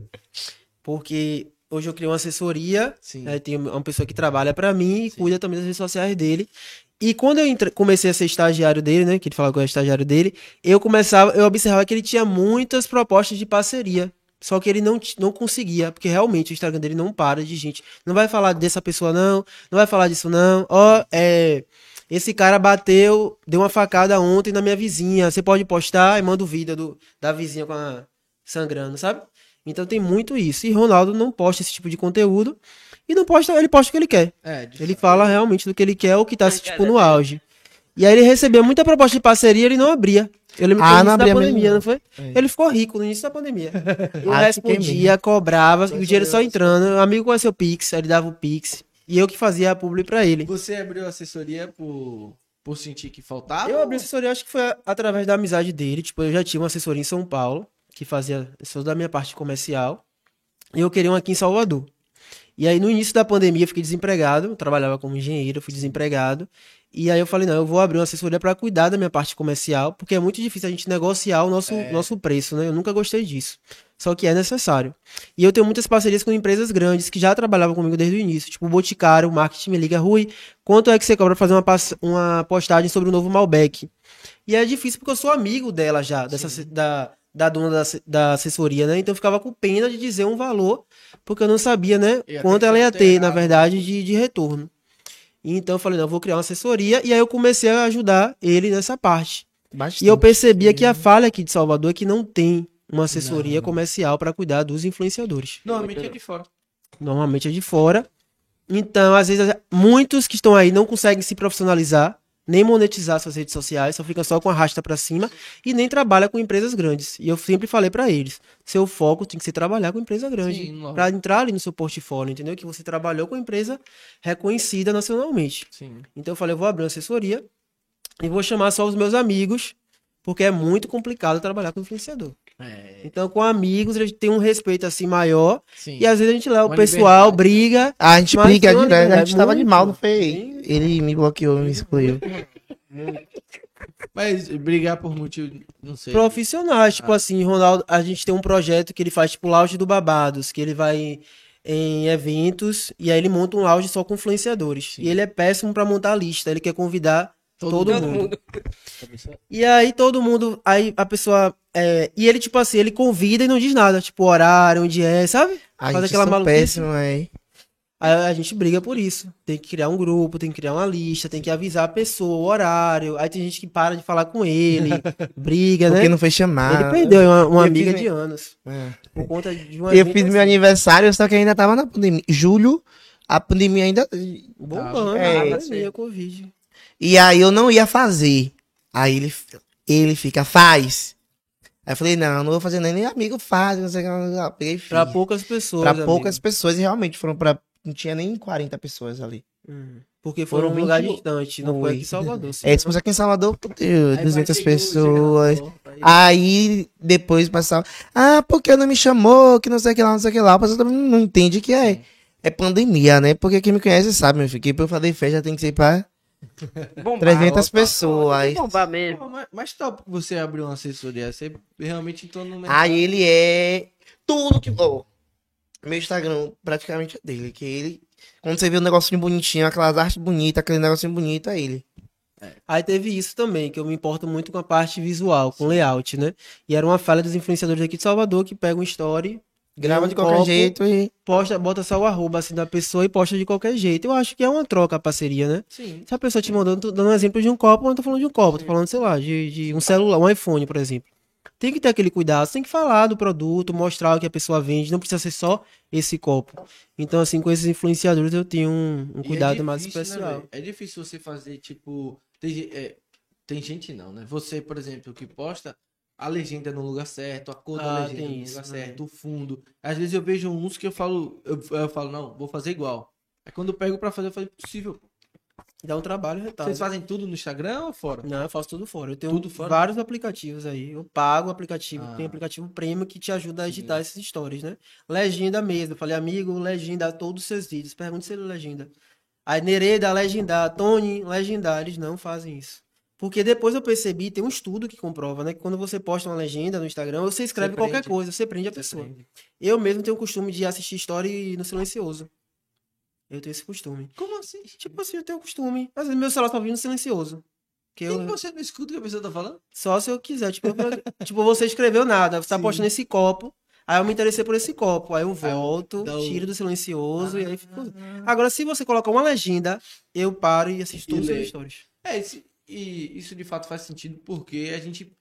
Porque hoje eu criei uma assessoria, Sim. né? tem uma pessoa que trabalha pra mim e cuida também das redes sociais dele. E quando eu entre- comecei a ser estagiário dele, né? Que ele falava que eu era estagiário dele, eu começava, eu observava que ele tinha muitas propostas de parceria. Só que ele não, não conseguia, porque realmente o Instagram dele não para de gente. Não vai falar dessa pessoa, não. Não vai falar disso, não. Ó, é. Esse cara bateu, deu uma facada ontem na minha vizinha. Você pode postar e manda o vídeo do, da vizinha com a, sangrando, sabe? Então tem muito isso. E Ronaldo não posta esse tipo de conteúdo. E não posta, ele posta o que ele quer. É, Ele fala realmente do que ele quer, o que tá, tipo, no é- auge. E aí ele recebeu muita proposta de parceria e ele não abria. Eu lembro que Ah, no início da abria mesmo, pandemia, não. foi? É. Ele ficou rico no início da pandemia. [laughs] Eu Ah, respondia, cobrava, e o dinheiro só entrando. O amigo conheceu o Pix, ele dava o Pix. E eu que fazia a publi pra ele. Você abriu assessoria por, por sentir que faltava? Eu abri assessoria, acho que foi através da amizade dele. Tipo, eu já tinha uma assessoria em São Paulo, que fazia isso da minha parte comercial. E eu queria uma aqui em Salvador. E aí, no início da pandemia, eu fiquei desempregado. Eu trabalhava como engenheiro, fui desempregado. E aí eu falei, não, eu vou abrir uma assessoria para cuidar da minha parte comercial, porque é muito difícil a gente negociar o nosso, nosso preço, né? Eu nunca gostei disso. Só que é necessário. E eu tenho muitas parcerias com empresas grandes que já trabalhavam comigo desde o início. Tipo, o Boticário, o marketing me liga, Rui, quanto é que você cobra pra fazer uma, uma postagem sobre o novo Malbec? E é difícil porque eu sou amigo dela já, dessa, da, da dona da, da assessoria, né? Então eu ficava com pena de dizer um valor, porque eu não sabia, né, Ia quanto ela ia ter, na verdade, de, de retorno. Então eu falei, não, eu vou criar uma assessoria, e aí eu comecei a ajudar ele nessa parte. Bastante. E eu percebia que a falha aqui de Salvador é que não tem uma assessoria comercial para cuidar dos influenciadores. Normalmente é de fora. Normalmente é de fora. Então, às vezes, muitos que estão aí não conseguem se profissionalizar, nem monetizar suas redes sociais, só fica só com a rasta para cima e nem trabalha com empresas grandes. E eu sempre falei para eles, seu foco tem que ser trabalhar com empresa grande, para entrar ali no seu portfólio, entendeu? Que você trabalhou com empresa reconhecida nacionalmente. Sim. Então eu falei, eu vou abrir uma assessoria e vou chamar só os meus amigos, porque é muito complicado trabalhar com influenciador. É, Então, com amigos, a gente tem um respeito assim maior. sim. E às vezes a gente leva o pessoal, liberdade. briga. A gente Mas briga tem uma direto, a gente tava de mal, não foi? Sim. Ele me bloqueou, me excluiu. [laughs] Mas brigar por motivo, não sei. Profissionais, tipo assim, Ronaldo, a gente tem um projeto que ele faz, tipo, lounge do Babados, que ele vai em eventos e aí ele monta um lounge só com influenciadores. E ele é péssimo pra montar a lista, ele quer convidar todo, Todo mundo. mundo. E aí todo mundo, aí a pessoa, é, e ele tipo assim, ele convida e não diz nada, tipo horário, onde é, sabe? A Faz aquela maluquice. péssimo, é. Aí a gente briga por isso. Tem que criar um grupo, tem que criar uma lista, tem que avisar a pessoa, o horário. Aí tem gente que para de falar com ele, [laughs] briga, né? Porque não foi chamado. Ele perdeu uma, uma amiga de anos. É. Por conta de uma. Eu fiz meu aniversário, só que ainda tava na pandemia. Julho, a pandemia ainda. Bombando, É. a pandemia, Covid. E aí eu não ia fazer. Aí ele, ele fica, faz. Aí eu falei, não, não vou fazer nem, nem amigo faz, não sei o que. Peguei. Pra poucas pessoas. Pra amigo. poucas pessoas, e realmente foram pra. Não tinha nem 40 pessoas ali. Hum. Porque foram Foram um lugar 20 distante, não foi Foi. aqui em Salvador. sim. É, se fosse aqui em Salvador, Deus, Aí 200 vai, chegou, pessoas. porta, aí- Aí depois passava, ah, porque não me chamou, que não sei o que lá, não sei o que lá. O pessoal não entende que é, é pandemia, né? Porque quem me conhece sabe, meu filho, que pra eu fazer festa tem que ser pra Bombar. 300 pessoas. Bombar mesmo. Pô, mas, mas top que você abriu uma assessoria. Você realmente entrou no mercado. aí ele é tudo que. ó, meu Instagram praticamente é dele, que ele. Quando você vê um negocinho bonitinho, aquelas artes bonitas, aquele negocinho bonito, é ele. Aí teve isso também, que eu me importo muito com a parte visual, com layout, né? E era uma falha dos influenciadores aqui de Salvador que pegam um story, Grava de qualquer copo, jeito e. posta, bota só o arroba assim da pessoa e posta de qualquer jeito. Eu acho que é uma troca a parceria, né? Sim. Se a pessoa te mandando, dando um exemplo de um copo, eu não tô falando de um copo, tô falando, sei lá, de, de um celular, um iPhone, por exemplo. Tem que ter aquele cuidado, tem que falar do produto, mostrar o que a pessoa vende, não precisa ser só esse copo. Então, assim, com esses influenciadores eu tenho um, um é cuidado mais difícil, né, especial. velho? é difícil você fazer, tipo. Tem, é, tem gente não, né? Você, por exemplo, que posta a legenda no lugar certo, a cor da Ah, legenda no isso, lugar certo, o fundo. Às vezes eu vejo uns que eu falo, eu, eu falo, não, vou fazer igual. Aí quando eu pego pra fazer, eu falo, impossível. Dá um trabalho retal. Vocês fazem tudo no Instagram ou fora? Não, eu faço tudo fora. Eu tenho fora? vários aplicativos aí. Eu pago o aplicativo, Ah. tem aplicativo premium que te ajuda a editar esses stories, né? Legenda mesmo. Eu falei, amigo, legenda todos os seus vídeos. Pergunta se ele legenda. Aí Nereda, legendar. Tony, legendar. Eles não fazem isso. Porque depois eu percebi, tem um estudo que comprova, né? Que quando você posta uma legenda no Instagram, você escreve Você qualquer coisa, você prende a Você pessoa. prende. Eu mesmo tenho o costume de assistir story no silencioso. Eu tenho esse costume. Como assim? Tipo assim, eu tenho o costume. Às vezes meu celular tá vindo silencioso. Que eu, você não escuta o que a pessoa tá falando? só se eu quiser. Tipo, eu- [laughs] tipo, você escreveu nada, você tá Sim. postando esse copo. Aí eu me interessei por esse copo. Aí eu volto, dá o- tiro do silencioso e aí fico. Agora, se você colocar uma legenda, eu paro e assisto lê. seus stories. É, esse, e isso de fato faz sentido porque a gente.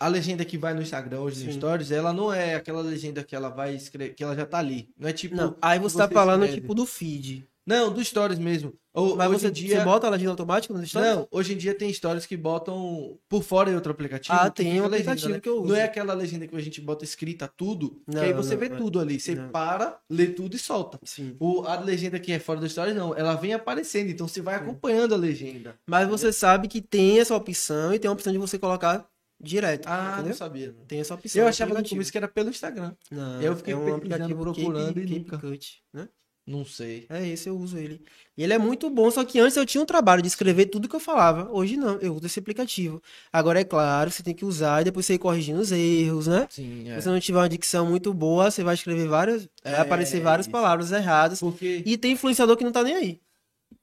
a legenda que vai no Instagram hoje no Sim. Stories, ela não é aquela legenda que ela vai escrever, que ela já tá ali. Não é tipo. Não, aí você, tá você falando escreve. tipo do feed. Não, do Stories mesmo. Ou, Mas hoje você, em dia. você bota a legenda automática no stories? Não, hoje em dia tem stories que botam por fora em outro aplicativo. Ah, tem um aplicativo né? que eu uso. Não é aquela legenda que a gente bota escrita tudo, Não, que aí você não, vê não. tudo ali. Você para, lê tudo e solta. Sim. O, a legenda que é fora do stories, não. Ela vem aparecendo, então você vai acompanhando a legenda. Mas você sabe que tem essa opção e tem a opção de você colocar direto. Ah, entendeu? não sabia. Tem essa opção. Eu no achava no começo que era pelo Instagram. Não, Eu fiquei é um aplicativo procurando Cape, e nunca- Cut, né? Não sei. É esse, eu uso ele. E ele é muito bom, só que antes eu tinha um trabalho de escrever tudo que eu falava. Hoje não, eu uso esse aplicativo. Agora é claro, você tem que usar e depois você ir corrigindo os erros, né? Sim, Se você não tiver uma dicção muito boa, você vai escrever várias. É, vai aparecer várias isso. palavras erradas. Porque. E tem influenciador que não tá nem aí.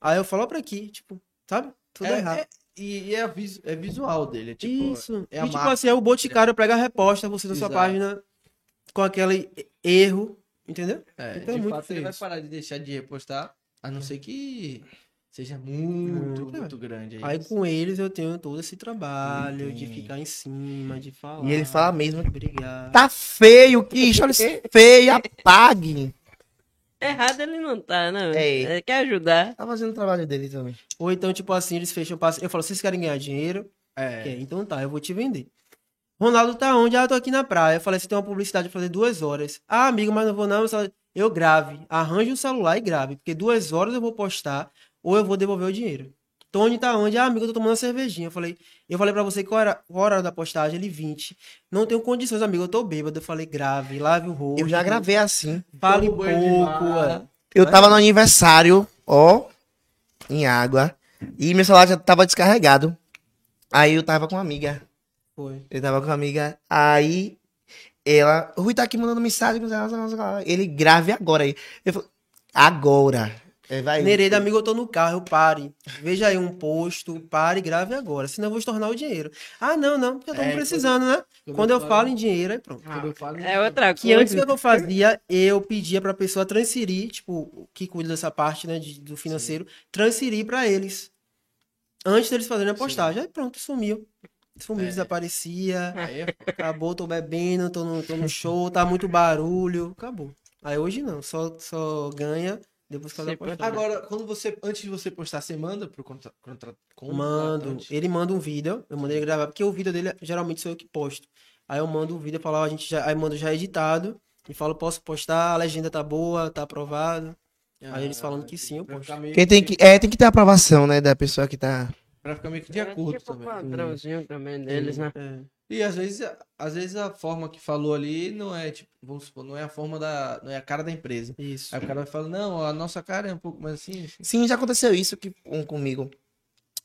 Aí eu falo pra aqui, tipo, sabe? Tudo é, errado. é- e e é, vis- é visual dele. É tipo. Isso. é a e tipo marca. assim, é o Boticário pega a reposta, você na sua página com aquele erro, entendeu? É, Então é de muito fato, ele vai feio. parar de deixar de repostar, a não ser que seja muito, Muito, muito, é. grande. Aí com eles eu tenho todo esse trabalho de Entendi. ficar em cima, de falar. E ele fala mesmo. Obrigado. Tá feio, que história feia, apague. Errado ele não tá, né? É. Ele quer ajudar. Tá fazendo o trabalho dele também. Ou então, tipo assim, eles fecham. passo- Eu falo, vocês querem ganhar dinheiro? É. Quer, então tá, eu vou te vender. Ronaldo tá onde? Ah, eu tô aqui na praia. Eu falei, você tem uma publicidade pra fazer duas horas. Ah, amigo, mas não vou não. Eu grave. Arranje um celular e grave. Porque duas horas eu vou postar ou eu vou devolver o dinheiro. Tony tá onde? Ah, amigo, eu tô tomando uma cervejinha. Eu falei, eu falei pra você qual era a hora da postagem? Ele 20. Não tenho condições, amigo, eu tô bêbado. Eu falei, grave, lave o rosto. Eu já gravei assim. Fale de pouco. é. Eu tava no aniversário, ó, em água, e meu celular já tava descarregado. Aí eu tava com uma amiga. Foi. Eu tava com uma amiga. Aí ela. O Rui tá aqui mandando mensagem. Ele grave agora aí. Eu falei, agora. É, vai. Nereida, amigo, eu tô no carro, eu pare. Veja aí um posto, pare e grave agora, senão eu vou estornar o dinheiro. Ah, não, não, porque estamos É, precisando, né? quando Quando eu eu falo- falo em dinheiro, aí pronto. Quando eu falo- É outra Que antes coisa. que eu fazia, eu pedia pra pessoa transferir, tipo, o que cuida dessa parte, né, de- do financeiro, transferir pra eles. Antes deles fazerem a postagem. Aí pronto, sumiu. Sumiu, É. desaparecia. Aí é Acabou, tô bebendo, tô no, tô no show, tá muito barulho. Acabou. Aí hoje não, só, só ganha depois que faz a Sim, postagem. Agora, quando você, antes de você postar, você manda pro contra, contra, Mando. Ele manda um vídeo, eu mandei ele gravar, porque o vídeo dele geralmente sou eu que posto. Aí eu mando um vídeo e falo, ó, a gente já, aí mando já editado e falo, posso postar, a legenda tá boa, tá aprovado. Aí eles falando que sim, eu Pra posto. meio, Porque tem que, é, tem que ter a aprovação, né, da pessoa que tá. Pra ficar meio que de É acordo tipo o também. padrãozinho também deles, né? É. E às vezes, às vezes a forma que falou ali não é, tipo, vamos supor, não é a forma da. não é a cara da empresa. Isso. Aí o cara vai falar, não, a nossa cara é um pouco mais assim. assim. Sim, já aconteceu isso que, um, comigo.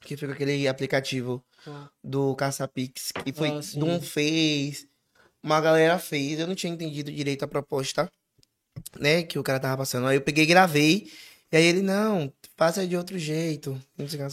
Que foi com aquele aplicativo Ah. do Caçapix. Que foi. Ah, um fez. Uma galera fez. Eu não tinha entendido direito a proposta. Né? Que o cara tava passando. Aí eu peguei e gravei. E aí ele, não, faça de outro jeito.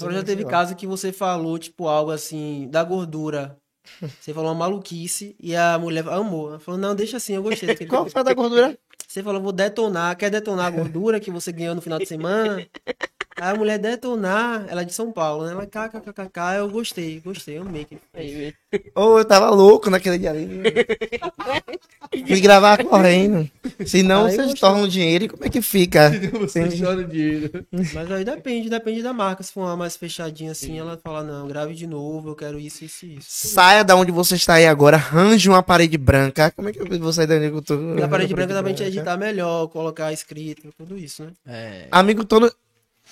Agora já teve caso que você falou, tipo, algo assim, da gordura. [laughs] Você falou uma maluquice e a mulher amou. Ela falou, não, deixa assim, eu gostei [laughs] Qual foi da gordura? Você falou, vou detonar. Quer detonar a gordura que você ganhou no final de semana? [laughs] Aí a mulher detonar, ela é de São Paulo, né? Ela kkkk, eu gostei, gostei, eu amei. que- Aí, Ou eu tava louco naquele dia ali. [laughs] Fui gravar correndo. Senão Aí vocês tornam dinheiro e como é que fica? Você chora o dinheiro. Mas aí depende, depende da marca. Se for uma mais fechadinha assim, ela fala, não, grave de novo, eu quero isso, isso e isso. Saia da onde você está aí agora, arranje uma parede branca. Como é que eu vou sair da onde eu tô? Na parede branca dá pra gente editar melhor, colocar escrito, tudo isso, né? É. Amigo, tô no...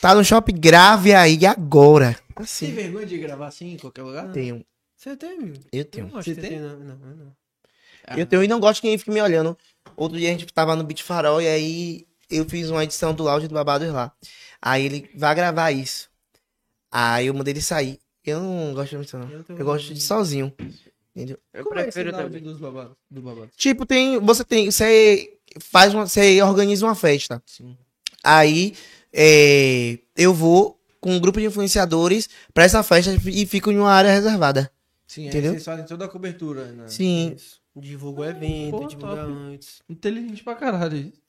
tá no shopping, grave aí agora. Tem Assim. vergonha de gravar assim em qualquer lugar? Tenho. Você tem? Eu tenho. não Você que tem? Não, não, não. Ah. Eu tenho e não gosto que ninguém fique me olhando. Outro dia a gente tava no Beat Farol e aí eu fiz uma edição do áudio do Babados lá. Aí ele vai gravar isso. Aí eu mandei ele sair. Eu não gosto disso, não. Eu Eu gosto de sozinho. Entendeu? Eu Como é prefiro esse áudio também. dos babados? Do babado? Tipo, tem. Você tem. Você faz uma. Você organiza uma festa. Sim. Aí é, eu vou com um grupo de influenciadores pra essa festa e fico em uma área reservada. Sim, Entendeu? aí vocês fazem toda a cobertura. Né? Sim. Isso. Divulga o evento, Pô, divulga top. antes. Inteligente pra caralho. isso.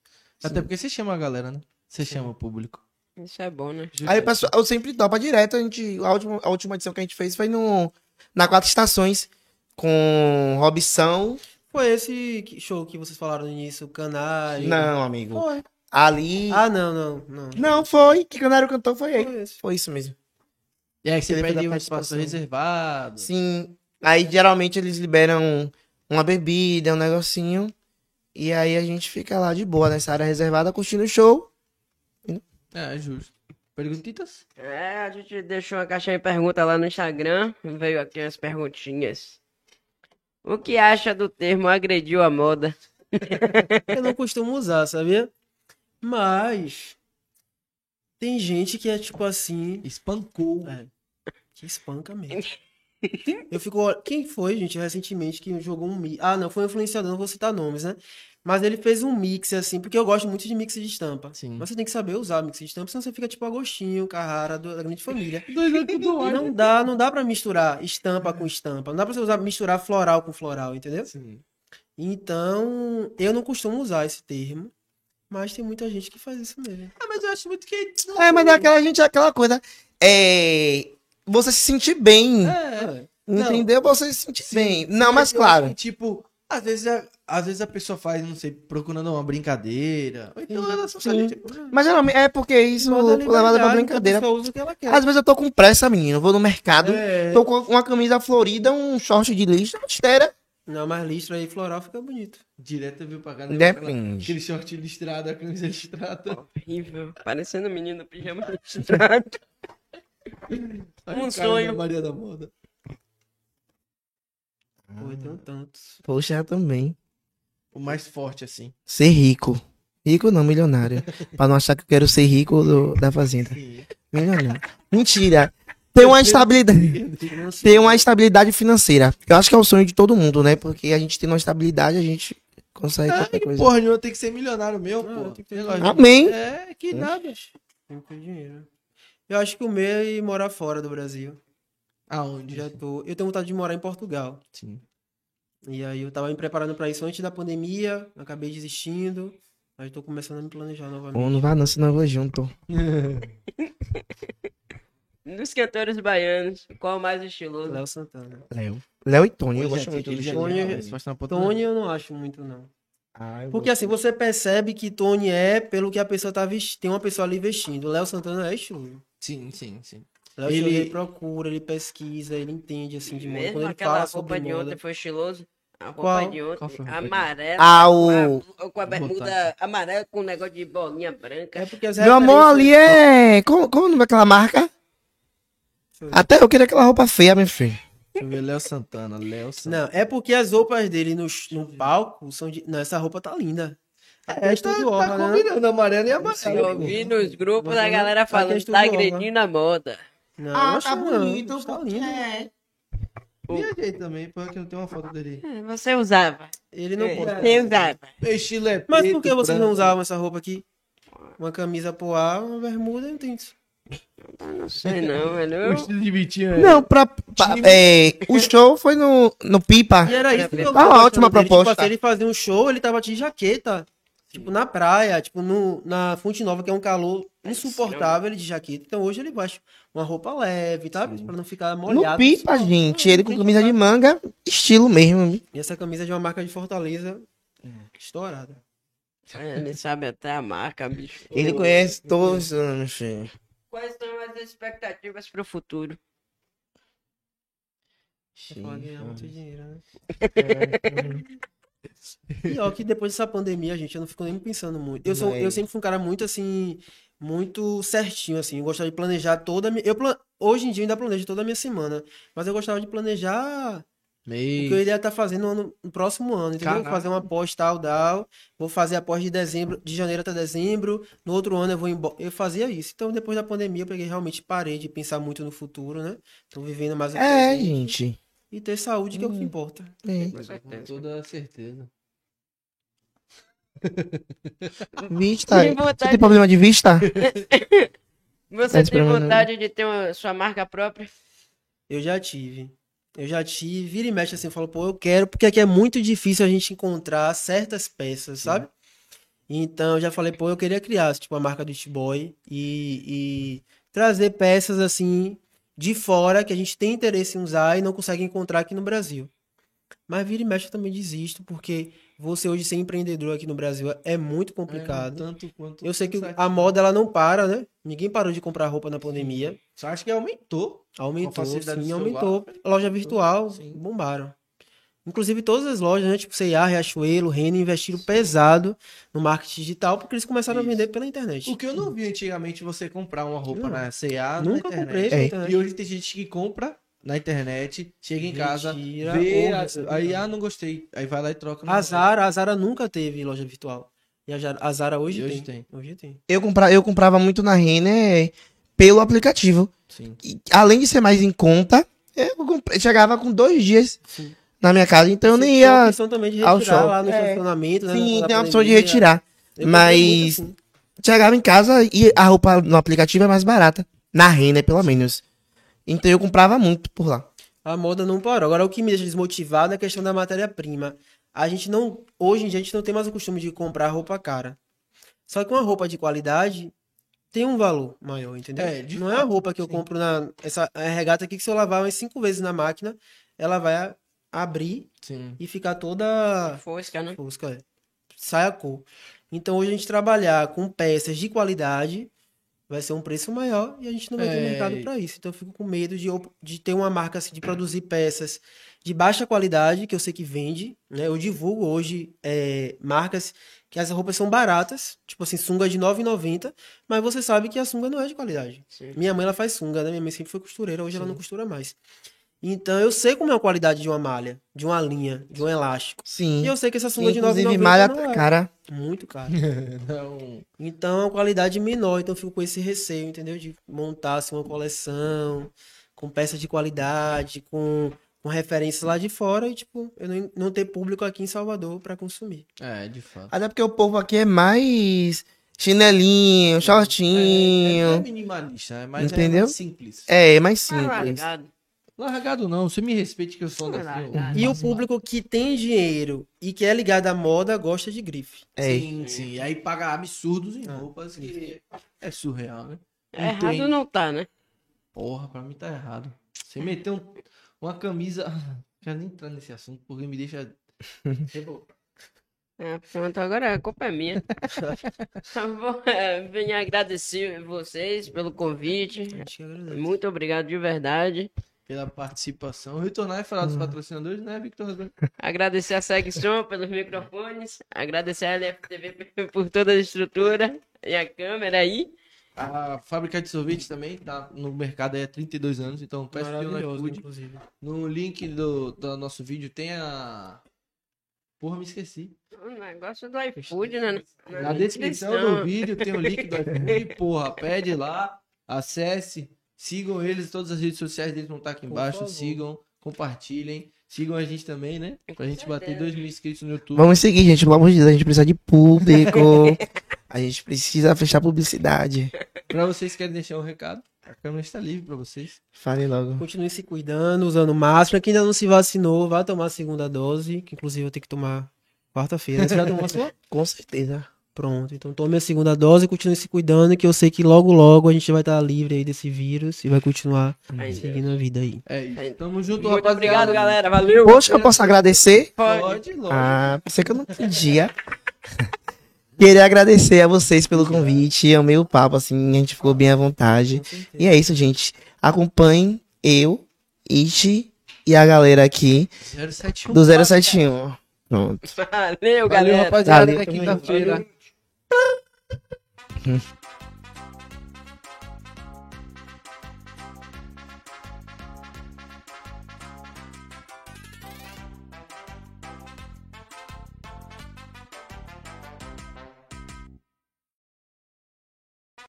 Até porque você chama a galera, né? Você chama o público. Isso é bom, né? Aí o pessoal, eu sempre topa direto. A, gente, a, última, a última edição que a gente fez foi no, na Quatro Estações. com Robson. Foi esse que- show que vocês falaram no início, Canário. Não, amigo. Foi. Ali. Ah, não, não, não. Não, foi. Que Canário cantou foi ele. Foi. Foi isso mesmo. E aí você Ele pede a um espaço participação. reservado. Sim. Aí geralmente eles liberam uma bebida, um negocinho. E aí a gente fica lá de boa nessa área reservada curtindo o show. É, justo. Perguntitas? É, a gente deixou uma caixinha de pergunta lá no Instagram. Veio aqui as perguntinhas. O que acha do termo agrediu a moda? Eu não costumo usar, sabia? Mas tem gente que é tipo assim, Espancou. É. que espanca mesmo. [laughs] Eu fico, quem foi, gente, recentemente que jogou um mix? Ah, não, foi um influenciador, não vou citar nomes, né? Mas ele fez um mix assim, porque eu gosto muito de mix de estampa. Sim. Mas você tem que saber usar mix de estampa, senão você fica tipo Agostinho, Carrara da grande família. [laughs] E não dá, não dá para misturar estampa com estampa. Não dá pra você usar, misturar floral com floral, entendeu? Sim. Então, eu não costumo usar esse termo, mas tem muita gente que faz isso mesmo. Ah, mas eu acho muito que. É, mas daquela gente, aquela coisa. É. Você se sentir bem. É. Entendeu? Você se sentir Sim. bem. Não, mas eu claro. que, tipo, às vezes, a, às vezes a pessoa faz, não sei, procurando uma brincadeira. Ou então ela só faz, tipo, Mas geralmente é porque isso é levado pra brincadeira. A pessoa usa o que ela quer. Às vezes eu tô com pressa, menino. Eu vou no mercado, É. tô com uma camisa florida, um short de lixo, uma esteira. Não, mas listra aí floral fica bonito. direto viu pra cá. Depende. Aquele short listrado, a camisa listrada. Horrível. Parecendo menino do pijama listrado. Um sonho. da Maria da Moda. Pô, tem tantos. Poxa, também. O mais forte, assim. Ser rico. Rico não, milionário. [laughs] pra não achar que eu quero ser rico do- da fazenda. Milionário. Mentira. Ter uma estabilidade. Ter uma estabilidade financeira. Eu acho que é o sonho de todo mundo, né? Porque a gente tendo uma estabilidade, a gente consegue qualquer É, que coisa. porra nenhuma tem que ser milionário meu, Não, pô. tem Amém. É, que nada. Tem que ter dinheiro. Eu acho que o meu é morar fora do Brasil. Aonde? Já tô. Eu tenho vontade de morar em Portugal. Sim. E aí eu tava me preparando pra isso antes da pandemia, acabei desistindo. Aí tô começando a me planejar novamente. Ou não vai não, senão eu vou junto. [laughs] Dos cantores baianos, qual o mais estiloso? Léo Santana. Léo. Léo e Tony, eu Pois é, gosto muito ele do Tony. Tony- eu não acho muito, não. Ah, Porque assim, você percebe que Tony é pelo que a pessoa tá vestindo. Tem uma pessoa ali vestindo. O Léo Santana é estiloso. Sim, sim, sim. Léo Ele- ele... ele procura, ele pesquisa, ele entende assim de moda. Mesmo Quando ele aquela fala roupa sobre de moda. ontem foi estiloso? A roupa Qual? de ontem, amarela. Ah, o... com a- Com a bermuda amarela com um negócio de bolinha branca. É porque Meu amor ali é... Como, como o nome daquela marca? Eu. Até eu queria aquela roupa feia, meu filho. Deixa eu ver, Léo Santana, Léo Santana. Não, é porque as roupas dele no, no palco são de. Não, essa roupa tá linda. É, é tá, tá orla, né? combinando amarelo e Eu amarelo. vi nos grupos da não- galera é falando, estúdio tá agredindo a moda. Não, Ah, eu acho tá não, bonito. Tá lindo. É. Viajei também, porque não tem uma foto dele. É, Você usava. Ele não É, pode. Você usava. Estilo é Mas por que vocês branco. não usavam essa roupa aqui? Uma camisa poá, uma bermuda, não tem isso. Não sei não, O [laughs] velho. estilo de Vitinho é... Não, pra... pra- é, o show foi no, no Pipa. E era isso que eu Tá tava ótima gostando dele. proposta. Tipo, assim, ele fazia um show, ele tava de jaqueta. Tipo, na praia, tipo, no, na Fonte Nova, que é um calor insuportável, ele de jaqueta. Então hoje ele baixa uma roupa leve, tá? Pra não ficar No molhado. Pipa, gente. Ele com camisa de manga, estilo mesmo. E essa camisa é de uma marca de Fortaleza estourada. É, Ele sabe até a marca, bicho. Ele conhece todos, meu filho. Quais são as expectativas pro futuro? É pra ganhar muito dinheiro, né? É. [laughs] E ó, que depois dessa pandemia, gente, eu não fico nem pensando muito. Eu, sou, é eu sempre fui um cara muito assim, muito certinho, assim. Eu gostava de planejar toda a minha. Eu, Hoje em dia eu ainda planejo toda a minha semana. Mas eu gostava de planejar o que eu Meio... iria estar fazendo no, no próximo ano, entendeu? Vou Caraca. fazer uma pós tal, tal. Vou fazer a pós de dezembro, de janeiro até dezembro. No outro ano eu vou embora. Eu fazia isso. Então, depois da pandemia, eu peguei realmente parei de pensar muito no futuro, né? Tô vivendo mais o É, presente. gente. E ter saúde, que é o que Hum. importa. É. Com toda certeza. [laughs] Vista. Tem Você tem problema de vista? [laughs] Você Tá tem vontade de ter uma, sua marca própria? Eu já tive. Eu já tive. Vira e mexe assim, eu falo, pô, eu quero, porque aqui é muito difícil a gente encontrar certas peças, sabe? Então eu já falei, pô, eu queria criar, tipo, a marca do Boy e, e trazer peças assim de fora que a gente tem interesse em usar e não consegue encontrar aqui no Brasil. Mas vira e mexe eu também desisto, porque você hoje ser empreendedor aqui no Brasil é muito complicado. É, tanto quanto Eu sei que a moda ela não para, né? Ninguém parou de comprar roupa na pandemia. Só acho que aumentou. Aumentou, sim, aumentou. celular. Loja virtual, Sim. bombaram. Inclusive todas as lojas, né? Tipo C&A, Riachuelo, Renner, investiram pesado no marketing digital porque eles começaram Isso. a vender pela internet. O que eu não vi antigamente você comprar uma roupa Não. na C&A, Nunca na comprei internet. pela É. internet. E hoje tem gente que compra na internet, chega em casa, vê, ou aí, ah, não gostei. Aí vai lá e troca. no- A Zara, a Zara nunca teve loja virtual. E a Zara, a Zara hoje, E hoje tem. tem. Hoje tem. Eu, compra, eu comprava muito na Renner pelo aplicativo. Sim. E, além de ser mais em conta, eu comprei- chegava com dois dias Sim. na minha casa, então eu nem tem a ia. opção também de ao retirar show. lá no É. estacionamento, né? Sim, na tem a opção de retirar. Eu Mas- muito, assim. Chegava em casa e a roupa no aplicativo é mais barata. Na Renner, pelo menos. Então eu comprava muito por lá. A moda não parou. Agora, o que me deixa desmotivado é a questão da matéria-prima. A gente não. Hoje em dia, a gente não tem mais o costume de comprar roupa cara. Só que uma roupa de qualidade tem um valor maior, entendeu? É, de não é a fato, roupa que eu sim. compro na. Essa a regata aqui que se eu lavar umas cinco vezes na máquina, ela vai abrir Sim. e ficar toda Fosca, né? fosca. é. Sai a cor. Então, hoje a gente trabalhar com peças de qualidade vai ser um preço maior e a gente não vai ter É. mercado para isso. Então, eu fico com medo de, de ter uma marca assim, de produzir peças de baixa qualidade, que eu sei que vende. Né? Eu divulgo hoje é, marcas que as roupas são baratas, tipo assim, sunga de R$ 9,90, mas você sabe que a sunga não é de qualidade. Sim. Minha mãe ela faz sunga, né? Minha mãe sempre foi costureira, hoje ela não costura mais. Então eu sei como é a qualidade de uma malha, de uma linha, de um elástico. Sim. E eu sei que essa sunga de Inclusive, 9,90 malha não tá é cara. muito caro. [laughs] Não. Então é uma qualidade menor, então eu fico com esse receio, entendeu? De montar assim, uma coleção com peças de qualidade, com, com referências lá de fora e, tipo, eu não, não ter público aqui em Salvador pra consumir. É, de fato. Até porque o povo aqui é mais chinelinho, É, é shortinho. minimalista, é mais Entendeu? É mais simples. É, é mais Tá simples. largado. Largado não, você me respeite que eu sou Tá daqui. largado. E o público que tem dinheiro e que é ligado à moda gosta de grife. É. Sim, sim. E aí paga absurdos em roupas que é surreal, né? É Não tem. Errado não tá, né? Porra, pra mim tá errado. Você meter um- uma camisa. [laughs] Quero nem entrar nesse assunto porque me deixa. [laughs] É, pronto, agora a culpa é minha. [laughs] Vou é, venho agradecer vocês pelo convite. Muito obrigado de verdade. Pela participação. Retornar e falar dos patrocinadores, né, Victor? Agradecer a Segson pelos microfones. Agradecer a LFTV [laughs] por toda a estrutura e a câmera aí. A fábrica de sorvete também tá no mercado aí há 32 anos, então peço pelo Maravilhoso, iFood. inclusive. No link do, do nosso vídeo tem a. Porra, me esqueci. O negócio do iFood, né? Na descrição do vídeo tem o link do iFood. Porra, pede lá, acesse, sigam eles, todas as redes sociais deles vão estar aqui embaixo. Sigam, compartilhem. Sigam a gente também, né? Pra gente bater 2 mil inscritos no YouTube. Vamos seguir, gente. Pelo amor de Deus, a gente precisa de público. [laughs] a gente precisa fechar publicidade. Pra vocês que querem deixar um recado, a câmera está livre pra vocês. Fale logo. Continue se cuidando, usando máscara. Quem ainda não se vacinou, vai tomar a segunda dose, que inclusive eu tenho que tomar quarta-feira. Você já tomou a sua? [laughs] Com certeza. Pronto, então tome a segunda dose e continue se cuidando, que eu sei que logo, logo a gente vai estar livre aí desse vírus e vai continuar Ai, seguindo a vida aí. É isso. Tamo junto, Muito rapaziada. obrigado, galera. Valeu. Poxa, eu posso agradecer? Pode. Pode, lógico. Ah, pensei que eu não podia. [laughs] Queria agradecer a vocês pelo convite. Amei o papo, assim, a gente ficou bem à vontade. E é isso, gente. Acompanhem eu, Ichi e a galera aqui 071. do 071. Pronto. Valeu, Valeu, galera. rapaziada. Valeu, Até quinta-feira. [laughs] Hmm.